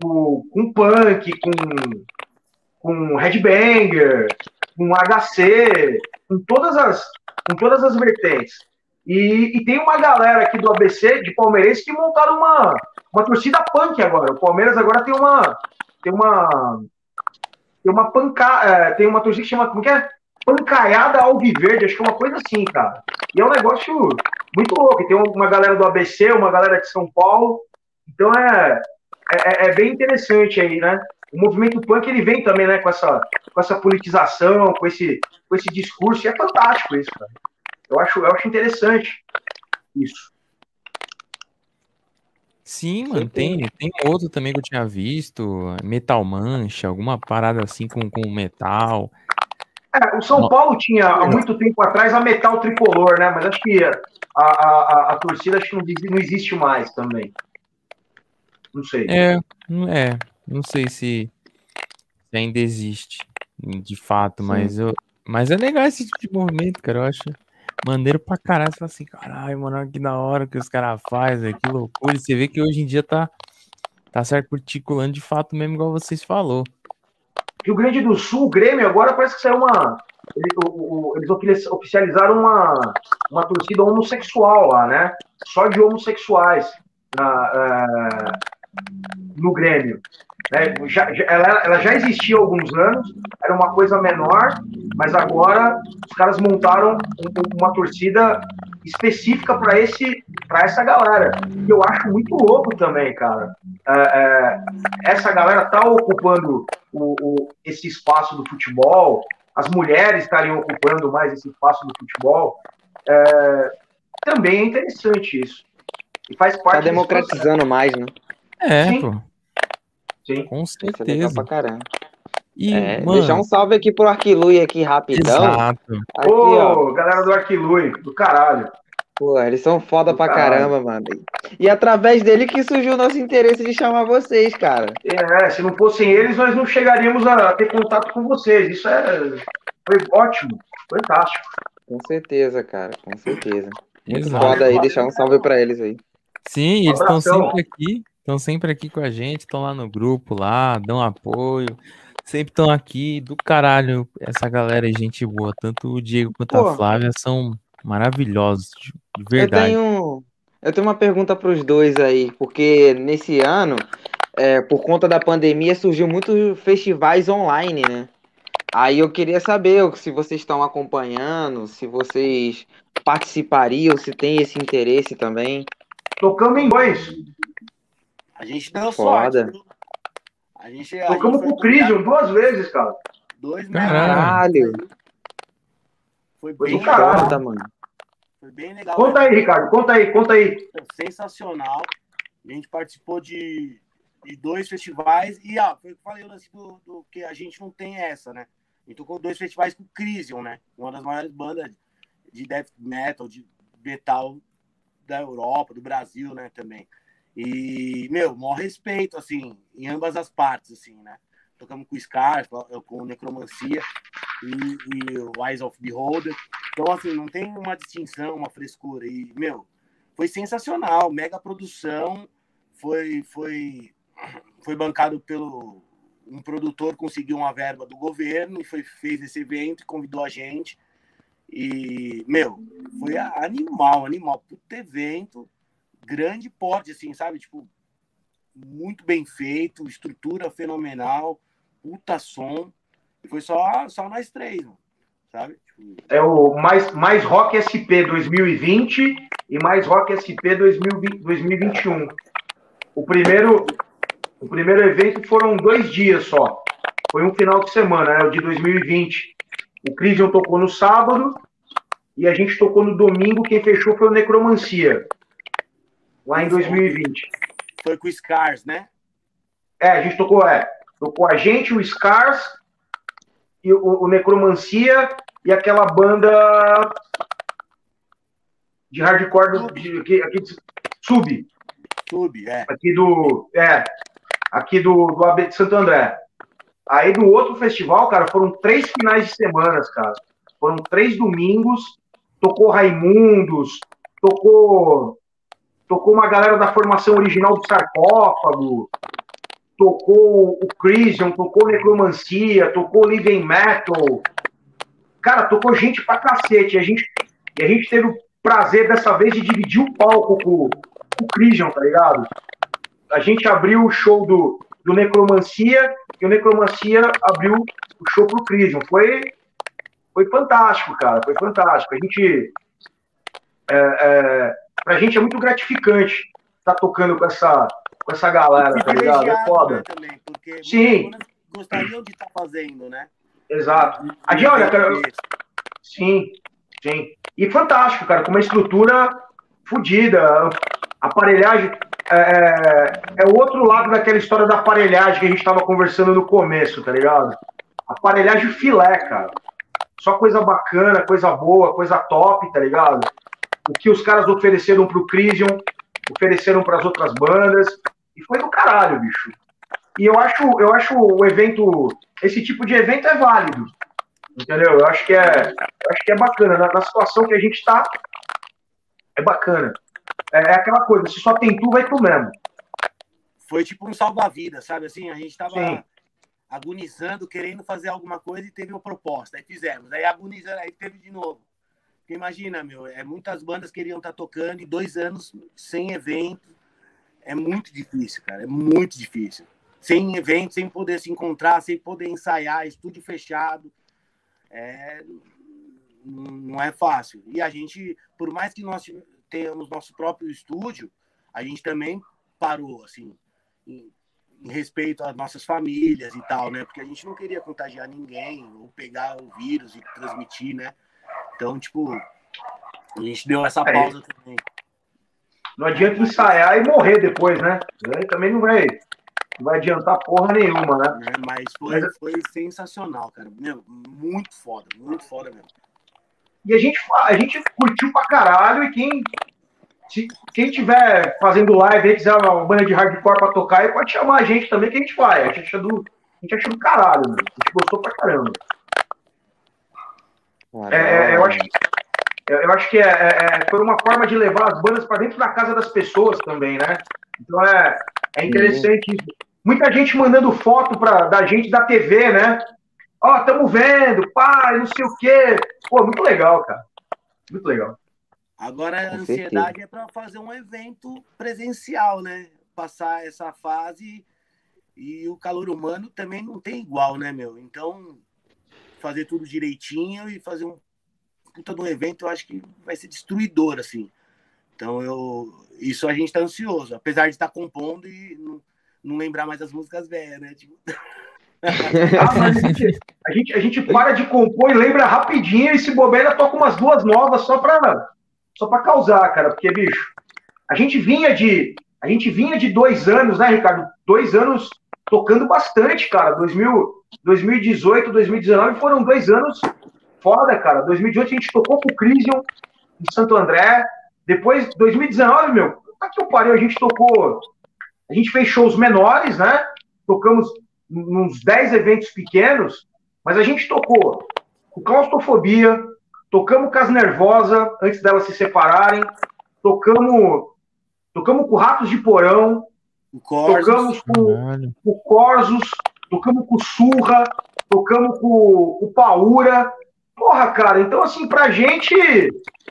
com, com punk, com, com headbanger, com HC, com todas as, com todas as vertentes. E, e, tem uma galera aqui do ABC, de palmeirense, que montaram uma, uma torcida punk agora. O Palmeiras agora tem uma. Tem uma. Tem uma panca, é, tem uma torcida que chama. Como que é? Pancaiada Alviverde, acho que é uma coisa assim, cara. E é um negócio muito louco. Tem uma galera do ABC, uma galera de São Paulo, então é, é, é, bem interessante aí, né? O movimento punk ele vem também, né, com essa, com essa politização, com esse, com esse discurso, e é fantástico isso, cara. Eu acho, eu acho interessante isso. Sim, mano, tem, tem outro também que eu tinha visto, Metal Mancha, alguma parada assim com, com metal. É, o São Paulo tinha há muito tempo atrás a Metal Tricolor, né? Mas acho que a, a, a, a torcida acho que não, não existe mais também. Não sei. É, é não sei se, se ainda existe, de fato, mas, eu, mas é legal esse tipo de movimento, cara. Eu acho maneiro pra caralho. Você fala assim, caralho, mano, que da hora que os caras fazem, que loucura. E você vê que hoje em dia tá, tá se articulando de fato mesmo, igual vocês falou. Rio Grande do Sul, o Grêmio, agora parece que saiu uma. Eles oficializaram uma, uma torcida homossexual lá, né? Só de homossexuais. Na, uh, no Grêmio. Né? Já, já, ela, ela, já existia há alguns anos, era uma coisa menor, mas agora os caras montaram um, uma torcida específica para esse para essa galera que eu acho muito louco também cara é, é, essa galera tá ocupando o, o, esse espaço do futebol as mulheres estariam ocupando mais esse espaço do futebol é, também é interessante isso e faz parte tá democratizando mais né é, Sim. pô. Sim. Com é certeza. Pra caramba. E, é, mano... Deixar um salve aqui pro Arquilui aqui rapidão. Exato. Aqui, Ô, galera do Arquilui, do caralho. Pô, eles são foda do pra caralho. caramba, mano. E através dele que surgiu o nosso interesse de chamar vocês, cara. É, se não fossem eles, nós não chegaríamos a ter contato com vocês. Isso é foi ótimo, fantástico. Com certeza, cara, com certeza. Muito Exato. foda aí, deixar um salve pra eles aí. Sim, um eles estão sempre aqui. Estão sempre aqui com a gente, estão lá no grupo, lá, dão apoio. Sempre estão aqui do caralho. Essa galera é gente boa. Tanto o Diego quanto Pô, a Flávia são maravilhosos, de verdade. Eu tenho, eu tenho uma pergunta para os dois aí, porque nesse ano, é, por conta da pandemia, surgiu muitos festivais online, né? Aí eu queria saber se vocês estão acompanhando, se vocês participariam, se tem esse interesse também. Tocamos em dois. A gente deu Foda. sorte. A gente, a Tocamos com o Crisium duas vezes, cara. Dois Caralho. Foi bem legal, mano. Foi bem legal. Conta aí, Ricardo. Conta aí, conta aí. Sensacional. A gente participou de, de dois festivais e, ah, foi o que eu falei, o lance do, do, que a gente não tem essa, né? A gente tocou dois festivais com Crisium, né? Uma das maiores bandas de death metal, de metal da Europa, do Brasil, né, também. E, meu, maior respeito, assim, em ambas as partes, assim, né? Tocamos com o Scar, com Necromancia e, e o Eyes of Beholder. Então, assim, não tem uma distinção, uma frescura. E, meu, foi sensacional, mega produção, foi, foi, foi bancado pelo um produtor conseguiu uma verba do governo e foi fez esse evento e convidou a gente e meu foi animal animal puto evento grande porte, assim, sabe? Tipo, muito bem feito, estrutura fenomenal, puta som. Foi só, só nós três, mano, sabe? Tipo... É o mais, mais Rock SP 2020 e mais Rock SP 2020, 2021. O primeiro, o primeiro evento foram dois dias só. Foi um final de semana, é o de 2020. O Crisium tocou no sábado e a gente tocou no domingo. Quem fechou foi o Necromancia lá em 2020. Foi com o Scars, né? É, a gente tocou, é, tocou a gente, o Scars, e o, o Necromancia e aquela banda de hardcore do, de, aqui, aqui de, Sub. Sub, é. Aqui do. É. Aqui do, do AB de Santo André. Aí do outro festival, cara, foram três finais de semanas, cara. Foram três domingos. Tocou Raimundos, tocou tocou uma galera da formação original do Sarcófago, tocou o Crisium, tocou Necromancia, tocou Living Metal. Cara, tocou gente pra cacete. A gente, e a gente teve o prazer dessa vez de dividir o palco com, com o Crisium, tá ligado? A gente abriu o show do, do Necromancia e o Necromancia abriu o show pro Crisium. Foi, foi fantástico, cara. Foi fantástico. A gente. É, é, pra gente é muito gratificante estar tá tocando com essa, com essa galera, tá ligado? É foda. Né, também, porque Sim. Gostariam de estar tá fazendo, né? Exato. Aqui, olha, cara. Sim, sim. E fantástico, cara, com uma estrutura fodida. Aparelhagem. É, é, é o outro lado daquela história da aparelhagem que a gente estava conversando no começo, tá ligado? Aparelhagem filé, cara. Só coisa bacana, coisa boa, coisa top, tá ligado? O que os caras ofereceram pro Crisium, ofereceram para as outras bandas, e foi do caralho, bicho. E eu acho, eu acho o evento, esse tipo de evento é válido, entendeu? Eu acho que é, acho que é bacana. Na, na situação que a gente está, é bacana. É, é, aquela coisa, se só tem tu, vai tu mesmo. Foi tipo um salva-vida, sabe? Assim, a gente tava Sim. agonizando, querendo fazer alguma coisa e teve uma proposta. Aí fizemos. Aí agonizando, aí teve de novo. Porque imagina, meu, é, muitas bandas queriam estar tá tocando e dois anos sem evento. É muito difícil, cara. É muito difícil. Sem evento, sem poder se encontrar, sem poder ensaiar, estúdio fechado. É, não é fácil. E a gente, por mais que nós tenhamos nosso próprio estúdio, a gente também parou, assim, em, em, respeito às nossas famílias e tal, né? Porque a gente não queria contagiar ninguém ou pegar o vírus e transmitir, né? Então, tipo, a gente deu essa é. pausa é. também. Não adianta ensaiar e morrer depois, né? Aí também não vai, não vai adiantar porra nenhuma, né? É, mas foi, mas foi sensacional, cara. Meu, muito foda, muito foda mesmo. E a gente, a gente curtiu pra caralho e quem, se, quem tiver fazendo live aí, quiser uma banda de hardcore pra tocar, aí pode chamar a gente também que a gente vai. A gente acha do, a gente acha do caralho, meu. A gente gostou pra caramba. É, é, eu acho que, eu acho que é, é, é, foi uma forma de levar as bandas para dentro da casa das pessoas também, né? Então é, é interessante isso. Muita gente mandando foto pra, da gente da TV, né? Ó, oh, tamo vendo, pai, não sei o quê. Pô, muito legal, cara. Muito legal. Agora a ansiedade é para fazer um evento presencial, né? Passar essa fase e o calor humano também não tem igual, né, meu? Então, fazer tudo direitinho e fazer um puta de um evento, eu acho que vai ser destruidor, assim. Então, eu, isso a gente tá ansioso, apesar de estar tá compondo e não, não lembrar mais das músicas velhas, né? Tipo... ah, a, gente, a, gente, a gente para de compor e lembra rapidinho e se bobeira toca umas duas novas só pra, só pra causar, cara. Porque, bicho, a gente vinha de. a gente vinha de dois anos, né, Ricardo? Dois anos tocando bastante, cara. 2000, 2018, 2019 foram dois anos foda, cara. 2018 a gente tocou com o Crisium em Santo André. Depois, 2019, meu, tá que eu parei, a gente tocou. A gente fez shows menores, né? Tocamos uns 10 eventos pequenos, mas a gente tocou com claustrofobia, tocamos com as nervosa antes delas se separarem, tocamos, tocamos com ratos de porão, tocamos com, com Corsos, tocamos com Surra, tocamos com, com Paura. Porra, cara, então assim, pra gente,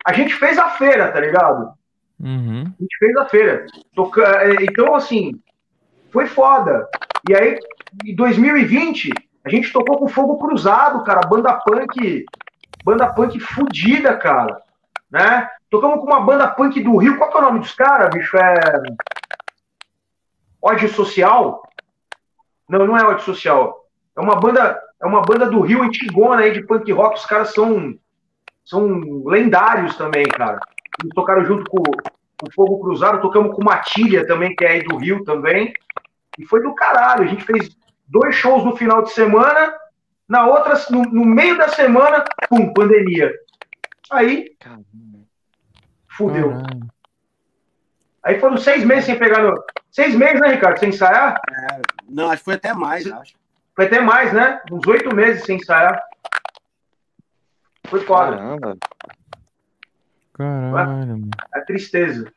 a gente fez a feira, tá ligado? Uhum. A gente fez a feira. Toca... É, então, assim, foi foda. E aí, em 2020, a gente tocou com Fogo Cruzado, cara, banda punk, banda punk fudida, cara, né? Tocamos com uma banda punk do Rio, qual que é o nome dos caras, bicho? É... Ódio Social? Não, não é Ódio Social. É uma banda, é uma banda do Rio antigona aí de punk rock, os caras são são lendários também, cara. Eles tocaram junto com o Fogo Cruzado, tocamos com Matilha também, que é aí do Rio também. E foi do caralho. A gente fez dois shows no final de semana, na outra, no, no meio da semana, pum, pandemia. Aí, Caramba. fudeu. Caramba. Aí foram seis meses sem pegar no. Seis meses, né, Ricardo, sem ensaiar? É, não, acho que foi até mais, acho. Foi até mais, né? Uns oito meses sem ensaiar. Foi foda. Caramba. Caralho. É tristeza.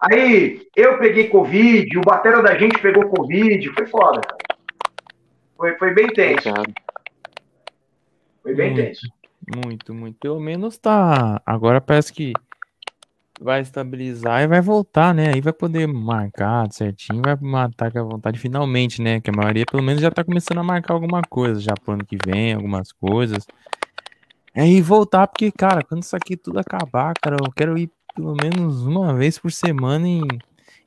Aí eu peguei Covid, o batera da gente pegou Covid, foi foda. Foi, foi bem tenso. Foi bem muito, tenso. Muito, muito. Pelo menos tá. Agora parece que vai estabilizar e vai voltar, né? Aí vai poder marcar certinho, vai matar com a vontade finalmente, né? Que a maioria pelo menos já tá começando a marcar alguma coisa já pro ano que vem, algumas coisas. É e voltar, porque, cara, quando isso aqui tudo acabar, cara, eu quero ir pelo menos uma vez por semana em,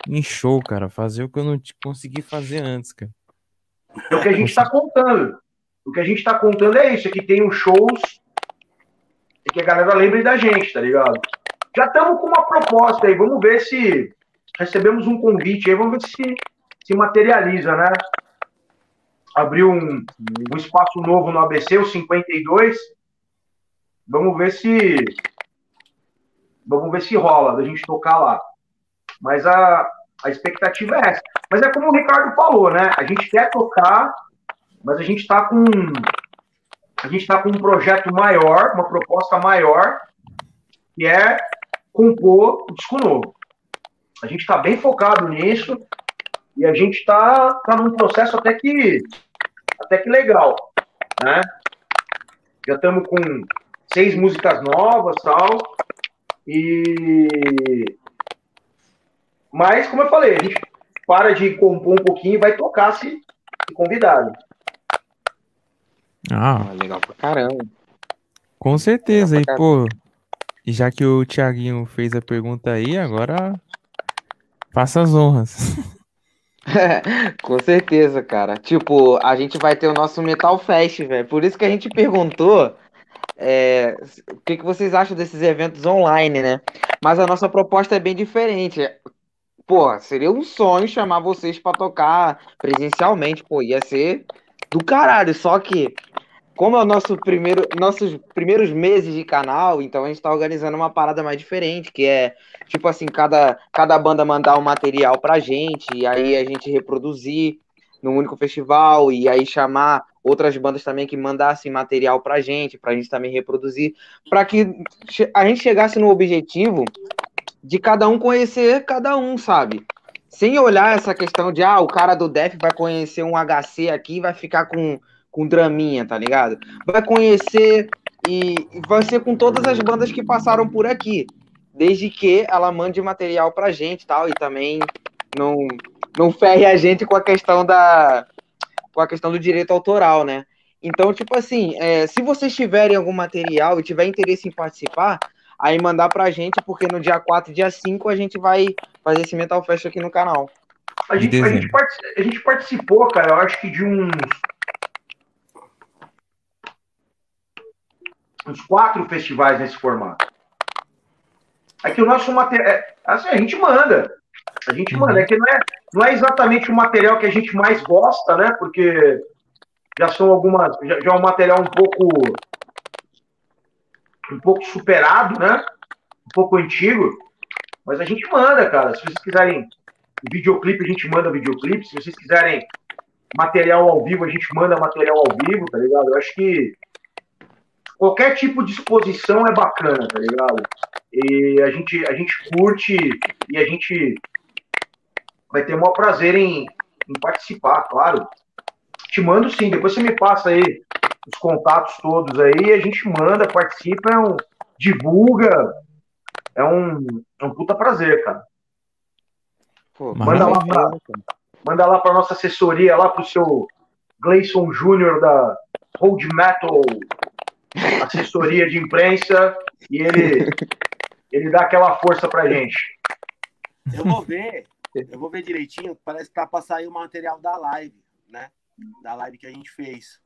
em show, cara. Fazer o que eu não consegui fazer antes, cara. É o que a gente tá contando. O que a gente tá contando é isso, é que tem os shows e que a galera lembre da gente, tá ligado? Já estamos com uma proposta aí, vamos ver se recebemos um convite aí, vamos ver se se materializa, né? Abriu um, um espaço novo no ABC, o 52 Vamos ver se. Vamos ver se rola da gente tocar lá. Mas a, a expectativa é essa. Mas é como o Ricardo falou, né? A gente quer tocar, mas a gente está com. A gente está com um projeto maior, uma proposta maior, que é compor o disco novo. A gente está bem focado nisso e a gente está tá num processo até que até que legal, né? Já estamos com seis músicas novas tal. E. Mas, como eu falei, a gente para de compor um pouquinho e vai tocar se, se convidado. Ah. ah, legal pra caramba. Com certeza. E, pô, já que o Thiaguinho fez a pergunta aí, agora faça as honras. Com certeza, cara. Tipo, a gente vai ter o nosso Metal Fest, velho. Por isso que a gente perguntou é, o que, que vocês acham desses eventos online, né? Mas a nossa proposta é bem diferente. Pô, seria um sonho chamar vocês para tocar presencialmente, pô, ia ser do caralho. Só que, como é o nosso primeiro, nossos primeiros meses de canal, então a gente tá organizando uma parada mais diferente, que é, tipo assim, cada, cada banda mandar um material pra gente, e aí a gente reproduzir num único festival, e aí chamar outras bandas também que mandassem material pra gente, pra gente também reproduzir, para que a gente chegasse no objetivo de cada um conhecer cada um, sabe? Sem olhar essa questão de, ah, o cara do Def vai conhecer um HC aqui vai ficar com, com draminha, tá ligado? Vai conhecer e vai ser com todas as bandas que passaram por aqui, desde que ela mande material pra gente tal, e também não, não ferre a gente com a questão da, com a questão do direito autoral, né? Então, tipo assim, é, se vocês tiverem algum material e tiver interesse em participar, aí mandar pra gente, porque no dia 4 e dia 5 a gente vai fazer esse Metal Fest aqui no canal. A gente, a gente, a gente participou, cara, eu acho que de uns. Uns quatro festivais nesse formato. É que o nosso material. É, assim, a gente manda. A gente, uhum. mano, é que não é, não é exatamente o material que a gente mais gosta, né? Porque já são algumas. Já, já é um material um pouco. um pouco superado, né? Um pouco antigo. Mas a gente manda, cara. Se vocês quiserem videoclipe, a gente manda videoclipe. Se vocês quiserem material ao vivo, a gente manda material ao vivo, tá ligado? Eu acho que qualquer tipo de exposição é bacana, tá ligado? E a gente, a gente curte e a gente vai ter o maior prazer em, em participar, claro. Te mando sim, depois você me passa aí os contatos todos aí, a gente manda, participa, é um, divulga, é um, é um puta prazer, cara. Pô, manda lá pra, manda lá para nossa assessoria, lá pro seu Gleison Júnior da Hold Metal assessoria de imprensa e ele ele dá aquela força pra gente. Eu vou ver, eu vou ver direitinho, parece que tá para sair o material da live, né? Da live que a gente fez,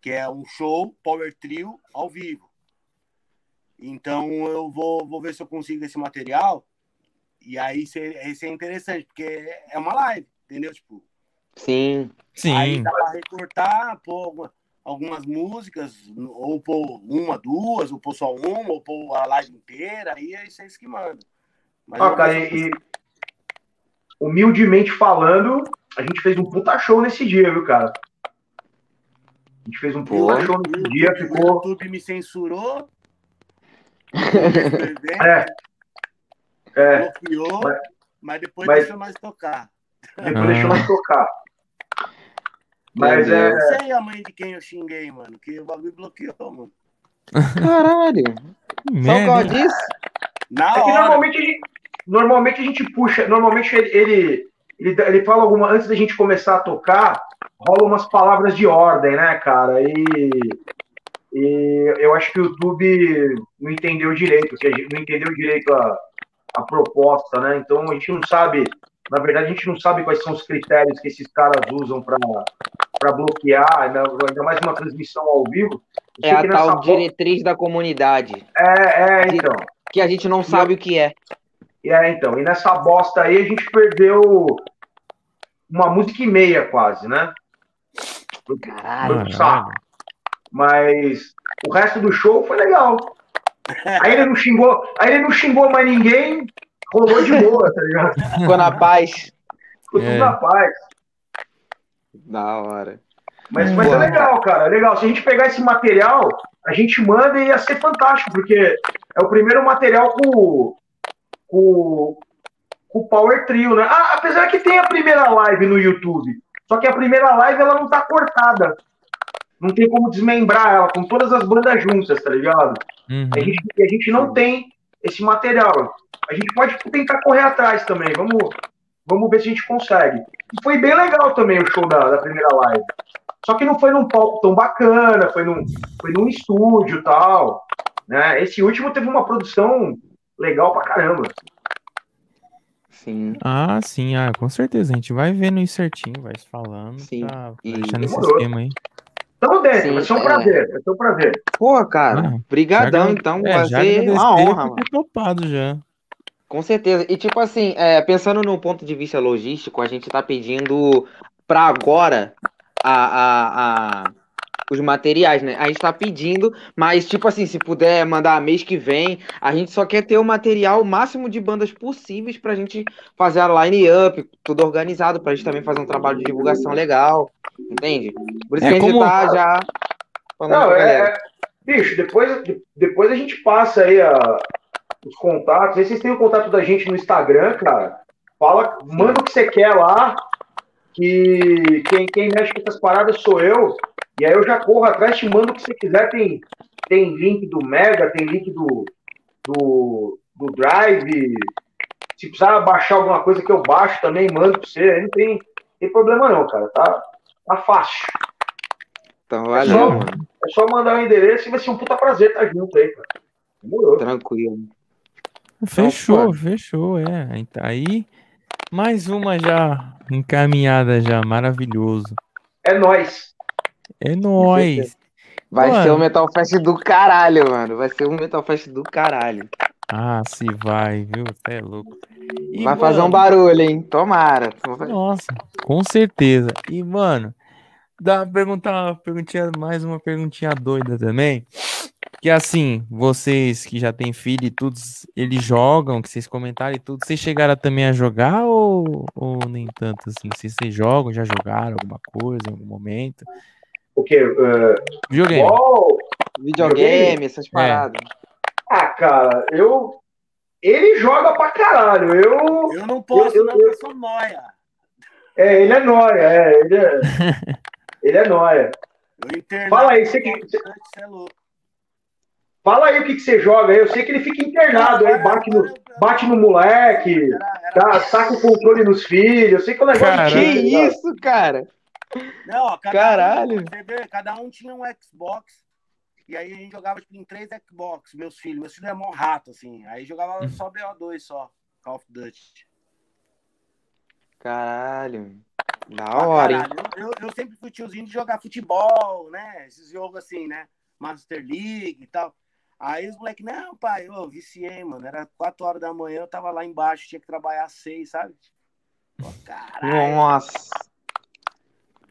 que é um show Power Trio ao vivo. Então eu vou, vou ver se eu consigo esse material e aí isso é interessante, porque é uma live, entendeu? Tipo, Sim. Sim. Aí dá pra recortar, pôr algumas músicas, ou pôr uma, duas, ou pôr só uma, ou pôr a live inteira, aí é isso que manda. Mas ah, cara, e, humildemente falando, a gente fez um puta show nesse dia, viu, cara? A gente fez um puta show nesse dia, ficou. O YouTube me censurou. é. É. Bloqueou, mas, mas depois mas, deixou nós tocar. Depois ah. deixou nós tocar. Mas é. Eu sei a mãe de quem eu xinguei, mano, que o bagulho bloqueou, mano. Caralho. Só por disso? Na é que normalmente a, gente, normalmente a gente puxa, normalmente ele, ele, ele, ele fala alguma. Antes da gente começar a tocar, rola umas palavras de ordem, né, cara? E, e eu acho que o YouTube não entendeu direito, que não entendeu direito a, a proposta, né? Então a gente não sabe, na verdade, a gente não sabe quais são os critérios que esses caras usam para para bloquear, ainda mais uma transmissão ao vivo. É a tal diretriz da comunidade. É, é, então. Que a gente não sabe e, o que é. É, então. E nessa bosta aí a gente perdeu uma música e meia quase, né? Caralho. Mas o resto do show foi legal. Aí ele não xingou, aí ele não xingou mais ninguém, rolou de boa, tá ligado? Ficou na paz. Ficou tudo é. na paz. Da hora. Mas, mas é legal, cara. É legal. Se a gente pegar esse material, a gente manda e ia ser fantástico, porque é o primeiro material com, com, com o Power Trio, né? Ah, apesar que tem a primeira live no YouTube. Só que a primeira live ela não tá cortada. Não tem como desmembrar ela com todas as bandas juntas, tá ligado? Uhum. A, gente, a gente não tem esse material. A gente pode tentar correr atrás também. Vamos, Vamos ver se a gente consegue. E foi bem legal também o show da, da primeira live. Só que não foi num palco tão bacana, foi num, foi num estúdio tal. Né? Esse último teve uma produção legal pra caramba. Sim. Ah, sim, ah, com certeza. A gente vai vendo isso certinho, vai se falando. Sim. Pra, pra deixar nesse esquema aí. Tamo dentro, sim, vai ser um é. prazer, vai ser um prazer. Pô, cara, ah, brigadão, então, é, vai ser uma honra, mano. topado já. Com certeza. E tipo assim, é, pensando no ponto de vista logístico, a gente tá pedindo para agora a, a, a, os materiais, né? A gente tá pedindo, mas tipo assim, se puder mandar mês que vem, a gente só quer ter o material o máximo de bandas possíveis pra gente fazer a line-up, tudo organizado, pra gente também fazer um trabalho de divulgação legal, entende? Por isso é que a gente como... tá já falando Não, é, é, Bicho, depois, depois a gente passa aí a, os contatos. Aí vocês têm o contato da gente no Instagram, cara. Fala, manda o que você quer lá, que quem, quem mexe com essas paradas sou eu. E aí eu já corro atrás, te mando o que você quiser. Tem, tem link do Mega, tem link do, do, do Drive. Se precisar baixar alguma coisa que eu baixo também, mando pra você. Aí não tem, tem problema não, cara. Tá, tá fácil. Então, valeu, é só, é só mandar o endereço e vai ser um puta prazer estar junto aí, cara. Demorou. Tranquilo. Fechou, fechou, é. Aí, mais uma já encaminhada já, maravilhoso. É nós. É nós. Vai mano. ser um Metal Fest do caralho, mano. Vai ser um Metal Fest do caralho. Ah, se vai, viu? Você é louco. E, vai mano, fazer um barulho, hein? Tomara. Nossa, com certeza. E, mano, dá uma pergunta, perguntinha, mais uma perguntinha doida também. Que assim, vocês que já têm filho e tudo, eles jogam, que vocês comentaram e tudo, vocês chegaram também a jogar ou, ou nem tanto assim? Se vocês jogam, já jogaram alguma coisa em algum momento? O quê? Uh... Videogame. Uou! Videogame, essas é. paradas. É. Ah, cara, eu. Ele joga pra caralho. Eu. Eu não posso, eu, não, eu, eu sou noia. É, ele é noia, é. Ele é, ele é noia. Fala aí, você que. É Fala aí o que, que você joga. Eu sei que ele fica internado aí, bate no, bate no moleque, tá, saca o controle nos filhos. Eu sei que o negócio. Cara, que isso, cara? Não, ó, cada Caralho. Um, vê, cada um tinha um Xbox e aí a gente jogava tipo, em três Xbox, meus filhos. Meus filhos é mó rato, assim. Aí jogava uhum. só BO2 só, Call of Duty. Caralho. Da hora, hein? Eu, eu, eu, sempre fui tiozinho de jogar futebol, né? Esses jogos assim, né? Master League e tal. Aí os moleques, não, pai, eu viciei, mano. Era 4 horas da manhã, eu tava lá embaixo, tinha que trabalhar às 6, sabe? Pô, caralho. Nossa.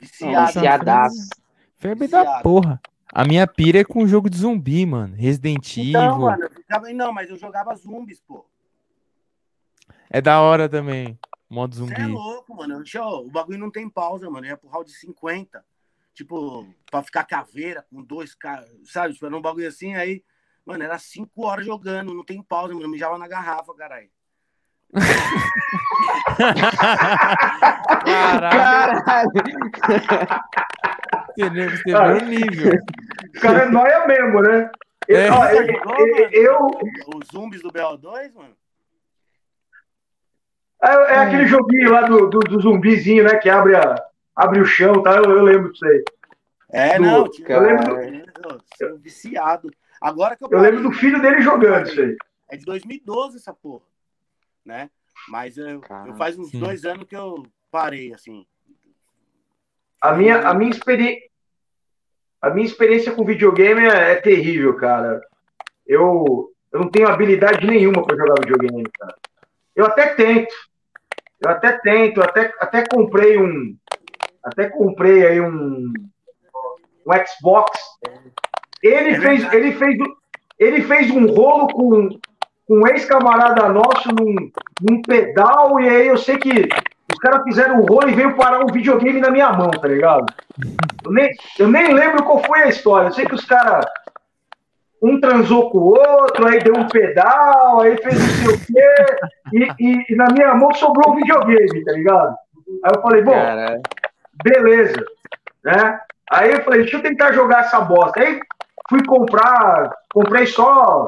Viciadaço. Febre da porra. A minha pira é com jogo de zumbi, mano. Resident então, Evil. Não, mano, ficava... não, mas eu jogava zumbis, pô. É da hora também. Modo zumbi. Você é louco, mano. O bagulho não tem pausa, mano. É pro round 50. Tipo, pra ficar caveira com dois caras, sabe? Tipo, era um bagulho assim, aí, mano, era cinco horas jogando, não tem pausa, mano. Eu mijava na garrafa, caralho. Caralho. Caralho. Você cara, nível. O cara é nóia mesmo, né? Eu, é. ó, eu, eu, eu, Os zumbis do BO2, mano? É, é, aquele joguinho lá do, do, do, zumbizinho, né? Que abre, a, abre o chão, tá? Eu, eu lembro disso aí. É, do, não, eu lembro do, viciado. Agora que eu, eu lembro do filho dele jogando isso aí. É de 2012 essa porra, né? Mas eu, eu faz uns Sim. dois anos que eu parei, assim. A minha, a minha experiência. A minha experiência com videogame é, é, terrível, cara. Eu, eu não tenho habilidade nenhuma para jogar videogame, cara. Eu até tento. Eu até tento, até, até comprei um. Até comprei aí um. Um Xbox. Ele é fez, ele fez, ele fez um rolo com, com um ex-camarada nosso num, num pedal, e aí eu sei que os caras fizeram o rolo e veio parar um videogame na minha mão, tá ligado? Eu nem, eu nem lembro qual foi a história. Eu sei que os caras. Um transou com o outro, aí deu um pedal, aí fez não sei o quê, e, e, e na minha mão sobrou um videogame, tá ligado? Aí eu falei, bom, Caralho. beleza, né? Aí eu falei, deixa eu tentar jogar essa bosta. Aí fui comprar, comprei só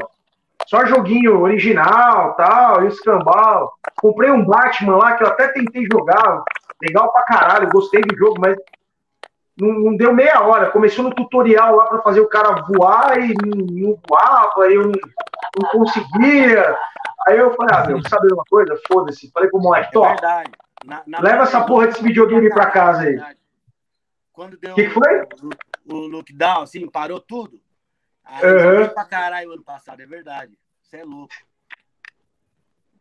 só joguinho original, tal, e escambau. Comprei um Batman lá que eu até tentei jogar, legal pra caralho, gostei do jogo, mas não, não deu meia hora. Começou no tutorial lá para fazer o cara voar e não, voava, eu não, não, conseguia. Aí eu falei, ah, meu, sabe uma coisa? Foda-se. Falei pro moleque, é na, na leva essa porra desse videogame pra casa aí. Quando deu que, que foi? O, o lockdown, assim, parou tudo. Aí uhum. pra caralho ano passado, é verdade. Você é louco.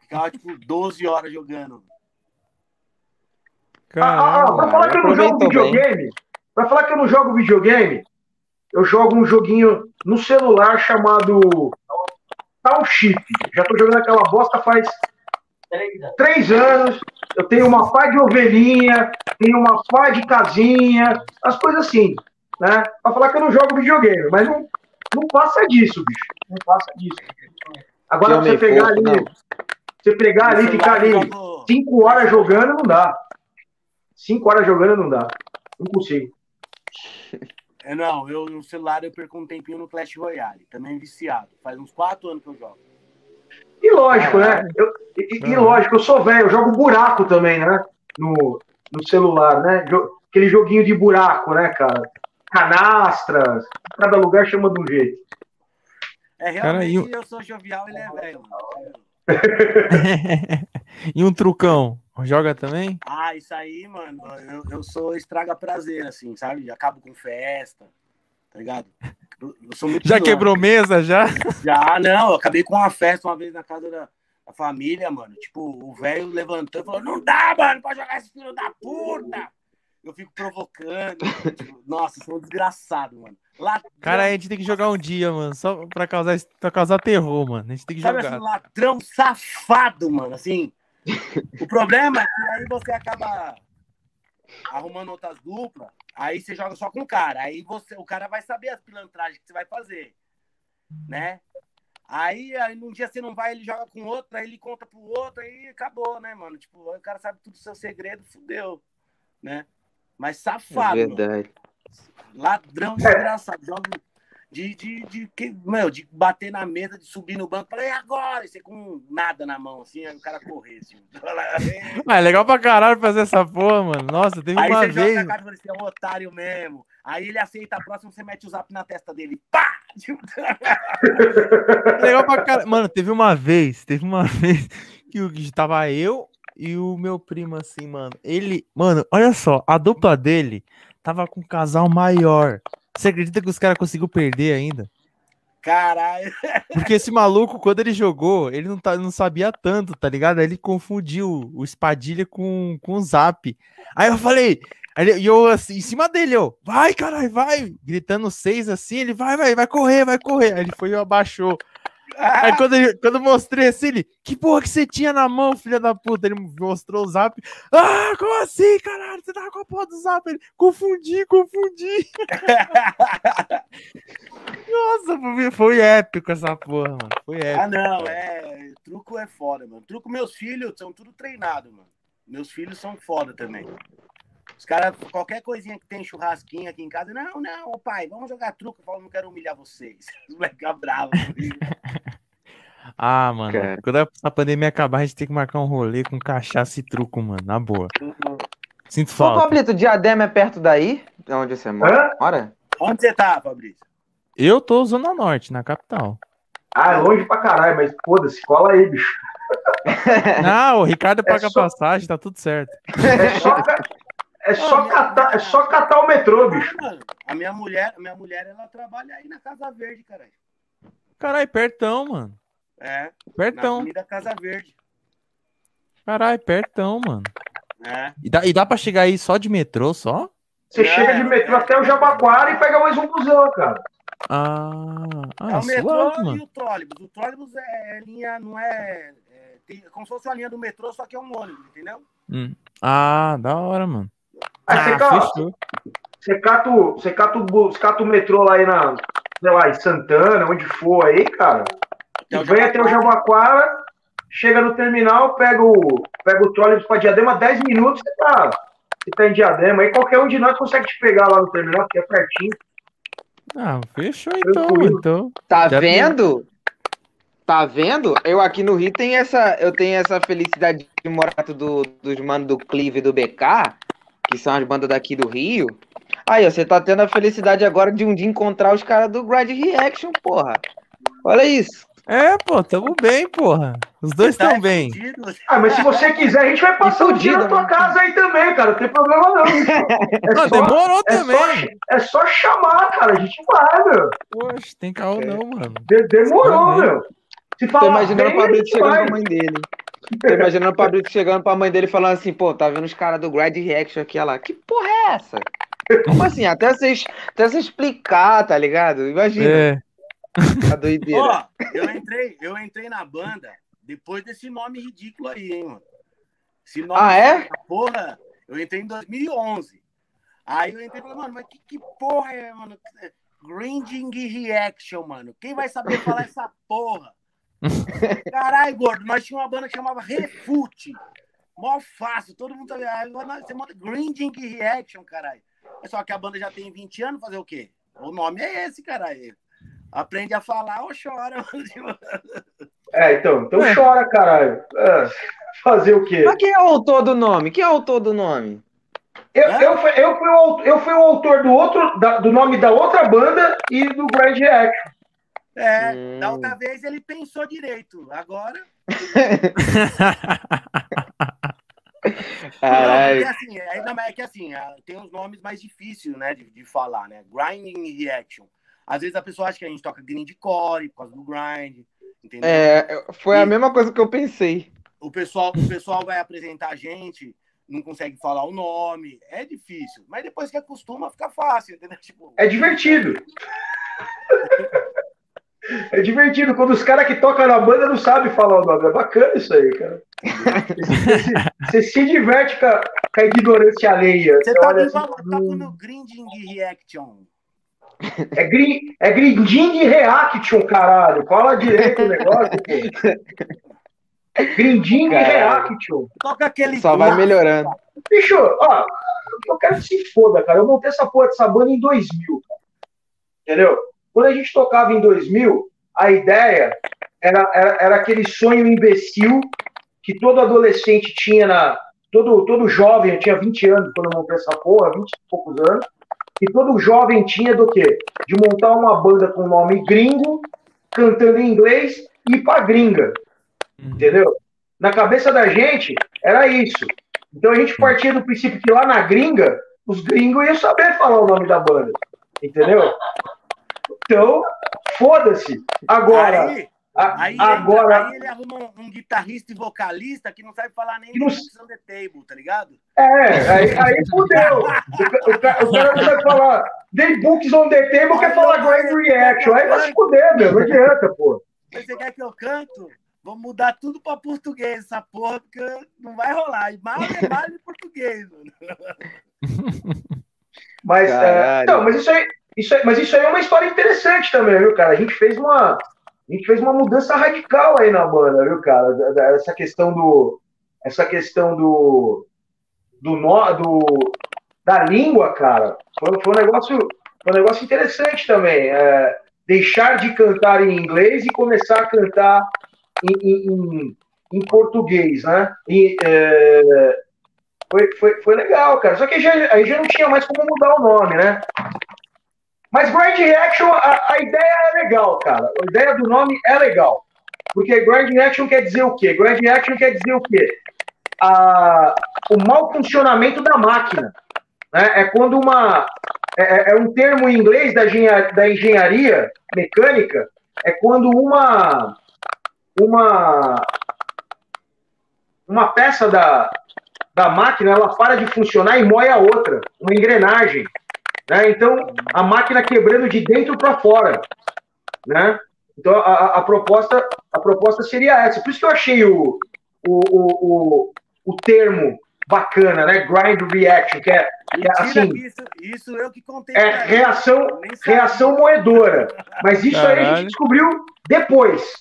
Ficava tipo 12 horas jogando. Caramba, ah, ah, pra falar que eu não jogo videogame, bem. pra falar que eu não jogo videogame, eu jogo um joguinho no celular chamado Township. Já tô jogando aquela bosta faz três anos. Eu tenho uma pá de ovelhinha, tenho uma pá de casinha, as coisas assim, né? Pra falar que eu não jogo videogame, mas não, não passa disso, bicho. Não passa disso. Agora, você pegar ali, não. você pegar ali, ficar ali cinco horas jogando, não dá. Cinco horas jogando, não dá. Não consigo. É, não, eu no celular eu perco um tempinho no Clash Royale, também viciado. Faz uns quatro anos que eu jogo. E lógico, né? Eu, e, e, lógico, eu sou velho, eu jogo buraco também, né? No, no celular, né? Aquele joguinho de buraco, né, cara? Canastras, cada lugar chama de um jeito. É, realmente Cara, eu sou jovial, ele é velho. e um trucão? Joga também? Ah, isso aí, mano, eu, eu sou estraga prazer, assim, sabe? Acabo com festa, tá ligado? já quebrou mesa, já? Já, não. Eu acabei com uma festa uma vez na casa da, da família, mano. Tipo, o velho levantou e falou: Não dá, mano, pra jogar esse filho da puta. Eu fico provocando. tipo, nossa, sou um desgraçado, mano. Ladrão. Cara, a gente tem que jogar um dia, mano, só pra causar, pra causar terror, mano. A gente tem que Sabe jogar. Assim, ladrão safado, mano, assim. o problema é que aí você acaba arrumando outras duplas, aí você joga só com o cara. Aí você, o cara vai saber as pilantragens que você vai fazer, né? Aí, aí num dia você não vai, ele joga com outro, aí ele conta pro outro, aí acabou, né, mano? Tipo, o cara sabe tudo o seu segredo, fudeu, né? Mas safado. É verdade. Mano. Ladrão desgraçado. Joga de, de, de, de, meu, de bater na mesa, de subir no banco, falei, agora? E você com nada na mão, assim, aí o cara correr, assim. Ah, é legal pra caralho fazer essa porra, mano. Nossa, teve aí uma você vez. Joga cara, você é um otário mesmo. Aí ele aceita a próxima, você mete o zap na testa dele. Pá! legal pra caralho. Mano, teve uma vez, teve uma vez que o tava eu e o meu primo, assim, mano. Ele, mano, olha só, a dupla dele tava com um casal maior. Você acredita que os caras conseguiu perder ainda? Caralho. Porque esse maluco, quando ele jogou, ele não, tá, não sabia tanto, tá ligado? Aí ele confundiu o espadilha com, com o zap. Aí eu falei, e eu assim, em cima dele, ó, vai, caralho, vai, gritando seis assim, ele vai, vai, vai correr, vai correr. Aí ele foi e abaixou. Aí quando, ele, quando eu mostrei assim, ele, que porra que você tinha na mão, filha da puta? Ele mostrou o zap. Ah, como assim, caralho? Você tava com a porra do zap? Ele, confundi, confundi. Nossa, foi épico essa porra, mano. Foi épico. Ah, não, é. Truco é foda, mano. Truco, meus filhos são tudo treinados, mano. Meus filhos são foda também. Os caras, qualquer coisinha que tem churrasquinho aqui em casa, não, não, pai, vamos jogar truco. Eu falo, não quero humilhar vocês. Os moleques ficam bravos. ah, mano, Cara. quando a pandemia acabar, a gente tem que marcar um rolê com cachaça e truco, mano, na boa. Sinto falta. Ô, Pablito, Diadema é perto daí? De onde você mora? Hã? Onde você tá, Fabrício? Eu tô Zona Norte, na capital. Ah, é longe pra caralho, mas foda-se, cola aí, bicho. Não, o Ricardo paga é só... passagem, tá tudo certo. É só, é só, catar, é só catar o metrô, bicho. a minha mulher, a minha mulher, ela trabalha aí na Casa Verde, caralho. Caralho, pertão, mano. É. Pertão. Na Casa Verde. Caralho, pertão, mano. É. E dá, e dá pra chegar aí só de metrô, só? Você é, chega de metrô é, até o Jabaquara e pega mais um busão, cara. Ah, ah é o metrô suave, e o trólebus. O trólebus é, é linha, não é, é, tem, como se fosse uma linha do metrô, só que é um ônibus, entendeu? Hum. Ah, da hora, mano. Aí ah, você, cata, você, cata, você cata, o, cata o metrô lá aí na, sei lá, em Santana, onde for aí, cara. E vem até o Jabaquara, chega no terminal, pega o, pega o trólebus pra Diadema, 10 minutos você tá, você tá em Diadema. Aí qualquer um de nós consegue te pegar lá no terminal, que é pertinho. Ah, fechou então, então. Tá Já vendo? Tem... Tá vendo? Eu aqui no Rio tenho essa, eu tenho essa felicidade de morar do, dos manos do Clive e do BK, que são as bandas daqui do Rio. Aí, você tá tendo a felicidade agora de um dia encontrar os caras do Grind Reaction, porra. Olha isso. É, pô, tamo bem, porra. Os dois estão tá bem. Ah, mas se você quiser, a gente vai passar o dia na tua né? casa aí também, cara. Não tem problema não. É só, demorou é também. Só, é só chamar, cara. A gente vai, meu. Poxa, tem carro é. não, mano. De demorou, meu. Se falar Tô imaginando bem, o Fabrício chegando vai. pra mãe dele. Tô imaginando o Fabrício chegando pra mãe dele falando assim, pô, tá vendo os caras do Grad Reaction aqui, ela, que porra é essa? Como assim? Até você, até você explicar, tá ligado? Imagina. É. A doideira. Ó, eu entrei, eu entrei na banda depois desse nome ridículo aí, hein, mano. Esse nome ah, é? Porra, eu entrei em 2011. Aí eu entrei e falei, mano, mas que, que porra é, mano? Grinding Reaction, mano. Quem vai saber falar essa porra? Caralho, gordo, nós tínhamos uma banda que chamava Refute. Mó fácil, todo mundo tá Agora você monta Grinding Reaction, caralho. É só que a banda já tem 20 anos, fazer o quê? O nome é esse, caralho. Aprende a falar ou chora. É, então, então é. chora, caralho. É, fazer o quê? Mas quem é o autor do nome? Quem é o autor do nome? Eu, é? eu, fui, eu, fui o, eu fui o autor do, outro, da, do nome da outra banda e do Grand Reaction. É, hum. da outra vez ele pensou direito. Agora. Caralho. Não, assim, é, é que assim, é, tem uns nomes mais difíceis, né, de, de falar, né? Grinding Reaction. Às vezes a pessoa acha que a gente toca grindcore por causa do grind, entendeu? É, foi e a mesma coisa que eu pensei. O pessoal, o pessoal vai apresentar a gente, não consegue falar o nome, é difícil, mas depois que acostuma fica fácil, entendeu? Tipo, é divertido. É divertido quando os caras que tocam na banda não sabem falar o nome. É bacana isso aí, cara. Você, você se diverte com a, com a ignorância alheia. Você, você tá, assim, tá no Grinding Reaction. É, grin, é Grinding Reaction, caralho. Fala direito o negócio, pô. Grinding Reaction. Toca aquele. Só vai melhorando. Bicho, ó, eu quero que se foda, cara. Eu montei essa porra dessa banda em 2000, cara. Entendeu? Quando a gente tocava em 2000, a ideia era, era, era aquele sonho imbecil que todo adolescente tinha na. Todo, todo jovem, eu tinha 20 anos quando eu montei essa porra, 20 e poucos anos, e todo jovem tinha do quê? De montar uma banda com nome gringo, cantando em inglês e ir pra gringa. Uhum. Entendeu? Na cabeça da gente, era isso. Então a gente partia do princípio que lá na gringa, os gringos iam saber falar o nome da banda. Entendeu? Então, foda-se. Agora. Aí, aí, agora, aí ele arruma um, um, guitarrista e vocalista que não sabe falar nem. Books on the Table, tá ligado? É, aí, aí fudeu. o, o, o, cara não sabe falar The Books on the Table, quer falar Grand Reaction. Aí vai se fuder, meu. Não adianta, pô. Você quer que eu canto? Vou mudar tudo para português, essa porra, porque não vai rolar. E mal é mal em português, mano. Mas, é, não, mas isso aí, isso, mas isso aí é uma história interessante também, viu, cara? A gente fez uma, a gente fez uma mudança radical aí na banda, viu, cara? Essa questão do, essa questão do, do, do da língua, cara, foi, foi um negócio, foi um negócio interessante também. É, deixar de cantar em inglês e começar a cantar em, em, em português, né? E, é, foi, foi, foi legal, cara. Só que aí já não tinha mais como mudar o nome, né? Mas Grand Reaction, a, a, ideia é legal, cara. A ideia do nome é legal. Porque Grand Reaction quer dizer o quê? Grand Reaction quer dizer o quê? A, o mau funcionamento da máquina. Né? É quando uma. É, é, é um termo em inglês da, engenharia, da engenharia mecânica, é quando uma. Uma. Uma peça da, da máquina ela para de funcionar e moe a outra, uma engrenagem. Né? Então, a máquina quebrando de dentro para fora. Né? Então, a, a, proposta, a proposta seria essa. Por isso que eu achei o, o, o, o, termo bacana, né? Grind reaction, que é, que é assim. Isso, isso eu que contei. É reação, reação moedora. Mas isso Caralho. aí a gente descobriu depois.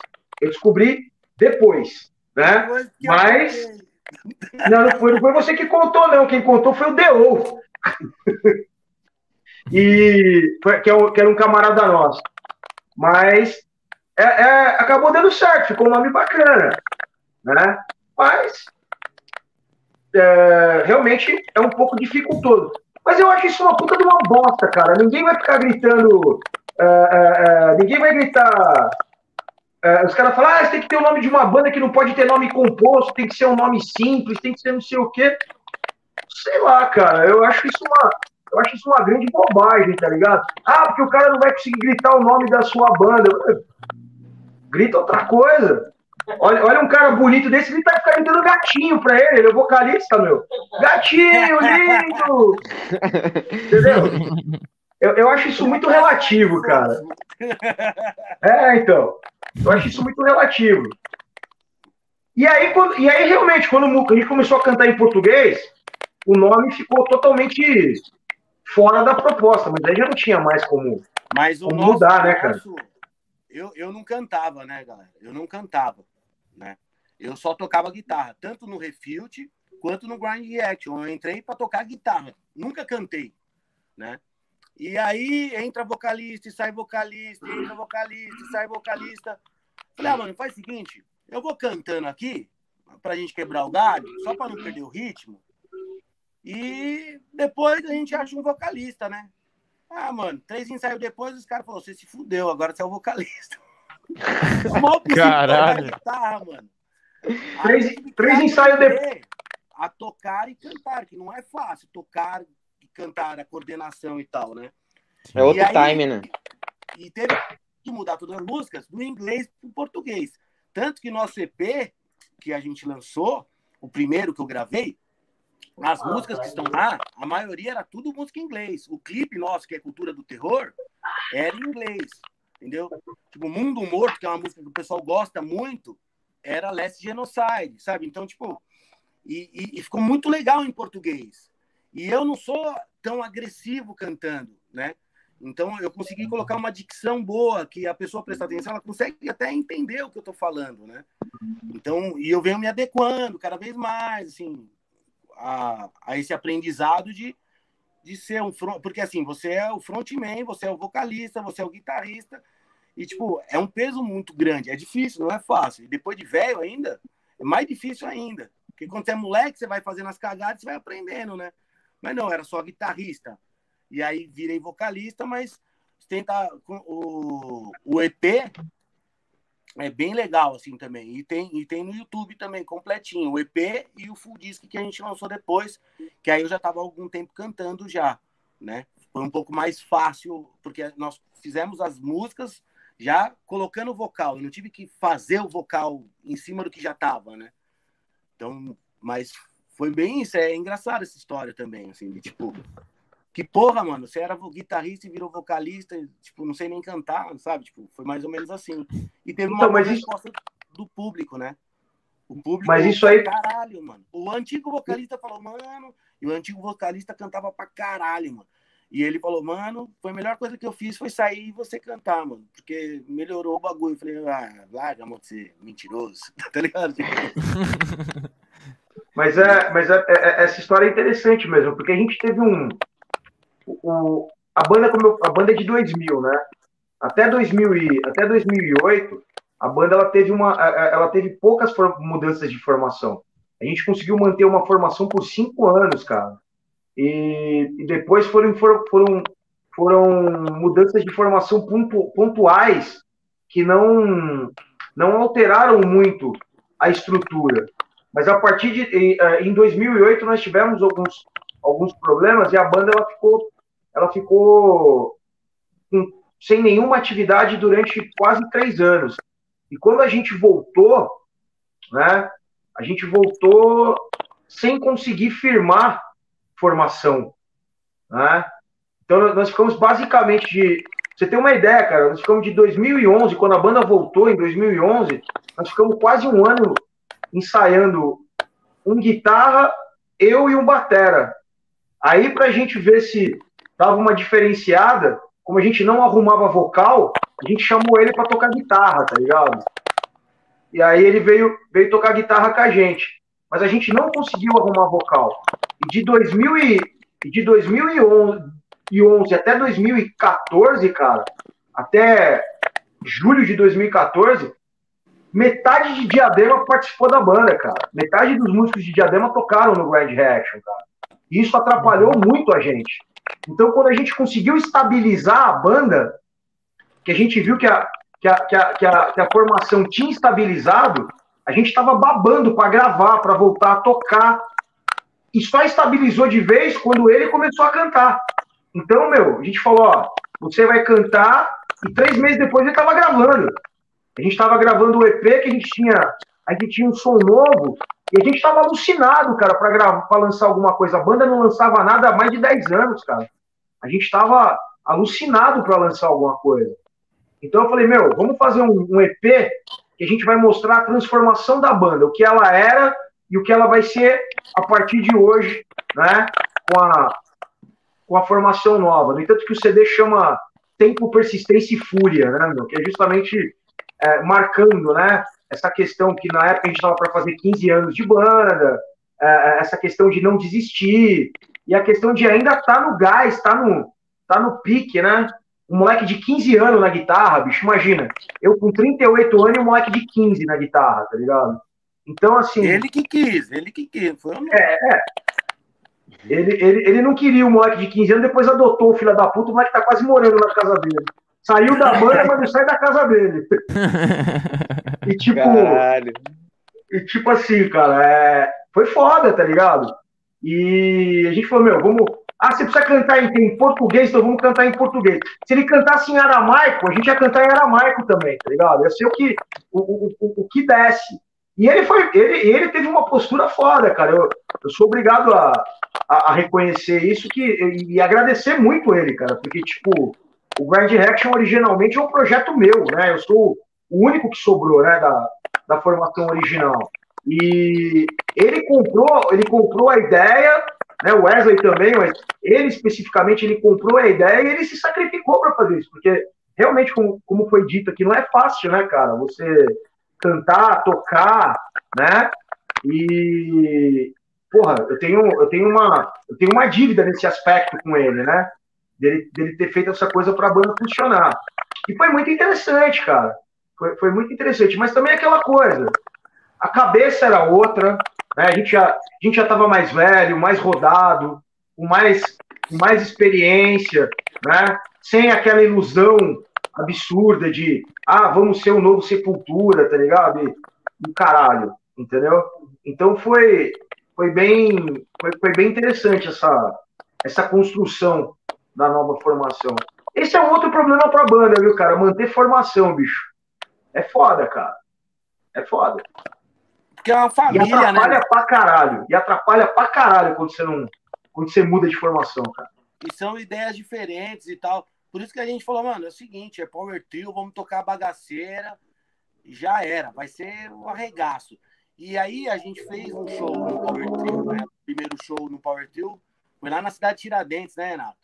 Eu descobri depois. Né? Mas. Não, não foi, não foi você que contou, não. Quem contou foi o Deo. e que, é, que era um camarada nosso. Mas é, é, acabou dando certo, ficou um nome bacana, né? Mas é, realmente é um pouco dificultoso. Mas eu acho isso uma puta de uma bosta, cara. Ninguém vai ficar gritando. É, é, é ninguém vai gritar. os caras falam, ah, tem que ter o nome de uma banda que não pode ter nome composto, tem que ser um nome simples, tem que ser não sei o quê. Sei lá, cara. Eu acho isso uma, eu acho isso uma grande bobagem, tá ligado? Ah, porque o cara não vai conseguir gritar o nome da sua banda. Grita outra coisa. Olha, olha um cara bonito desse, ele tá gritando gatinho pra ele, ele é vocalista, meu. Gatinho, lindo! Entendeu? Eu, eu acho isso muito relativo, cara. É, então. Eu acho isso muito relativo. E aí, quando, e aí realmente, quando a gente começou a cantar em português, o nome ficou totalmente fora da proposta, mas aí já não tinha mais como, mas como nosso, mudar, né, cara? eu, eu não cantava, né, galera? Eu não cantava, né? Eu só tocava guitarra, tanto no Refilt quanto no Grind Reaction. Eu entrei para tocar guitarra, nunca cantei, né? E aí entra vocalista e sai vocalista, entra vocalista e sai vocalista. Falei, ah, mano, faz o seguinte, eu vou cantando aqui, pra gente quebrar o galho, só para não perder o ritmo. E depois a gente acha um vocalista, né? Ah, mano, três ensaios depois, os caras falaram: você se fudeu, agora você é o vocalista. Mal Caralho. guitarra, mano. três, três ensaios depois. A tocar e cantar, que não é fácil tocar e cantar, a coordenação e tal, né? É outro aí, time, né? e teve que mudar todas as músicas do inglês para o português. Tanto que nosso EP, que a gente lançou, o primeiro que eu gravei, as músicas que estão lá, a maioria era tudo música em inglês. O clipe nosso, que é Cultura do Terror, era em inglês. Entendeu? Tipo, Mundo Morto, que é uma música que o pessoal gosta muito, era Last Genocide, sabe? Então, tipo, e, e, e ficou muito legal em português. E eu não sou tão agressivo cantando, né? Então eu consegui colocar uma dicção boa, que a pessoa prestar atenção, ela consegue até entender o que eu estou falando, né? Então, e eu venho me adequando cada vez mais, assim, a, a esse aprendizado de, de ser um front, porque assim, você é o frontman, você é o vocalista, você é o guitarrista, e tipo, é um peso muito grande, é difícil, não é fácil. E depois de velho ainda, é mais difícil ainda. Porque quando você é moleque, você vai fazendo as cagadas, você vai aprendendo, né? Mas não, era só guitarrista. E aí virei vocalista, mas tenta o, o EP é bem legal assim também. E tem e tem no YouTube também completinho, o EP e o full disc que a gente lançou depois, que aí eu já estava algum tempo cantando já, né? Foi um pouco mais fácil porque nós fizemos as músicas já colocando o vocal, eu não tive que fazer o vocal em cima do que já estava, né? Então, mas foi bem isso. É engraçado essa história também, assim, de tipo. Que porra, mano, você era guitarrista e virou vocalista, tipo, não sei nem cantar, sabe? Tipo, foi mais ou menos assim. E teve uma então, resposta isso... do público, né? O público. Mas isso aí. Caralho, mano. O antigo vocalista falou, mano. E o antigo vocalista cantava pra caralho, mano. E ele falou, mano, foi a melhor coisa que eu fiz foi sair e você cantar, mano. Porque melhorou o bagulho. Eu falei, ah, larga, amor, de ser mentiroso. tá ligado? Mas, é, mas é, é, é, essa história é interessante mesmo, porque a gente teve um. O, a, banda, como a banda é de 2000, né? Até, 2000 e, até 2008, a banda ela teve, uma, ela teve poucas mudanças de formação. A gente conseguiu manter uma formação por cinco anos, cara. E, e depois foram, foram, foram mudanças de formação pontuais que não, não alteraram muito a estrutura. Mas a partir de em 2008 nós tivemos alguns, alguns problemas e a banda ela ficou ela ficou sem nenhuma atividade durante quase três anos. E quando a gente voltou, né, a gente voltou sem conseguir firmar formação, né? Então nós ficamos basicamente de, você tem uma ideia, cara, nós ficamos de 2011, quando a banda voltou em 2011, nós ficamos quase um ano ensaiando um guitarra, eu e um batera. Aí, para a gente ver se dava uma diferenciada, como a gente não arrumava vocal, a gente chamou ele para tocar guitarra, tá ligado? E aí ele veio, veio tocar guitarra com a gente. Mas a gente não conseguiu arrumar vocal. E de, 2000 e, de 2011 até 2014, cara, até julho de 2014, metade de Diadema participou da banda, cara. Metade dos músicos de Diadema tocaram no Grand Reaction, cara. E isso atrapalhou muito a gente. Então, quando a gente conseguiu estabilizar a banda, que a gente viu que a, que a, que a, que a, que a formação tinha estabilizado, a gente estava babando para gravar, para voltar a tocar. E só estabilizou de vez quando ele começou a cantar. Então, meu, a gente falou: ó, você vai cantar, e três meses depois ele estava gravando. A gente estava gravando o EP que a gente tinha, a gente tinha um som novo e a gente estava alucinado, cara, para gravar, para lançar alguma coisa. A banda não lançava nada há mais de 10 anos, cara. A gente estava alucinado para lançar alguma coisa. Então eu falei, meu, vamos fazer um, um EP que a gente vai mostrar a transformação da banda, o que ela era e o que ela vai ser a partir de hoje, né? Com a, com a formação nova. No entanto, que o CD chama Tempo, Persistência e Fúria, né, meu? Que é justamente é, marcando, né? Essa questão que na época a gente estava para fazer 15 anos de banda, é, é, essa questão de não desistir, e a questão de ainda estar tá no gás, estar tá no, tá no pique, né? Um moleque de 15 anos na guitarra, bicho, imagina. Eu com 38 anos e um moleque de 15 na guitarra, tá ligado? Então, assim. Ele que quis, ele que quis. Foi um... É, é. Ele, ele, ele não queria o moleque de 15 anos, depois adotou o filho da puta, o moleque tá quase morando na casa dele. Saiu da banda, mas não sai da casa dele. E tipo. Caralho. E tipo assim, cara, é... foi foda, tá ligado? E a gente falou, meu, vamos, Ah, você precisa cantar em, em, português, então vamos cantar em português. Se ele cantasse em aramaico, a gente ia cantar em aramaico também, tá ligado? Ia ser o que, o, o, o, o que desce. E ele foi, ele, ele teve uma postura foda, cara. Eu, eu sou obrigado a, a, a reconhecer isso que, e, e agradecer muito ele, cara, porque, tipo, o Grand Direction originalmente é um projeto meu, né? Eu sou o único que sobrou, né, da, da formação original. E ele comprou, ele comprou a ideia, né, o Wesley também, mas ele especificamente ele comprou a ideia e ele se sacrificou para fazer isso, porque realmente, como, como foi dito aqui, não é fácil, né, cara? Você cantar, tocar, né? E porra, eu tenho, eu tenho uma, eu tenho uma dívida nesse aspecto com ele, né? Dele, dele ter feito essa coisa para a banda funcionar. E foi muito interessante, cara. Foi, foi muito interessante. Mas também aquela coisa, a cabeça era outra, né? A gente já, a gente já estava mais velho, mais rodado, com mais, com mais experiência, né? Sem aquela ilusão absurda de, ah, vamos ser um novo Sepultura, tá ligado? E, e caralho, entendeu? Então foi, foi bem, foi, foi bem interessante essa, essa construção da nova formação. Esse é um outro problema pra banda, viu, cara? Manter formação, bicho. É foda, cara. É foda. Porque é uma família, e atrapalha né? pra caralho. E atrapalha pra caralho quando você não. Quando você muda de formação, cara. E são ideias diferentes e tal. Por isso que a gente falou, mano, é o seguinte, é Power Trio, vamos tocar bagaceira, já era, vai ser um arregaço. E aí a gente fez um show no Power Trio, né? O primeiro show no Power Trio foi lá na cidade de Tiradentes, né, Renato?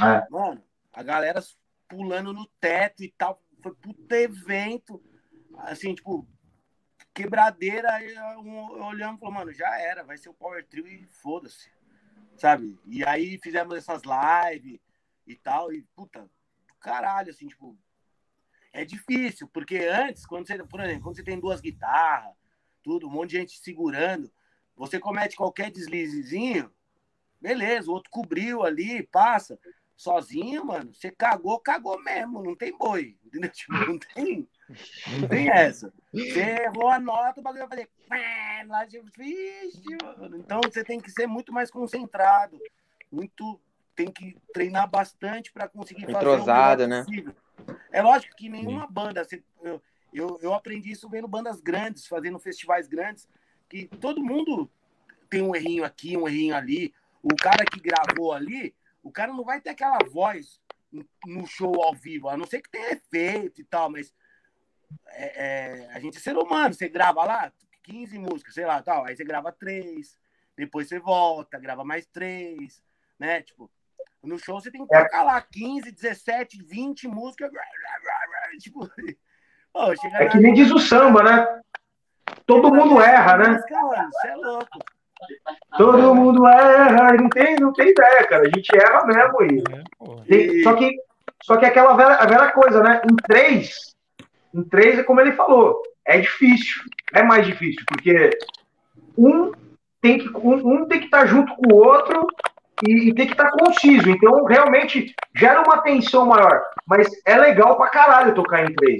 É. Mano, a galera pulando no teto e tal, foi puto evento, assim, tipo, quebradeira, eu, olhando e falando, mano, já era, vai ser o Power Trio e foda-se, sabe? E aí fizemos essas lives, e tal, e puta, caralho, assim, tipo, é difícil, porque antes, quando você, por exemplo, quando você tem duas guitarras, tudo, um monte de gente segurando, você comete qualquer deslizezinho, beleza, o outro cobriu ali, passa. Sozinho, mano, você cagou, cagou mesmo, não tem boi, entendeu? Tipo, não tem, não tem essa. Você errou a nota, o bagulho vai fazer. Lá, tipo, Então você tem que ser muito mais concentrado, muito tem que treinar bastante para conseguir fazer Entrosado, né? Possível. É lógico que nenhuma banda, eu, eu, eu aprendi isso vendo bandas grandes, fazendo festivais grandes, que todo mundo tem um errinho aqui, um errinho ali. O cara que gravou ali, o cara não vai ter aquela voz no show ao vivo, a não ser que tenha efeito e tal, mas é, é, a gente é ser humano, você grava lá 15 músicas, sei lá, tal, aí você grava três, depois você volta, grava mais três, né? Tipo, no show você tem que é. tocar lá 15, 17, 20 músicas. Tipo, oh, é que nem diz o samba, né? Todo mundo erra, né? Você é louco. Todo mundo erra, não tem, não tem ideia, cara. A gente erra mesmo aí. É, tem, só, que, só que aquela velha, a velha coisa, né? Em três, em três é como ele falou, é difícil. É mais difícil, porque um tem que, um, um tem que estar tá junto com o outro e, e tem que estar tá conciso. Então, realmente, gera uma tensão maior. Mas é legal pra caralho tocar em três.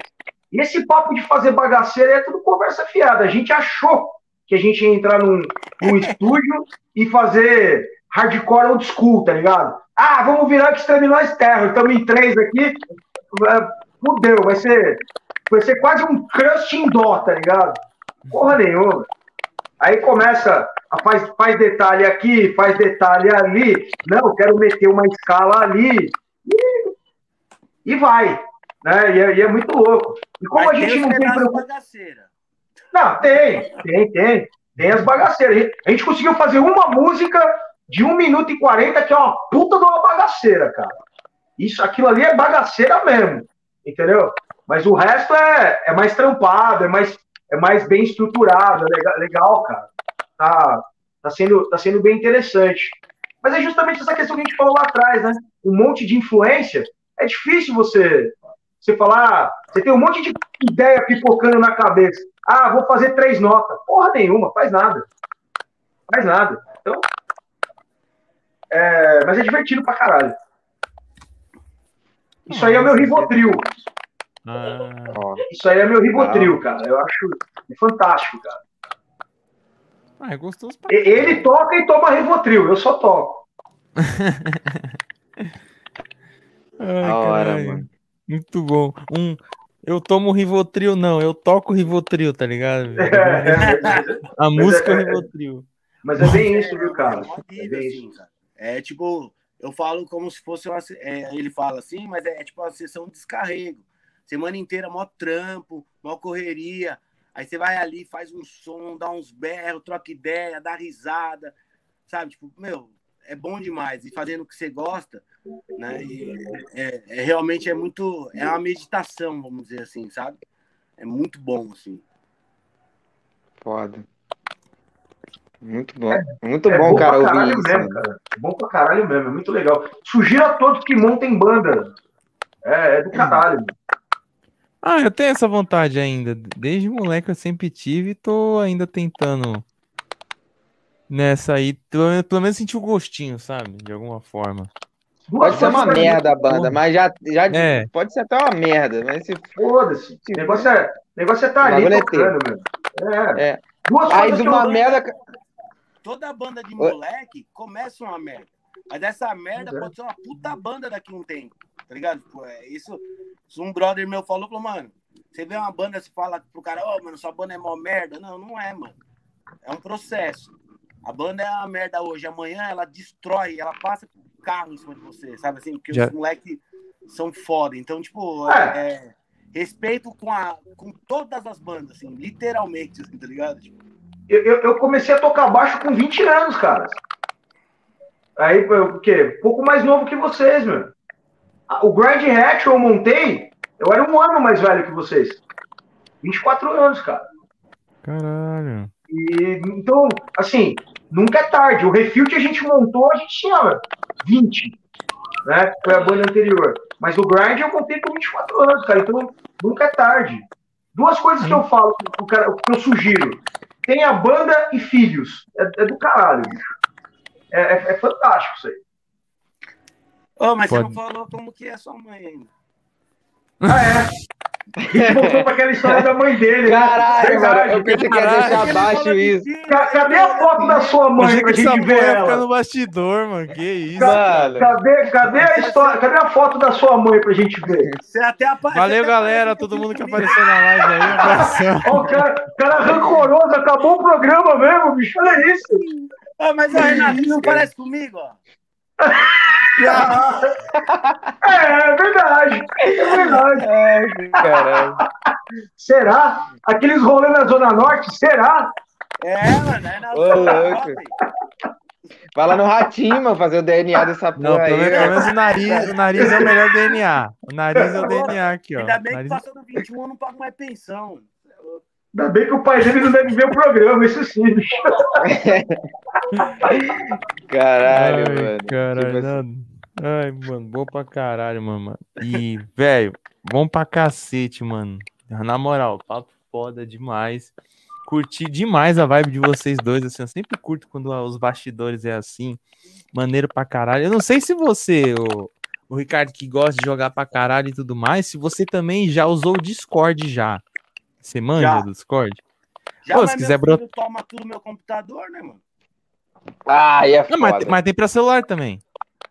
E esse papo de fazer bagaceira é tudo conversa fiada. A gente achou que a gente ia entrar num, num estúdio e fazer hardcore old school, tá ligado? Ah, vamos virar Exterminais Terra. Estamos em três aqui. É, fudeu, vai ser, vai ser quase um crush em dó, tá ligado? Porra nenhuma. Aí começa a faz, faz detalhe aqui, faz detalhe ali. Não, quero meter uma escala ali. E, e vai. Né? E é, e, é, muito louco. E como Mas a gente não tem bagaceira. Não, tem, tem, tem. Tem as bagaceiras. A gente conseguiu fazer uma música de 1 minuto e 40, que é uma puta de uma bagaceira, cara. Isso, aquilo ali é bagaceira mesmo. Entendeu? Mas o resto é, é mais trampado, é mais é mais bem estruturado, é legal, legal, cara. Tá, tá, sendo, tá sendo bem interessante. Mas é justamente essa questão que a gente falou lá atrás, né? Um monte de influência. É difícil você, você falar. Você tem um monte de ideia pipocando na cabeça. Ah, vou fazer três notas. Porra nenhuma, faz nada. Faz nada. Então. É, mas é divertido pra caralho. Isso aí é o meu Rivotril. Ah. Isso aí é meu Rivotril, cara. Eu acho fantástico, cara. Ah, é gostoso pra Ele toca e toma Rivotril, eu só toco. Ai, a hora, mano. Muito bom. Um, eu tomo Rivotril, não, eu toco Rivotril, tá ligado? a música é, Rivotril. Mas é bem isso, viu, cara? É, bem assim, é tipo, eu falo como se fosse uma. É, ele fala assim, mas é, é tipo uma sessão de descarrego. Semana inteira, mó trampo, mó correria. Aí você vai ali, faz um som, dá uns berros, troca ideia, dá risada, sabe? Tipo, meu, é bom demais. E fazendo o que você gosta, né? É, é, realmente é muito. É uma meditação, vamos dizer assim, sabe? É muito bom, assim. Foda. Muito bom. É, muito é bom, bom, cara, ouvir isso. Mesmo, cara. É bom pra caralho mesmo, é muito legal. Sugiro a todos que montem banda. É, é do caralho. Ah, eu tenho essa vontade ainda. Desde moleque eu sempre tive e tô ainda tentando nessa aí. Pelo, pelo menos sentir o gostinho, sabe? De alguma forma. Pode ser uma merda a banda, mas já, já é. pode ser até uma merda. Mas se foda-se. O negócio é, negócio é tá ali é tocando, meu. É. é. Duas aí de uma merda. Toda banda de moleque começa uma merda. Mas essa merda é. pode ser uma puta banda daqui a um tempo tá ligado? É, isso, isso, um brother meu falou, falou, mano, você vê uma banda, você fala pro cara, ó, oh, mano, sua banda é mó merda. Não, não é, mano. É um processo. A banda é uma merda hoje, amanhã ela destrói, ela passa o carro em cima de você, sabe assim? Porque Já... os moleques são foda. Então, tipo, é. É, respeito com, a, com todas as bandas, assim, literalmente, assim, tá ligado? Tipo, eu, eu, eu, comecei a tocar baixo com 20 anos, cara. Aí, o quê? Pouco mais novo que vocês, meu. O Grand Hatch eu montei, eu era um ano mais velho que vocês. 24 anos, cara. Caralho. E, então, assim, nunca é tarde. O Refute a gente montou, a gente tinha 20, né? Foi a banda anterior. Mas o Grind eu montei com 24 anos, cara. Então, nunca é tarde. Duas coisas que eu falo, o que eu sugiro. Tem a banda e filhos. É, é do caralho, bicho. É, é, é fantástico isso aí. Oh, mas Pode... você não falou como que é sua mãe ainda. Ah, é? A gente voltou para aquela história da mãe dele. Né? Caralho, né? eu pensei que ia deixar abaixo isso. Cadê a foto da sua mãe pra gente ver ela? Ficar no bastidor, mano. Que isso, mano. Cadê, cadê a história? Cadê a foto da sua mãe pra gente ver? Você até apare... Valeu, galera. Todo mundo que apareceu na live aí. Um o cara, cara rancoroso. Acabou o programa mesmo, bicho. Olha isso. Ah, mas o Renato não parece comigo, ó. É, é verdade. É verdade. É, caralho. Será? Aqueles rolês na Zona Norte? Será? É, mano, é na Ô, louco. Vai lá no ratinho, mano, fazer o DNA dessa porra Não, aí. Pelo menos o nariz, o nariz é o melhor DNA. O nariz é o DNA aqui, ó. Ainda bem nariz... que passando 21 eu não pago mais pensão. Ainda bem que o pai dele não deve ver o programa, isso sim. Caralho, Ai, mano. Caralho, tipo assim... Ai, mano, bom pra caralho, mano. E, velho, bom pra cacete, mano. Na moral, papo foda demais. Curti demais a vibe de vocês dois, assim. Eu sempre curto quando os bastidores é assim. Maneiro pra caralho. Eu não sei se você, o, o Ricardo, que gosta de jogar pra caralho e tudo mais, se você também já usou o Discord já. Você manja já. do Discord? Já, Pô, se quiser brotar. toma tudo no meu computador, né, mano? Ah, é foda. Não, mas, mas, tem pra celular também.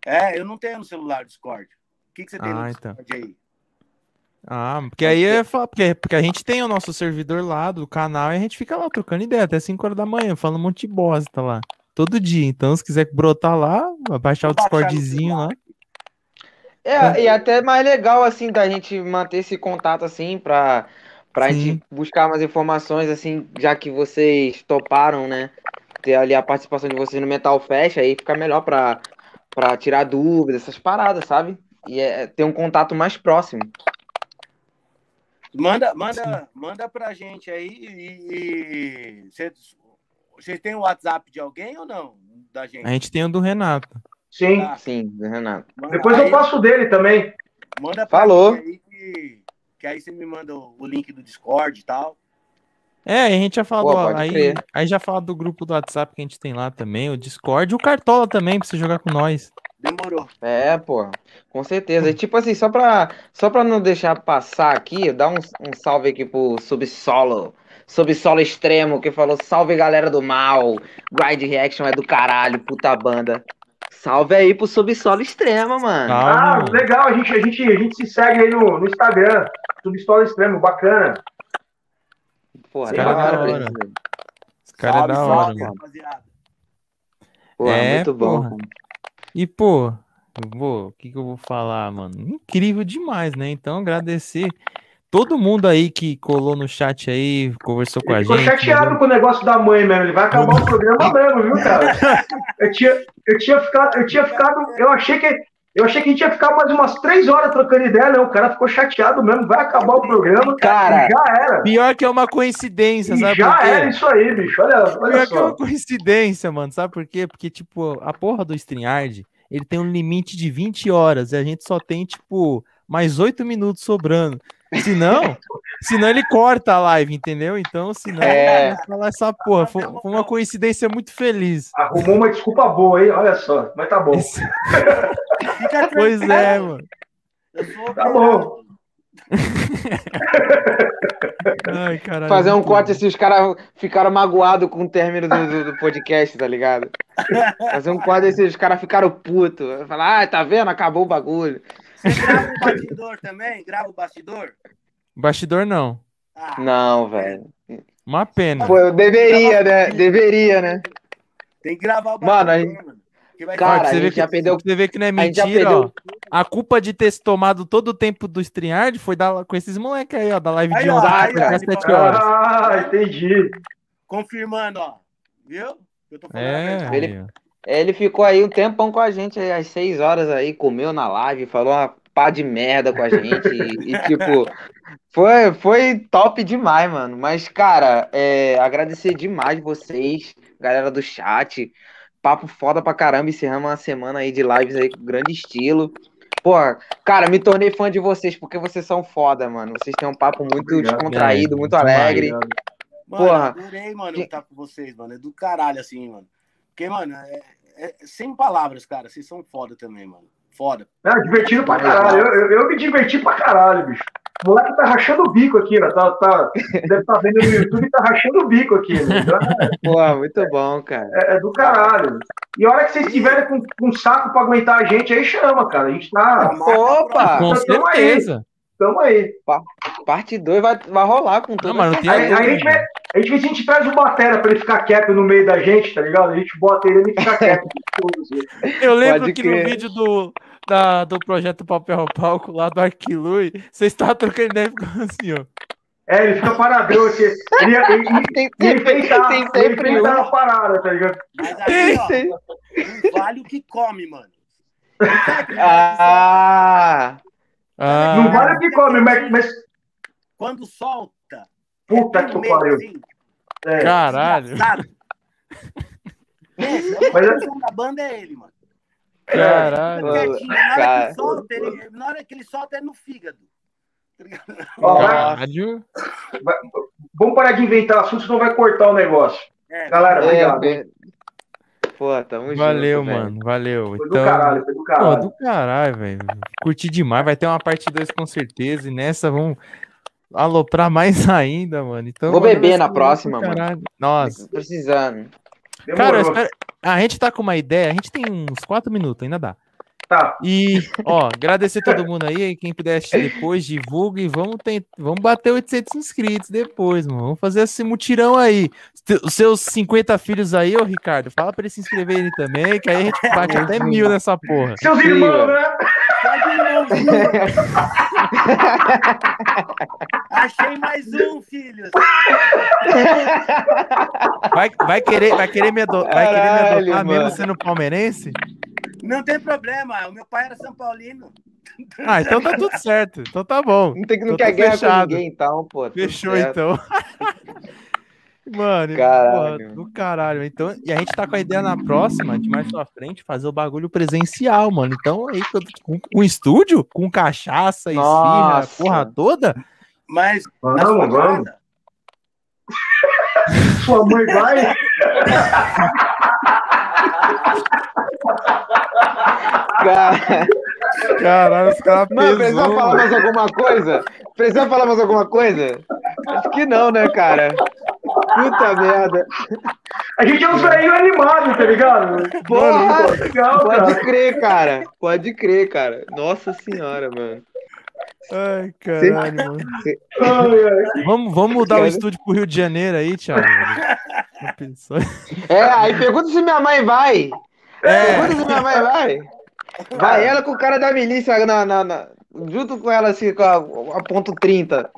É, eu não tenho no celular Discord. O que, que você tem ah, no então. Discord aí? Ah, porque aí é porque, porque a gente tem o nosso servidor lá do canal e a gente fica lá trocando ideia até 5 horas da manhã, falando um monte de bosta lá. Todo dia. Então, se quiser brotar lá, baixar Vou o Discordzinho lá. É, é, e até mais legal, assim, da gente manter esse contato, assim, pra Pra Sim. gente buscar mais informações, assim, já que vocês toparam, né? Ter ali a participação de vocês no Metal Fest, aí fica melhor pra, pra tirar dúvidas, essas paradas, sabe? E é, é ter um contato mais próximo. Manda, manda, manda pra gente aí e. Vocês têm o WhatsApp de alguém ou não? Da gente? A gente tem o do Renato. Sim. Tá. Sim, do Renato. Manda Depois aí, eu passo dele também. Manda pra Falou. aí que que aí você me manda o link do Discord e tal. É, a gente já falou, Pô, aí, aí já fala do grupo do WhatsApp que a gente tem lá também, o Discord, o Cartola também, pra você jogar com nós. Demorou. É, pô, com certeza. E tipo assim, só pra, só pra não deixar passar aqui, dá um, um salve aqui pro Subsolo, Subsolo Extremo, que falou salve galera do mal, Grind Reaction é do caralho, puta banda. Salve aí pro Subsolo Extrema, mano. Salve, ah, mano. legal. A gente, a, gente, a gente se segue aí no, no Instagram. Subsolo Extremo, bacana. Porra, cara é da hora. Esse cara é da hora, mano. Porra, é, muito bom. Porra. E, pô, o que, que eu vou falar, mano? Incrível demais, né? Então, agradecer todo mundo aí que colou no chat aí, conversou com a gente. Ficou chateado com o negócio da mãe mesmo. Ele vai acabar o programa mesmo, viu, cara? Eu tinha, eu tinha ficado, eu tinha ficado, eu achei que eu achei que a gente ia ficar mais umas três horas trocando ideia, né? O cara ficou chateado mesmo, vai acabar o programa. Cara, já era. Pior que é uma coincidência, sabe? Já era isso aí, bicho. Olha, olha pior só. que é uma coincidência, mano. Sabe por quê? Porque, tipo, a porra do StreamYard, ele tem um limite de 20 horas e a gente só tem, tipo, mais 8 minutos sobrando. Se não, senão ele corta a live, entendeu? Então, senão, é... falar essa porra. Foi, foi, uma coincidência muito feliz. Arrumou uma desculpa boa, hein? Olha só, mas tá bom. Esse... pois é, mano. Tá bom. Ai, caralho, Fazer um corte assim, os caras ficaram magoados com o término do, do, do, podcast, tá ligado? Fazer um corte assim, os caras ficaram putos. Falar, ah, tá vendo? Acabou o bagulho. Você grava o bastidor também? Grava o bastidor? Bastidor não. Ah, não, velho. Uma pena. Pô, eu deveria, né? Deveria, né? Tem que gravar o bastidor, mano. A gente... mano. Cara, você, vê que, já perdeu... você vê que não é mentira, a ó. A culpa de ter tomado todo o tempo do StreamYard foi da, com esses moleques aí, ó, da live aí, de ontem, às 7 horas. Ah, entendi. Confirmando, ó. Viu? Eu tô falando é, ele, ficou aí um tempão com a gente, aí, às 6 horas aí, comeu na live, falou uma pá de merda com a gente. e, e, tipo, foi, foi top demais, mano. Mas, cara, é, agradecer demais vocês, galera do chat. Papo foda pra caramba. Encerramos uma semana aí de lives aí com grande estilo. Pô, cara, me tornei fã de vocês porque vocês são foda, mano. Vocês têm um papo muito Obrigado, descontraído, é, muito alegre. Mano, Porra. adorei, mano, estar com vocês, mano. É do caralho, assim, mano. Porque, mano, é, é, sem palavras, cara. Vocês são foda também, mano. Foda. É, divertido pra caralho. Eu, eu, eu, me diverti pra caralho, bicho. O moleque tá rachando o bico aqui, ó. Tá, tá, deve estar tá vendo no YouTube e tá rachando o bico aqui. Né? Então, é, Pô, muito bom, cara. É, é, do caralho. E a hora que vocês estiverem com, com saco pra aguentar a gente, aí chama, cara. A gente tá. Opa! Com certeza. Tamo aí. Parte 2 vai, vai rolar com tudo. Não, aí, aí, a, gente vê, a gente vê se a gente traz o Batera pra ele ficar quieto no meio da gente, tá ligado? A gente bota ele e ele fica quieto. Eu lembro Pode que crer. no vídeo do, da, do projeto Papel ao Palco, lá do Arquilui, você está trocando ideia e ficando assim, ó. É, ele fica paradão aqui. Ele, ele, ele, ele enfeitar, tem sempre ele um. parada, tá ligado? Mas aí, ó, vale o que come, mano. Ah! ah. Não vale o que come, mas, mas... Quando solta... Puta que pariu. Assim, é. Caralho. É, mas a da banda é ele, mano. Caralho. na, hora que solta, ele, na hora que ele solta, é no fígado. Caralho. Vamos parar de inventar assunto, senão vai cortar o negócio. É, Galera, obrigado. É, Pô, tamo Valeu, junto, mano. Véio. Valeu. Foi então... do caralho, foi do caralho. Pô, do caralho, velho. Curti demais. Vai ter uma parte 2 com certeza. E nessa vamos aloprar mais ainda, mano. Então, Vou beber na próxima, mano. Nossa. Precisando. Cara, espero... a gente tá com uma ideia, a gente tem uns 4 minutos, ainda dá. Tá. E, ó, agradecer todo mundo aí, quem puder assistir depois, divulga e vamos, ter, vamos bater 800 inscritos depois, mano. Vamos fazer esse mutirão aí. Os seus 50 filhos aí, ô Ricardo, fala pra eles se inscreverem também, que aí a gente bate até mil nessa porra. Seus irmãos, né? Achei mais um, filho. Vai, vai, querer, vai querer me, ado vai querer me adotar mesmo sendo palmeirense? Não tem problema, o meu pai era São Paulino. Ah, então tá tudo certo. Então tá bom. Não, tem, não então quer guerra fechado. com ninguém, então, pô. Fechou, então. Mano, caralho. Do caralho. Então, e a gente tá com a ideia na próxima, de mais pra frente, fazer o bagulho presencial, mano. Então, aí, com, com estúdio, com cachaça, esfirra, porra toda. Mas. Vamos, vamos. Sua mãe vai? Cara. Caralho, os caras Mano, precisa falar mais alguma coisa? Precisa falar mais alguma coisa? Acho que não, né, cara? Puta merda. A gente é um velho animado, tá ligado? Porra, legal, pode cara. crer, cara. Pode crer, cara. Nossa senhora, mano. Ai, caralho, mano. Vamos, vamos mudar o estúdio pro Rio de Janeiro aí, Thiago. É, aí pergunta se minha mãe vai. É. Pergunta se minha mãe vai. Vai ela com o cara da milícia na, na, na junto com ela assim, com a, a ponto 30.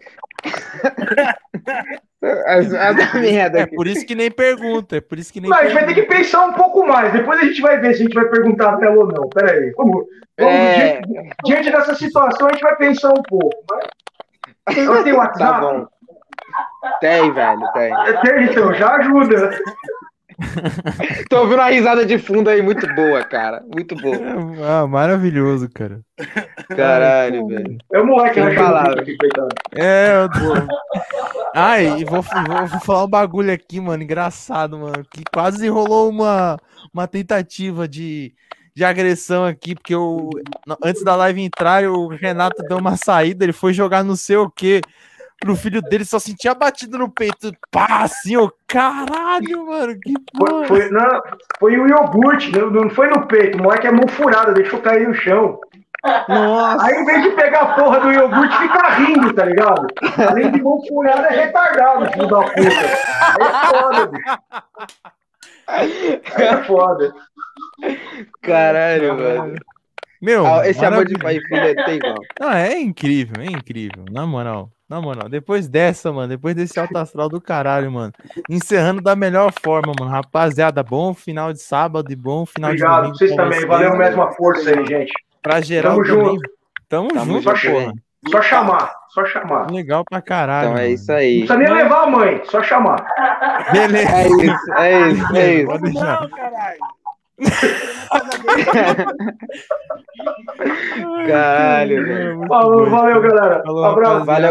a, merda. É por isso que nem pergunta, é por isso que nem. Não, a gente vai ter que pensar um pouco mais. Depois a gente vai ver se a gente vai perguntar pra ela ou não. Pera aí. Vamos, vamos é... diante, diante, dessa situação, a gente vai pensar um pouco. Mas... Ela tem WhatsApp? Tá bom. Tem, velho, tem. Tem, então, já ajuda. Tô ouvindo uma risada de fundo aí muito boa, cara. Muito boa. Ah, maravilhoso, cara. Caralho, velho. É o moleque, né? É, eu tô. Ai, e vou, vou, vou, falar um bagulho aqui, mano, engraçado, mano. Que quase rolou uma, uma tentativa de, de agressão aqui, porque eu, antes da live entrar, o Renato deu uma saída, ele foi jogar não sei o que pro filho dele, só sentia batido no peito. Pá, assim, ó, caralho, mano, que porra. Foi, foi, não, foi o iogurte, não, não foi no peito, o moleque é mão furada, deixou cair no chão. Nossa. Aí, em vez de pegar a porra do iogurte, fica rindo, tá ligado? Além de mão furada, é retardado, filho da puta. Aí é foda, bicho. Aí é foda. Caralho, mano. Meu, ah, esse amor de pai e filho é tem igual. Não, é incrível, é incrível, na moral. Na moral, depois dessa, mano, depois desse alto astral do caralho, mano, encerrando da melhor forma, mano. Rapaziada, bom final de sábado e bom final Obrigado, de domingo. Obrigado, vocês também. Valeu mesmo a força aí, gente. Pra geral Tamo também. junto. Tamo, Tamo junto, só, porra. Só chamar, só chamar. Legal pra caralho. Então é mano. isso aí. Não precisa nem levar a mãe, só chamar. Beleza. É isso, é isso, é isso. Pode deixar. Não, caralho. Caralho, velho. Falou, valeu, galera. Falou, Abraço. Valeu.